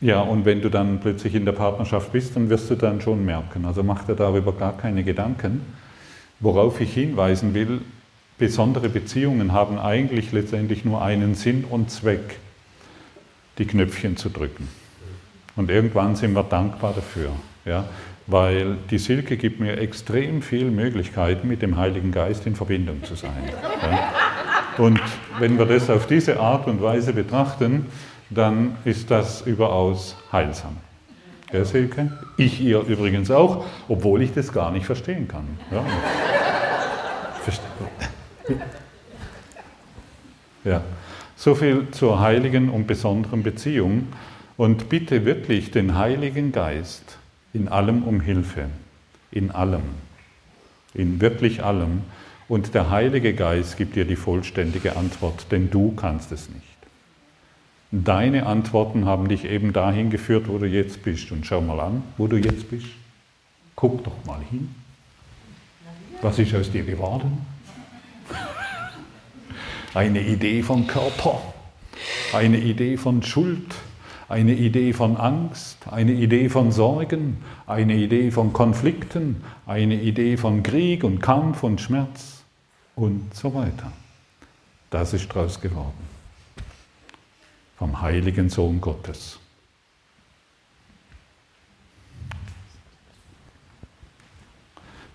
ja, und wenn du dann plötzlich in der Partnerschaft bist, dann wirst du dann schon merken. Also mach dir darüber gar keine Gedanken. Worauf ich hinweisen will, besondere Beziehungen haben eigentlich letztendlich nur einen Sinn und Zweck, die Knöpfchen zu drücken. Und irgendwann sind wir dankbar dafür, ja? weil die Silke gibt mir extrem viele Möglichkeiten, mit dem Heiligen Geist in Verbindung zu sein. Ja? Und wenn wir das auf diese Art und Weise betrachten, dann ist das überaus heilsam. Ja, Silke? Ich ihr übrigens auch, obwohl ich das gar nicht verstehen kann. Ja. Ja. So viel zur heiligen und besonderen Beziehung. Und bitte wirklich den Heiligen Geist in allem um Hilfe. In allem. In wirklich allem. Und der Heilige Geist gibt dir die vollständige Antwort, denn du kannst es nicht. Deine Antworten haben dich eben dahin geführt, wo du jetzt bist. Und schau mal an, wo du jetzt bist. Guck doch mal hin. Was ist aus dir geworden? Eine Idee von Körper, eine Idee von Schuld, eine Idee von Angst, eine Idee von Sorgen, eine Idee von Konflikten, eine Idee von Krieg und Kampf und Schmerz und so weiter. Das ist daraus geworden. Vom heiligen Sohn Gottes.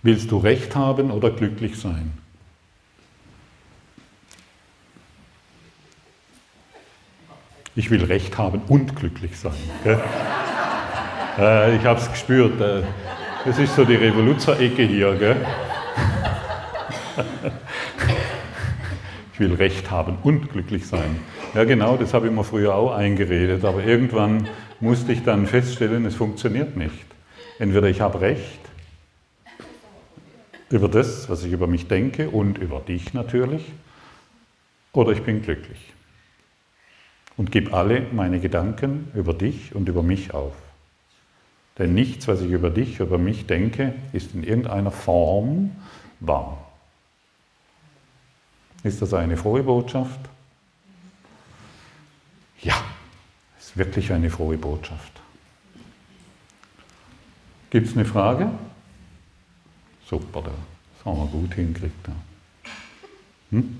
Willst du Recht haben oder glücklich sein? Ich will Recht haben und glücklich sein. Äh, ich habe es gespürt. Äh, das ist so die Revoluzzer-Ecke hier. Ich will Recht haben und glücklich sein. Ja genau, das habe ich mir früher auch eingeredet, aber irgendwann musste ich dann feststellen, es funktioniert nicht. Entweder ich habe Recht über das, was ich über mich denke und über dich natürlich, oder ich bin glücklich und gebe alle meine Gedanken über dich und über mich auf. Denn nichts, was ich über dich, über mich denke, ist in irgendeiner Form wahr. Ist das eine frohe Botschaft? Ja, ist wirklich eine frohe Botschaft. Gibt es eine Frage? Super, das haben wir gut hingekriegt. Hm?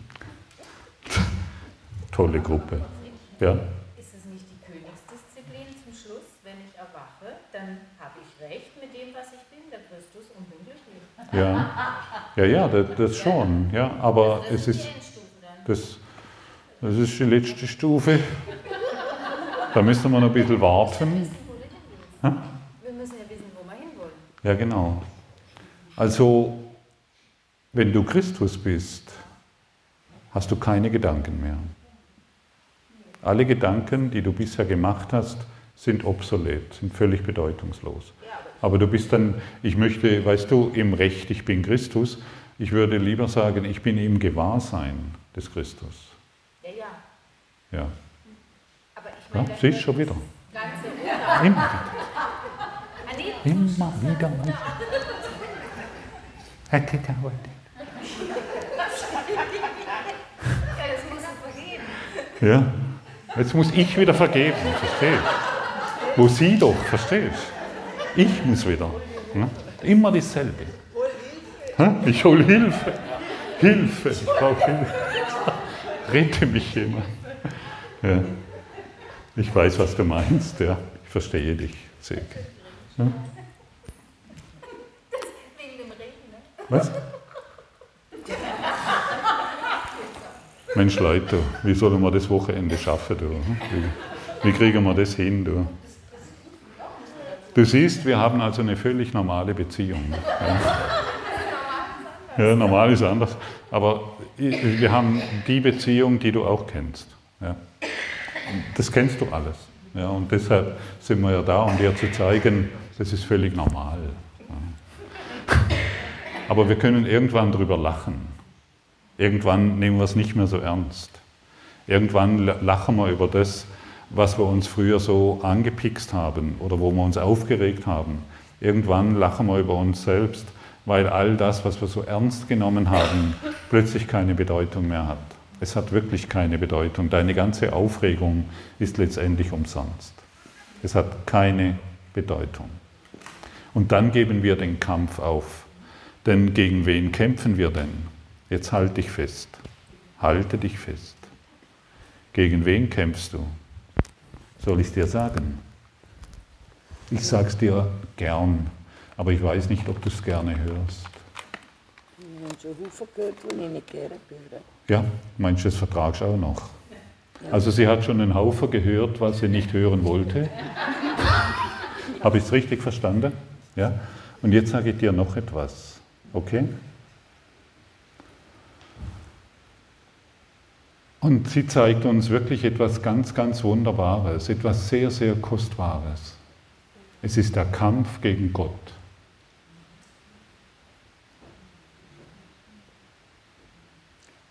Tolle Gruppe. Ja? Ist es nicht die Königsdisziplin zum Schluss, wenn ich erwache, dann habe ich recht mit dem, was ich bin, der Christus und bin glücklich. Ja, ja, ja das, das schon. Ja, aber Also das es ist das, das ist die letzte Stufe. Da müssen wir noch ein bisschen warten. Wir müssen ja wissen, wo wir hinwollen. Ja, genau. Also, wenn du Christus bist, hast du keine Gedanken mehr. Alle Gedanken, die du bisher gemacht hast, sind obsolet, sind völlig bedeutungslos. Aber du bist dann, ich möchte, weißt du, im Recht, ich bin Christus, ich würde lieber sagen, ich bin im Gewahrsein des Christus. Ja, ja. Ja, Aber ich ja meine, siehst schon wieder. ganze. Immer nee, Immer wieder. Hätte Ja, so vergehen. Ja? Jetzt muss ich wieder vergeben, verstehst Wo sie doch, verstehst Ich muss wieder. Ja? Immer dasselbe. Ich hole Hilfe. Hilfe, ich brauche Hilfe. Rette mich jemand. Ja. Ich weiß, was du meinst, ja. Ich verstehe dich, Silke. Ja? Was? Mensch, Leute, wie sollen wir das Wochenende schaffen? Du? Wie, wie kriegen wir das hin? Du? du siehst, wir haben also eine völlig normale Beziehung. Ja, ja normal ist anders. Aber wir haben die Beziehung, die du auch kennst. Ja. Das kennst du alles. Ja, und deshalb sind wir ja da, um dir zu zeigen, das ist völlig normal. Aber wir können irgendwann drüber lachen. Irgendwann nehmen wir es nicht mehr so ernst. Irgendwann lachen wir über das, was wir uns früher so angepickst haben oder wo wir uns aufgeregt haben. Irgendwann lachen wir über uns selbst, weil all das, was wir so ernst genommen haben, plötzlich keine Bedeutung mehr hat. Es hat wirklich keine Bedeutung. Deine ganze Aufregung ist letztendlich umsonst. Es hat keine Bedeutung. Und dann geben wir den Kampf auf. Denn gegen wen kämpfen wir denn? Jetzt halt dich fest. Halte dich fest. Gegen wen kämpfst du? Soll ich es dir sagen? Ich sage es dir gern, aber ich weiß nicht, ob du es gerne hörst. Ja, das vertragst auch noch? Also sie hat schon einen Haufen gehört, was sie nicht hören wollte. Habe ich es richtig verstanden? Ja? Und jetzt sage ich dir noch etwas. Okay? Und sie zeigt uns wirklich etwas ganz, ganz Wunderbares, etwas sehr, sehr Kostbares. Es ist der Kampf gegen Gott.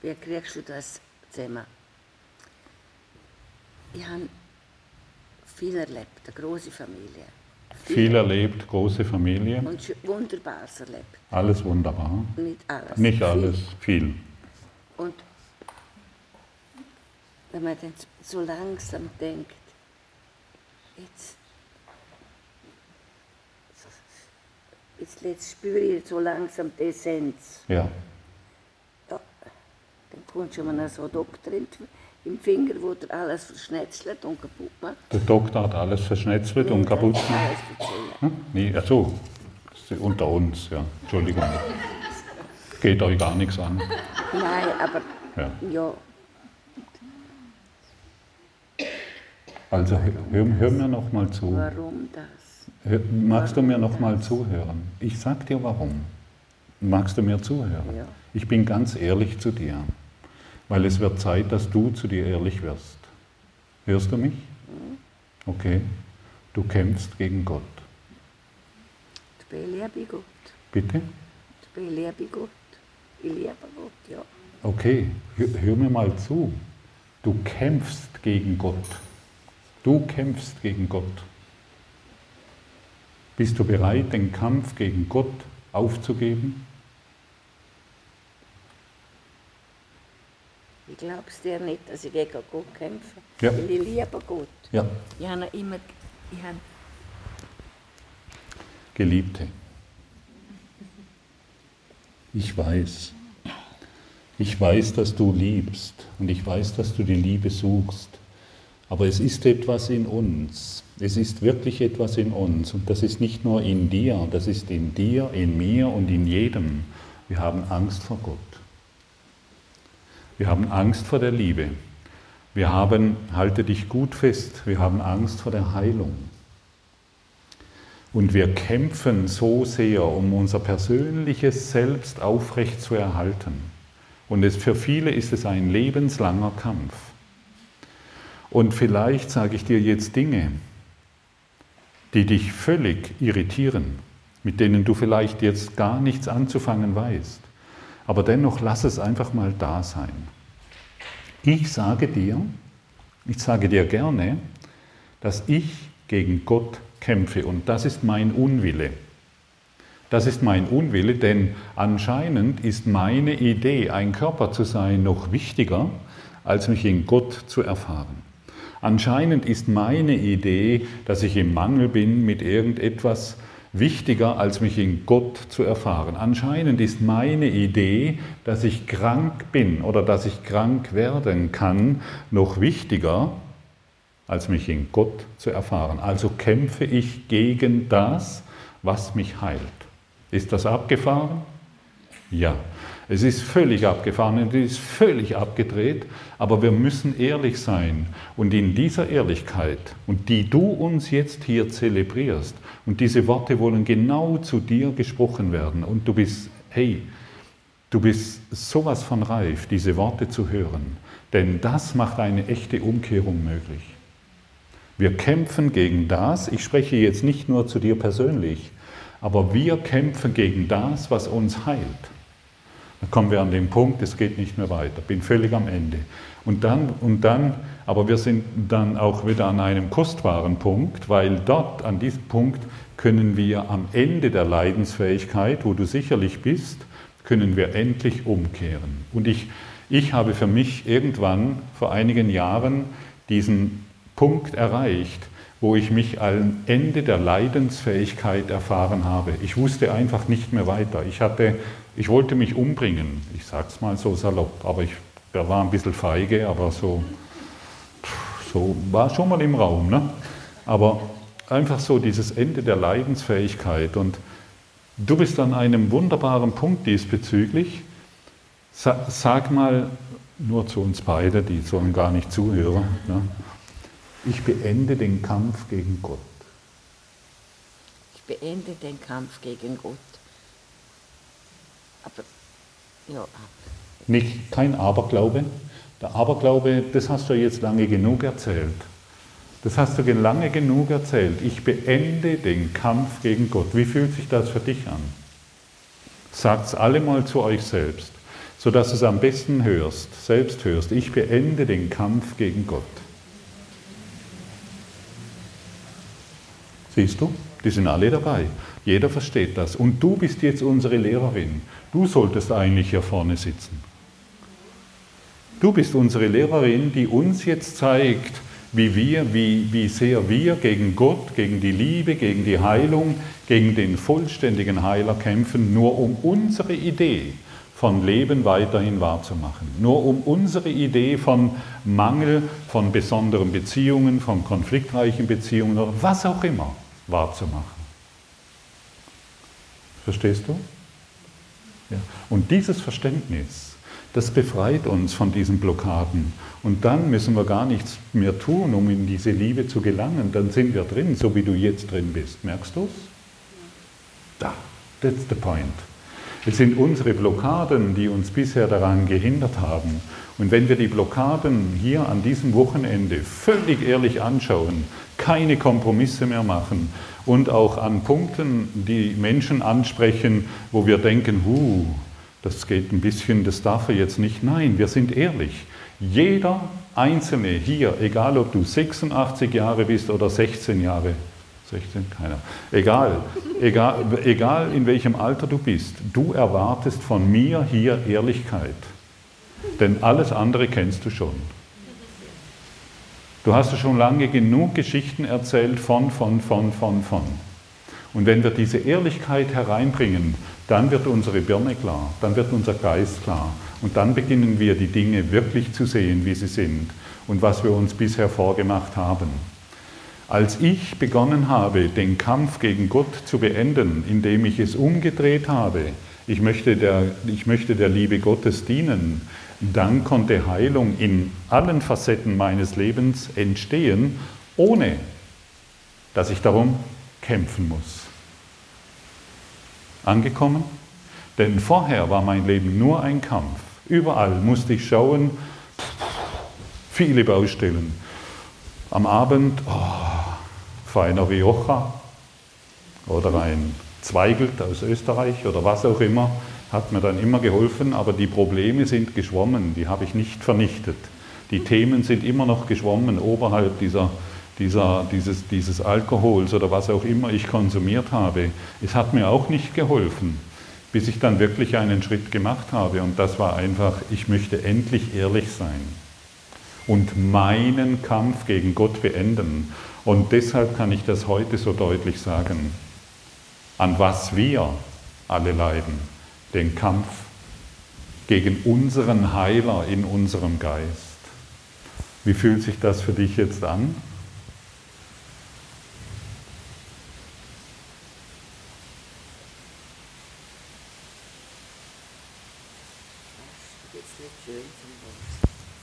Wie kriegst du das zusammen? Ich habe viel erlebt, eine große Familie. Viel, viel erlebt, große Familie. Und Wunderbares erlebt. Alles wunderbar. Nicht alles. Nicht alles, viel. viel. Und wenn man dann so langsam denkt, jetzt, jetzt, jetzt spüre ich so langsam die Essenz. Ja. ja dann kommt schon mal so ein Doktor im Finger, wo der alles verschnetzelt und kaputt macht. Der Doktor hat alles verschnetzelt nee, und kaputt gemacht? Hm? Nee, also, unter uns, ja. Entschuldigung. Geht euch gar nichts an. Nein, aber ja, ja Also hör, hör mir noch mal zu. Warum das? Magst warum du mir noch mal zuhören? Ich sag dir warum. Magst du mir zuhören? Ja. Ich bin ganz ehrlich zu dir, weil es wird Zeit, dass du zu dir ehrlich wirst. Hörst du mich? Mhm. Okay. Du kämpfst gegen Gott. Liebe Gott. Bitte? Liebe Gott. Ich liebe Gott, ja. Okay, hör, hör mir mal zu. Du kämpfst gegen Gott. Du kämpfst gegen Gott. Bist du bereit, den Kampf gegen Gott aufzugeben? Ich glaube es dir nicht, dass ich gegen Gott kämpfe. Ja. Weil ich liebe Gott. Ja. Ich habe immer. Ich habe Geliebte, ich weiß, ich weiß, dass du liebst und ich weiß, dass du die Liebe suchst. Aber es ist etwas in uns. Es ist wirklich etwas in uns. Und das ist nicht nur in dir, das ist in dir, in mir und in jedem. Wir haben Angst vor Gott. Wir haben Angst vor der Liebe. Wir haben, halte dich gut fest, wir haben Angst vor der Heilung. Und wir kämpfen so sehr, um unser persönliches Selbst aufrecht zu erhalten. Und es, für viele ist es ein lebenslanger Kampf. Und vielleicht sage ich dir jetzt Dinge, die dich völlig irritieren, mit denen du vielleicht jetzt gar nichts anzufangen weißt. Aber dennoch lass es einfach mal da sein. Ich sage dir, ich sage dir gerne, dass ich gegen Gott kämpfe und das ist mein Unwille. Das ist mein Unwille, denn anscheinend ist meine Idee, ein Körper zu sein, noch wichtiger als mich in Gott zu erfahren. Anscheinend ist meine Idee, dass ich im Mangel bin mit irgendetwas, wichtiger, als mich in Gott zu erfahren. Anscheinend ist meine Idee, dass ich krank bin oder dass ich krank werden kann, noch wichtiger, als mich in Gott zu erfahren. Also kämpfe ich gegen das, was mich heilt. Ist das abgefahren? Ja. Es ist völlig abgefahren und es ist völlig abgedreht, aber wir müssen ehrlich sein. Und in dieser Ehrlichkeit, und die du uns jetzt hier zelebrierst, und diese Worte wollen genau zu dir gesprochen werden, und du bist, hey, du bist sowas von reif, diese Worte zu hören, denn das macht eine echte Umkehrung möglich. Wir kämpfen gegen das, ich spreche jetzt nicht nur zu dir persönlich, aber wir kämpfen gegen das, was uns heilt. Dann kommen wir an den Punkt, es geht nicht mehr weiter, bin völlig am Ende. Und dann, und dann, aber wir sind dann auch wieder an einem kostbaren Punkt, weil dort, an diesem Punkt, können wir am Ende der Leidensfähigkeit, wo du sicherlich bist, können wir endlich umkehren. Und ich, ich habe für mich irgendwann vor einigen Jahren diesen Punkt erreicht, wo ich mich am Ende der Leidensfähigkeit erfahren habe. Ich wusste einfach nicht mehr weiter. Ich hatte ich wollte mich umbringen, ich sag's mal so salopp, aber ich war ein bisschen feige, aber so, so war schon mal im Raum. Ne? Aber einfach so dieses Ende der Leidensfähigkeit. Und du bist an einem wunderbaren Punkt diesbezüglich. Sag mal, nur zu uns beide, die sollen gar nicht zuhören. Ne? Ich beende den Kampf gegen Gott. Ich beende den Kampf gegen Gott. Aber, ja. Nicht, kein Aberglaube. Der Aberglaube, das hast du jetzt lange genug erzählt. Das hast du lange genug erzählt. Ich beende den Kampf gegen Gott. Wie fühlt sich das für dich an? Sagt es alle mal zu euch selbst, sodass du es am besten hörst, selbst hörst. Ich beende den Kampf gegen Gott. Siehst du? Die sind alle dabei. Jeder versteht das. Und du bist jetzt unsere Lehrerin. Du solltest eigentlich hier vorne sitzen. Du bist unsere Lehrerin, die uns jetzt zeigt, wie wir, wie, wie sehr wir gegen Gott, gegen die Liebe, gegen die Heilung, gegen den vollständigen Heiler kämpfen, nur um unsere Idee von Leben weiterhin wahrzumachen. Nur um unsere Idee von Mangel, von besonderen Beziehungen, von konfliktreichen Beziehungen oder was auch immer wahrzumachen. Verstehst du? Ja. Und dieses Verständnis, das befreit uns von diesen Blockaden. Und dann müssen wir gar nichts mehr tun, um in diese Liebe zu gelangen. Dann sind wir drin, so wie du jetzt drin bist. Merkst du es? Da, that's the point. Es sind unsere Blockaden, die uns bisher daran gehindert haben. Und wenn wir die Blockaden hier an diesem Wochenende völlig ehrlich anschauen, keine Kompromisse mehr machen und auch an Punkten die Menschen ansprechen, wo wir denken, huh, das geht ein bisschen, das darf er jetzt nicht. Nein, wir sind ehrlich. Jeder Einzelne hier, egal ob du 86 Jahre bist oder 16 Jahre, 16, keiner, egal, egal, egal in welchem Alter du bist, du erwartest von mir hier Ehrlichkeit. Denn alles andere kennst du schon. Du hast ja schon lange genug Geschichten erzählt von, von, von, von, von. Und wenn wir diese Ehrlichkeit hereinbringen, dann wird unsere Birne klar, dann wird unser Geist klar. Und dann beginnen wir die Dinge wirklich zu sehen, wie sie sind und was wir uns bisher vorgemacht haben. Als ich begonnen habe, den Kampf gegen Gott zu beenden, indem ich es umgedreht habe, ich möchte der, ich möchte der Liebe Gottes dienen, dann konnte Heilung in allen Facetten meines Lebens entstehen, ohne dass ich darum kämpfen muss. Angekommen? Denn vorher war mein Leben nur ein Kampf. Überall musste ich schauen, viele Baustellen. Am Abend, oh, feiner Rioja oder ein Zweigelt aus Österreich oder was auch immer hat mir dann immer geholfen, aber die Probleme sind geschwommen, die habe ich nicht vernichtet. Die Themen sind immer noch geschwommen oberhalb dieser, dieser, dieses, dieses Alkohols oder was auch immer ich konsumiert habe. Es hat mir auch nicht geholfen, bis ich dann wirklich einen Schritt gemacht habe und das war einfach, ich möchte endlich ehrlich sein. und meinen Kampf gegen Gott beenden. Und deshalb kann ich das heute so deutlich sagen. An was wir alle leiden, den Kampf gegen unseren Heiler in unserem Geist. Wie fühlt sich das für dich jetzt an?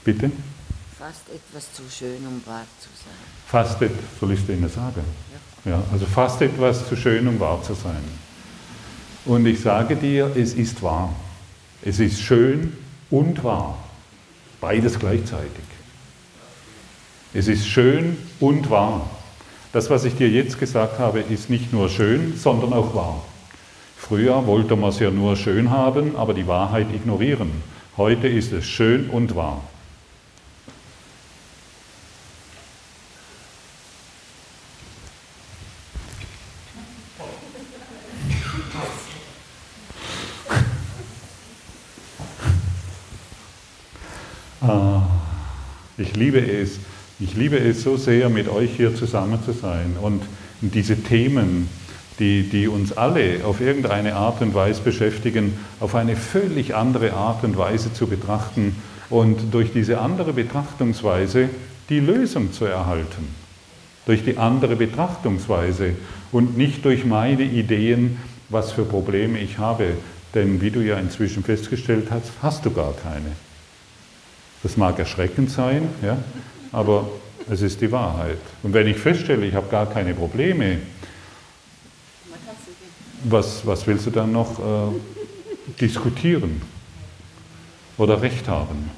Bitte? Fast etwas zu schön, um wahr zu sein. Fast soll ich es denen sagen? Ja. ja. Also fast etwas zu schön, um wahr zu sein. Und ich sage dir, es ist wahr. Es ist schön und wahr. Beides gleichzeitig. Es ist schön und wahr. Das, was ich dir jetzt gesagt habe, ist nicht nur schön, sondern auch wahr. Früher wollte man es ja nur schön haben, aber die Wahrheit ignorieren. Heute ist es schön und wahr. Liebe es, ich liebe es so sehr, mit euch hier zusammen zu sein und diese Themen, die, die uns alle auf irgendeine Art und Weise beschäftigen, auf eine völlig andere Art und Weise zu betrachten und durch diese andere Betrachtungsweise die Lösung zu erhalten. Durch die andere Betrachtungsweise und nicht durch meine Ideen, was für Probleme ich habe. Denn wie du ja inzwischen festgestellt hast, hast du gar keine. Das mag erschreckend sein, ja, aber es ist die Wahrheit. Und wenn ich feststelle, ich habe gar keine Probleme, was, was willst du dann noch äh, diskutieren oder Recht haben?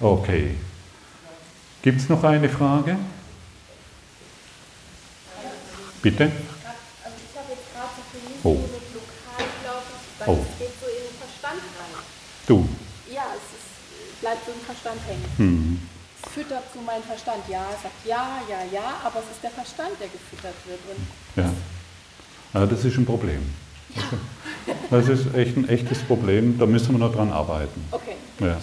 Okay. Gibt es noch eine Frage? Bitte? Also ich habe jetzt gerade so für mich Oh. Oh. Du. Ja, bleibt so im Verstand hängen. Hm. Es füttert so meinen Verstand. Ja, es sagt ja, ja, ja, aber es ist der Verstand, der gefüttert wird. Ja. ja, das ist ein Problem. Das ist echt ein echtes Problem, da müssen wir noch dran arbeiten. Okay. Ja.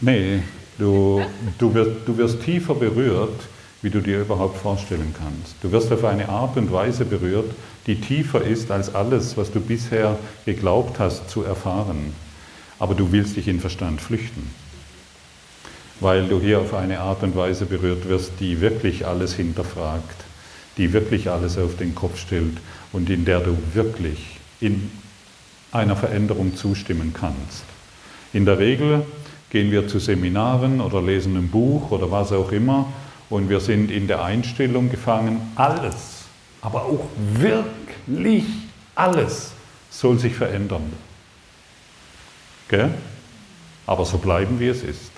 Nee, du, du, wirst, du wirst tiefer berührt, wie du dir überhaupt vorstellen kannst. Du wirst auf eine Art und Weise berührt, die tiefer ist als alles, was du bisher geglaubt hast zu erfahren. Aber du willst dich in Verstand flüchten, weil du hier auf eine Art und Weise berührt wirst, die wirklich alles hinterfragt, die wirklich alles auf den Kopf stellt und in der du wirklich in einer Veränderung zustimmen kannst. In der Regel gehen wir zu Seminaren oder lesen ein Buch oder was auch immer und wir sind in der Einstellung gefangen, alles, aber auch wirklich alles soll sich verändern. Gell? Aber so bleiben, wie es ist.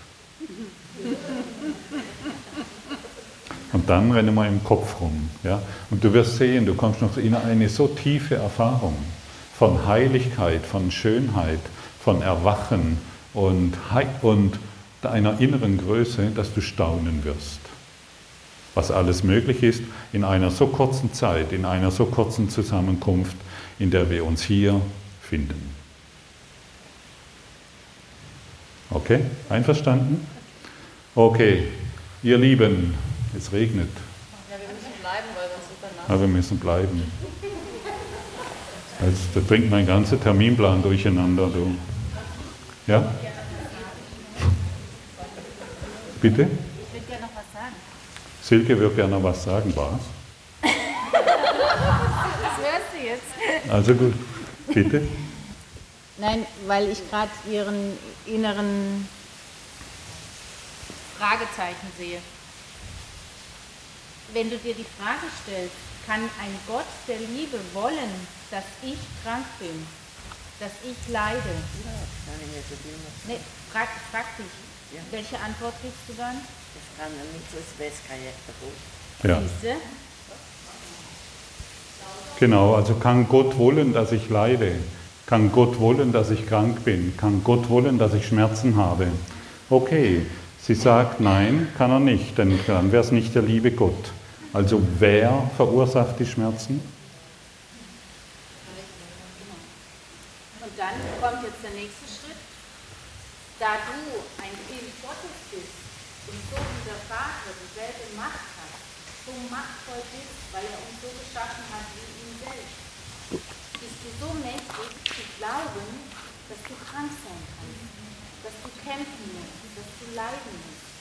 Und dann rennen wir im Kopf rum. Ja? Und du wirst sehen, du kommst noch in eine so tiefe Erfahrung von Heiligkeit, von Schönheit, von Erwachen und, und deiner inneren Größe, dass du staunen wirst. Was alles möglich ist in einer so kurzen Zeit, in einer so kurzen Zusammenkunft, in der wir uns hier finden. Okay, einverstanden? Okay, ihr Lieben, es regnet, Ja, wir müssen bleiben, weil sonst ist er nass. aber wir müssen bleiben. Also, da bringt mein ganzer Terminplan durcheinander. Du. Ja? Bitte? Ich würde gerne noch was sagen. Silke wird gerne noch was sagen, was? Das hörst du jetzt. Also gut, bitte. Nein, weil ich gerade Ihren inneren Fragezeichen sehe. Wenn du dir die Frage stellst, kann ein Gott der Liebe wollen, dass ich krank bin, dass ich leide? Nee, frag, frag dich. Welche Antwort kriegst du dann? Das kann er nicht, sonst weiß keiner davon. Ja. Genau, also kann Gott wollen, dass ich leide? Kann Gott wollen, dass ich krank bin? Kann Gott wollen, dass ich Schmerzen habe? Okay, sie sagt nein, kann er nicht, denn dann wäre es nicht der liebe Gott. Also wer verursacht die Schmerzen? Und dann kommt jetzt der nächste Schritt. Da du ein Kind Gottes bist, und so wie der Vater dieselbe Macht hat, so machtvoll bist, weil er uns so geschaffen hat wie ihn selbst, bist du so mächtig zu glauben, dass du krank sein kannst, dass du kämpfen musst, dass du leiden musst.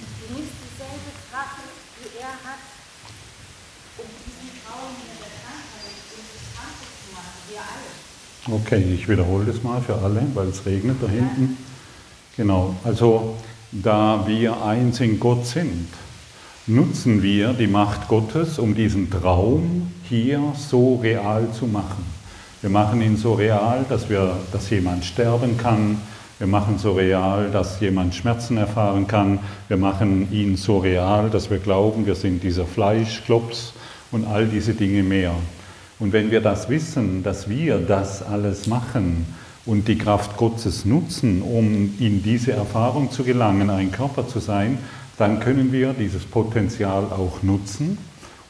Du nimmst dieselbe Kraft, die er hat, um diesen Traum in der Krankheit und das Kranke zu machen, wir alle. Okay, ich wiederhole das mal für alle, weil es regnet da hinten. Genau, also da wir eins in Gott sind, nutzen wir die Macht Gottes, um diesen Traum hier so real zu machen. Wir machen ihn so real, dass, wir, dass jemand sterben kann. Wir machen so real, dass jemand Schmerzen erfahren kann. Wir machen ihn so real, dass wir glauben, wir sind dieser Fleischklops und all diese Dinge mehr. Und wenn wir das wissen, dass wir das alles machen und die Kraft Gottes nutzen, um in diese Erfahrung zu gelangen, ein Körper zu sein, dann können wir dieses Potenzial auch nutzen,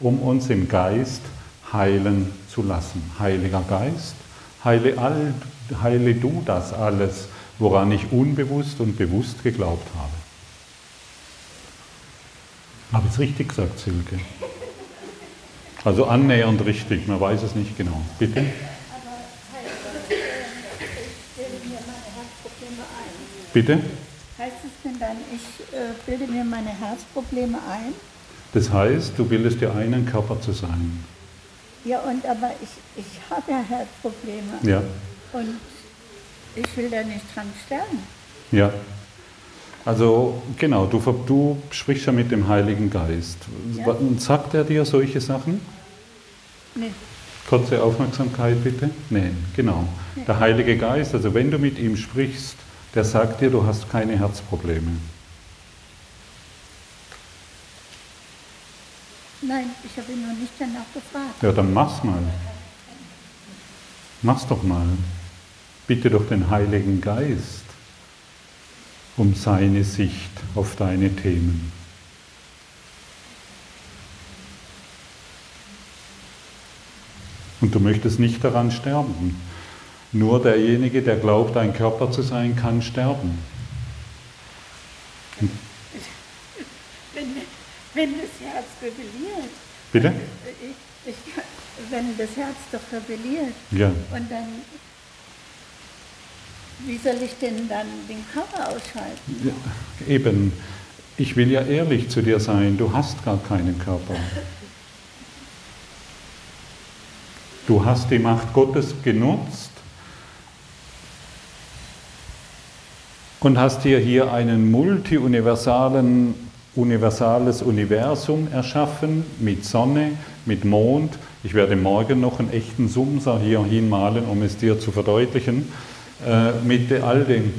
um uns im Geist heilen zu lassen. Heiliger Geist, heile, all, heile du das alles, woran ich unbewusst und bewusst geglaubt habe. Habe ich es richtig gesagt, Silke? Also annähernd richtig, man weiß es nicht genau. Bitte? Bitte? Heißt es denn dann, ich äh, bilde mir meine Herzprobleme ein? Das heißt, du bildest dir ein, ein Körper zu sein. Ja, und aber ich, ich habe ja Herzprobleme. Ja. Und ich will da nicht dran sterben. Ja. Also genau, du, du sprichst ja mit dem Heiligen Geist. Ja. Sagt er dir solche Sachen? Nee. Kurze Aufmerksamkeit bitte. Nein, genau. Nee. Der Heilige Geist, also wenn du mit ihm sprichst, der sagt dir, du hast keine Herzprobleme. Nein, ich habe ihn noch nicht danach gefragt. Ja, dann mach's mal. Mach's doch mal. Bitte doch den Heiligen Geist um seine Sicht auf deine Themen. Und du möchtest nicht daran sterben. Nur derjenige, der glaubt, ein Körper zu sein, kann sterben. Wenn, wenn das Herz rebelliert. Bitte? Ich, ich, wenn das Herz doch rebelliert. Ja. Und dann, wie soll ich denn dann den Körper ausschalten? Ja, eben, ich will ja ehrlich zu dir sein, du hast gar keinen Körper. Du hast die Macht Gottes genutzt und hast dir hier ein multiuniversalen universales Universum erschaffen mit Sonne, mit Mond. Ich werde morgen noch einen echten Sumser hier hinmalen, um es dir zu verdeutlichen. Äh, mit all den,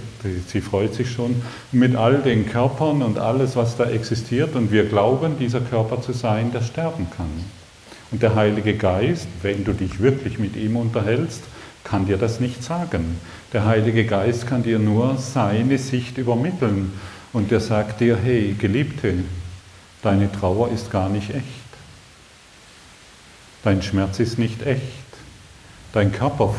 sie freut sich schon, mit all den Körpern und alles, was da existiert. Und wir glauben, dieser Körper zu sein, der sterben kann. Und der Heilige Geist, wenn du dich wirklich mit ihm unterhältst, kann dir das nicht sagen. Der Heilige Geist kann dir nur seine Sicht übermitteln. Und der sagt dir, hey, Geliebte, deine Trauer ist gar nicht echt. Dein Schmerz ist nicht echt. Dein Körper,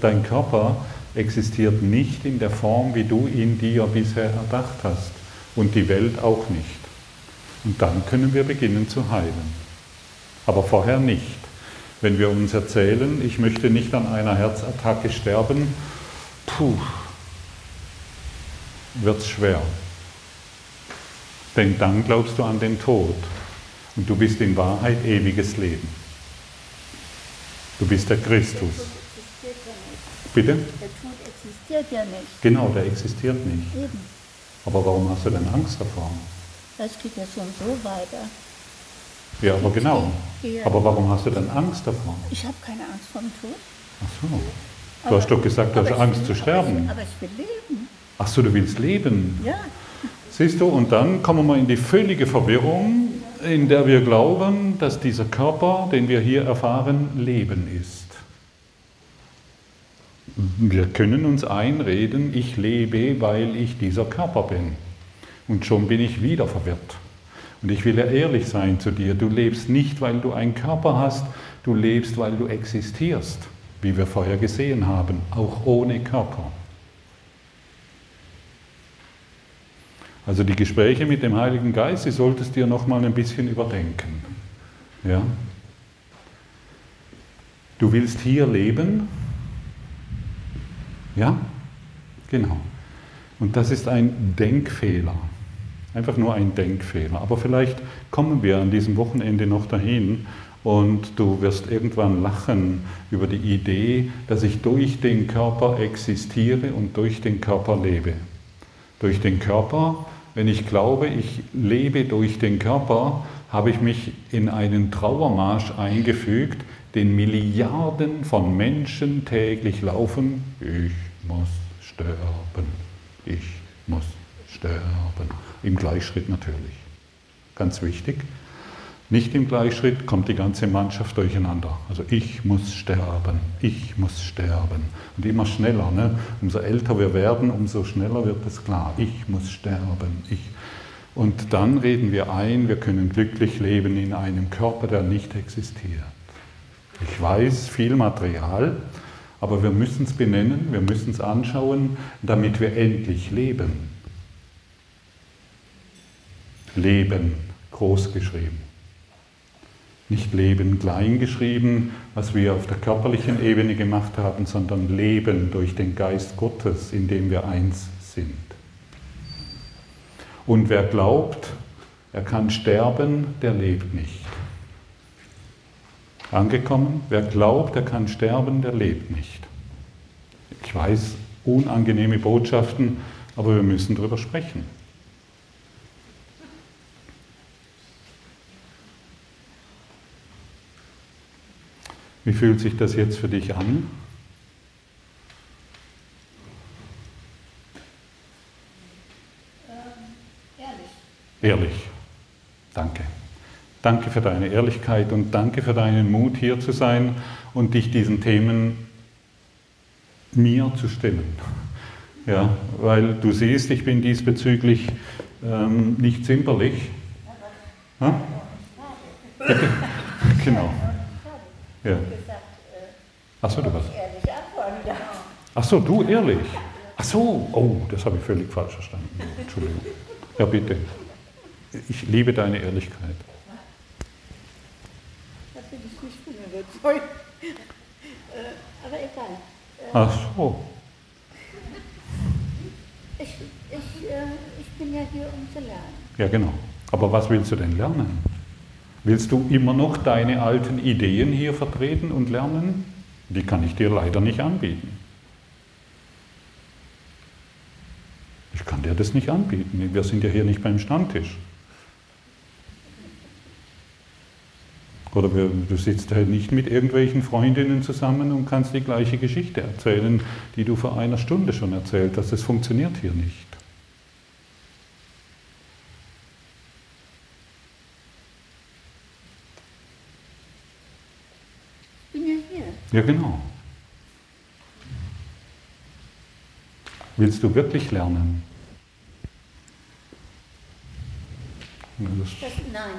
dein Körper existiert nicht in der Form, wie du ihn dir bisher erdacht hast. Und die Welt auch nicht. Und dann können wir beginnen zu heilen. Aber vorher nicht. Wenn wir uns erzählen, ich möchte nicht an einer Herzattacke sterben, puh, wird es schwer. Denn dann glaubst du an den Tod und du bist in Wahrheit ewiges Leben. Du bist der Christus. Bitte? Existiert ja nicht. Genau, der existiert nicht. Eben. Aber warum hast du denn Angst davor? Das geht ja schon so weiter. Ja, aber genau. Ja. Aber warum hast du denn Angst davor? Ich habe keine Angst vor dem Tod. Ach so. Du Aber- hast doch gesagt, du hast aber Angst will- zu aber sterben. Ich, aber ich will leben. Ach so, du willst leben. Ja. Siehst du, und dann kommen wir in die völlige Verwirrung, in der wir glauben, dass dieser Körper, den wir hier erfahren, Leben ist. Wir können uns einreden, ich lebe, weil ich dieser Körper bin. Und schon bin ich wieder verwirrt. Und ich will ja ehrlich sein zu dir, du lebst nicht, weil du einen Körper hast, du lebst, weil du existierst, wie wir vorher gesehen haben, auch ohne Körper. Also die Gespräche mit dem Heiligen Geist, die solltest du dir nochmal ein bisschen überdenken. Ja? Du willst hier leben? Ja? Genau. Und das ist ein Denkfehler. Einfach nur ein Denkfehler. Aber vielleicht kommen wir an diesem Wochenende noch dahin und du wirst irgendwann lachen über die Idee, dass ich durch den Körper existiere und durch den Körper lebe. Durch den Körper, wenn ich glaube, ich lebe durch den Körper, habe ich mich in einen Trauermarsch eingefügt, den Milliarden von Menschen täglich laufen. Ich muss sterben, ich muss sterben. Im Gleichschritt natürlich. Ganz wichtig. Nicht im Gleichschritt kommt die ganze Mannschaft durcheinander. Also ich muss sterben, ich muss sterben. Und immer schneller. Ne? Umso älter wir werden, umso schneller wird es klar. Ich muss sterben, ich. Und dann reden wir ein, wir können glücklich leben in einem Körper, der nicht existiert. Ich weiß, viel Material, aber wir müssen es benennen, wir müssen es anschauen, damit wir endlich leben. Leben, groß geschrieben. Nicht Leben klein geschrieben, was wir auf der körperlichen Ebene gemacht haben, sondern Leben durch den Geist Gottes, in dem wir eins sind. Und wer glaubt, er kann sterben, der lebt nicht. Angekommen? Wer glaubt, er kann sterben, der lebt nicht. Ich weiß, unangenehme Botschaften, aber wir müssen darüber sprechen. Wie fühlt sich das jetzt für dich an? Ehrlich. Danke. Danke für deine Ehrlichkeit und danke für deinen Mut, hier zu sein und dich diesen Themen mir zu stellen. Ja, weil du siehst, ich bin diesbezüglich ähm, nicht zimperlich. Ha? Genau. Ja. Achso, du was? Achso, du ehrlich. Achso, oh, das habe ich völlig falsch verstanden. Entschuldigung. Ja, bitte. Ich liebe deine Ehrlichkeit. Da bin ich nicht von überzeugt. Äh, aber egal. Äh, Ach so. Ich, ich, äh, ich bin ja hier, um zu lernen. Ja, genau. Aber was willst du denn lernen? Willst du immer noch deine alten Ideen hier vertreten und lernen? Die kann ich dir leider nicht anbieten. Ich kann dir das nicht anbieten. Wir sind ja hier nicht beim Stammtisch. Oder wir, du sitzt halt nicht mit irgendwelchen Freundinnen zusammen und kannst die gleiche Geschichte erzählen, die du vor einer Stunde schon erzählt hast. Das funktioniert hier nicht. Ich bin ja hier. Ja, genau. Willst du wirklich lernen? Das- Das, nein,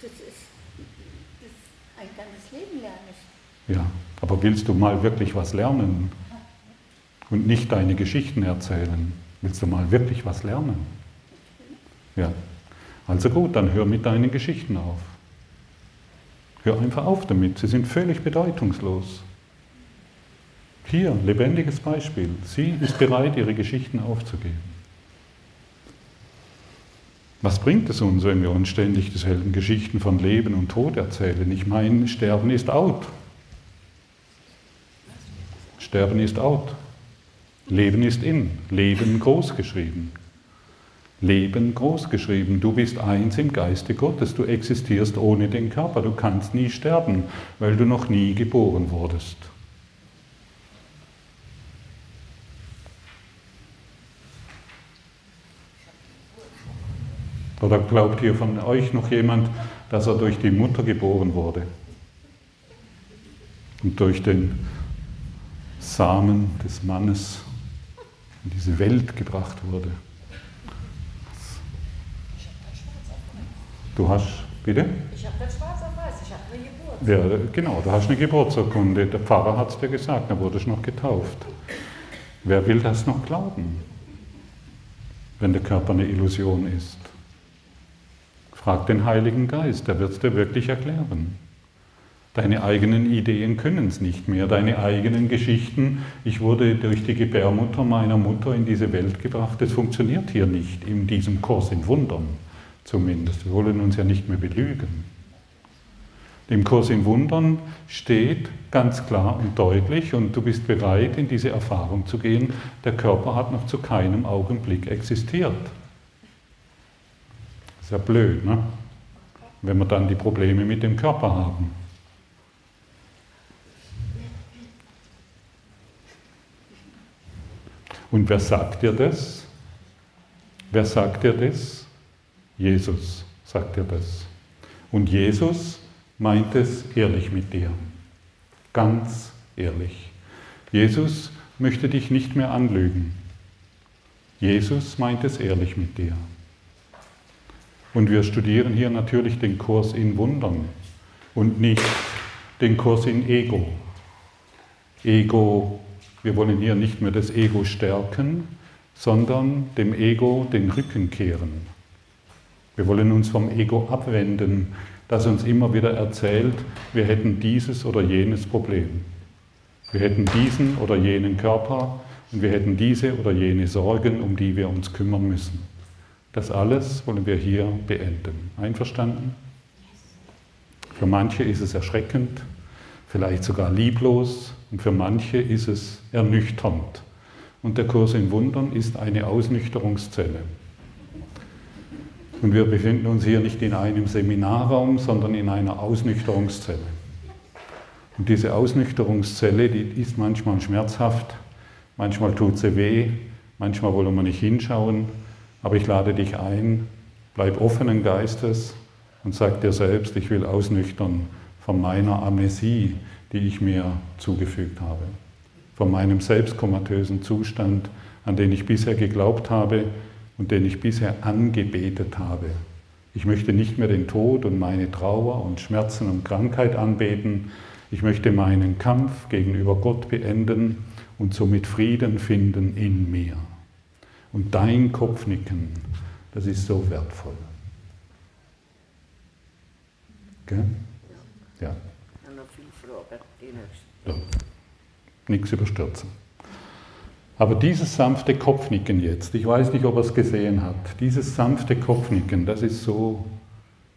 das, das, ist, das ist ein ganzes Leben lerne ich. Ja, aber willst du mal wirklich was lernen und nicht deine Geschichten erzählen? Willst du mal wirklich was lernen? Ja, also gut, dann hör mit deinen Geschichten auf. Hör einfach auf damit, sie sind völlig bedeutungslos. Hier, lebendiges Beispiel. Sie ist bereit, ihre Geschichten aufzugeben. Was bringt es uns, wenn wir uns ständig dieselben Geschichten von Leben und Tod erzählen? Ich meine, Sterben ist out. Sterben ist out. Leben ist in. Leben groß geschrieben. Leben groß geschrieben. Du bist eins im Geiste Gottes. Du existierst ohne den Körper. Du kannst nie sterben, weil du noch nie geboren wurdest. Oder glaubt hier von euch noch jemand, dass er durch die Mutter geboren wurde und durch den Samen des Mannes in diese Welt gebracht wurde? Du hast, bitte? Ich habe das schwarz auf weiß, ich habe eine Geburt. Ja, genau, du hast eine Geburtsurkunde. Der Pfarrer hat es dir gesagt, da wurdest du noch getauft. Wer will das noch glauben? wenn der Körper eine Illusion ist. Frag den Heiligen Geist, der wird es dir wirklich erklären. Deine eigenen Ideen können es nicht mehr, deine eigenen Geschichten. Ich wurde durch die Gebärmutter meiner Mutter in diese Welt gebracht. Das funktioniert hier nicht, in diesem Kurs in Wundern zumindest. Wir wollen uns ja nicht mehr belügen. Im Kurs in Wundern steht ganz klar und deutlich, und du bist bereit, in diese Erfahrung zu gehen, der Körper hat noch zu keinem Augenblick existiert. Ist ja blöd, ne? wenn wir dann die Probleme mit dem Körper haben. Und wer sagt dir das? Wer sagt dir das? Jesus sagt dir das. Und Jesus meint es ehrlich mit dir. Ganz ehrlich. Jesus möchte dich nicht mehr anlügen. Jesus meint es ehrlich mit dir. Und wir studieren hier natürlich den Kurs in Wundern und nicht den Kurs in Ego. Ego wir wollen hier nicht mehr das Ego stärken, sondern dem Ego den Rücken kehren. Wir wollen uns vom Ego abwenden, das uns immer wieder erzählt, wir hätten dieses oder jenes Problem. Wir hätten diesen oder jenen Körper und wir hätten diese oder jene Sorgen, um die wir uns kümmern müssen. Das alles wollen wir hier beenden. Einverstanden? Für manche ist es erschreckend, vielleicht sogar lieblos, und für manche ist es ernüchternd. Und der Kurs in Wundern ist eine Ausnüchterungszelle. Und wir befinden uns hier nicht in einem Seminarraum, sondern in einer Ausnüchterungszelle. Und diese Ausnüchterungszelle, die ist manchmal schmerzhaft, manchmal tut sie weh, manchmal wollen wir nicht hinschauen, aber ich lade dich ein, bleib offenen Geistes und sag dir selbst, ich will ausnüchtern von meiner Amnesie, die ich mir zugefügt habe. Von meinem selbstkomatösen Zustand, an den ich bisher geglaubt habe und den ich bisher angebetet habe. Ich möchte nicht mehr den Tod und meine Trauer und Schmerzen und Krankheit anbeten. Ich möchte meinen Kampf gegenüber Gott beenden und somit Frieden finden in mir. Und dein Kopfnicken, das ist so wertvoll. Gell? Ja. Ja. Nichts überstürzen. Aber dieses sanfte Kopfnicken jetzt, ich weiß nicht, ob er es gesehen hat, dieses sanfte Kopfnicken, das ist so,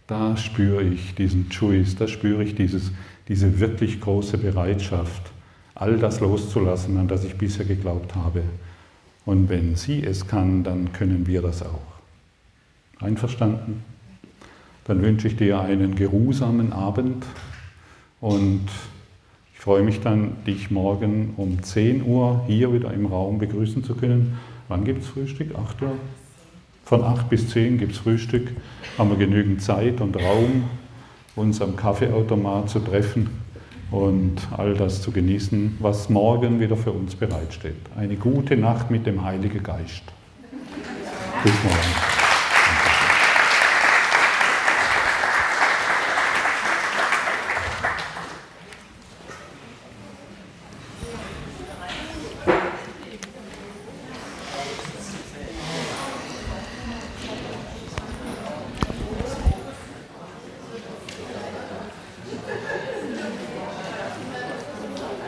da spüre ich diesen Choice, da spüre ich dieses, diese wirklich große Bereitschaft, all das loszulassen, an das ich bisher geglaubt habe. Und wenn sie es kann, dann können wir das auch. Einverstanden? Dann wünsche ich dir einen geruhsamen Abend und freue mich dann, dich morgen um 10 Uhr hier wieder im Raum begrüßen zu können. Wann gibt es Frühstück? 8 Uhr? Von 8 bis 10 gibt es Frühstück. Haben wir genügend Zeit und Raum, uns am Kaffeeautomat zu treffen und all das zu genießen, was morgen wieder für uns bereitsteht. Eine gute Nacht mit dem Heiligen Geist. Bis morgen.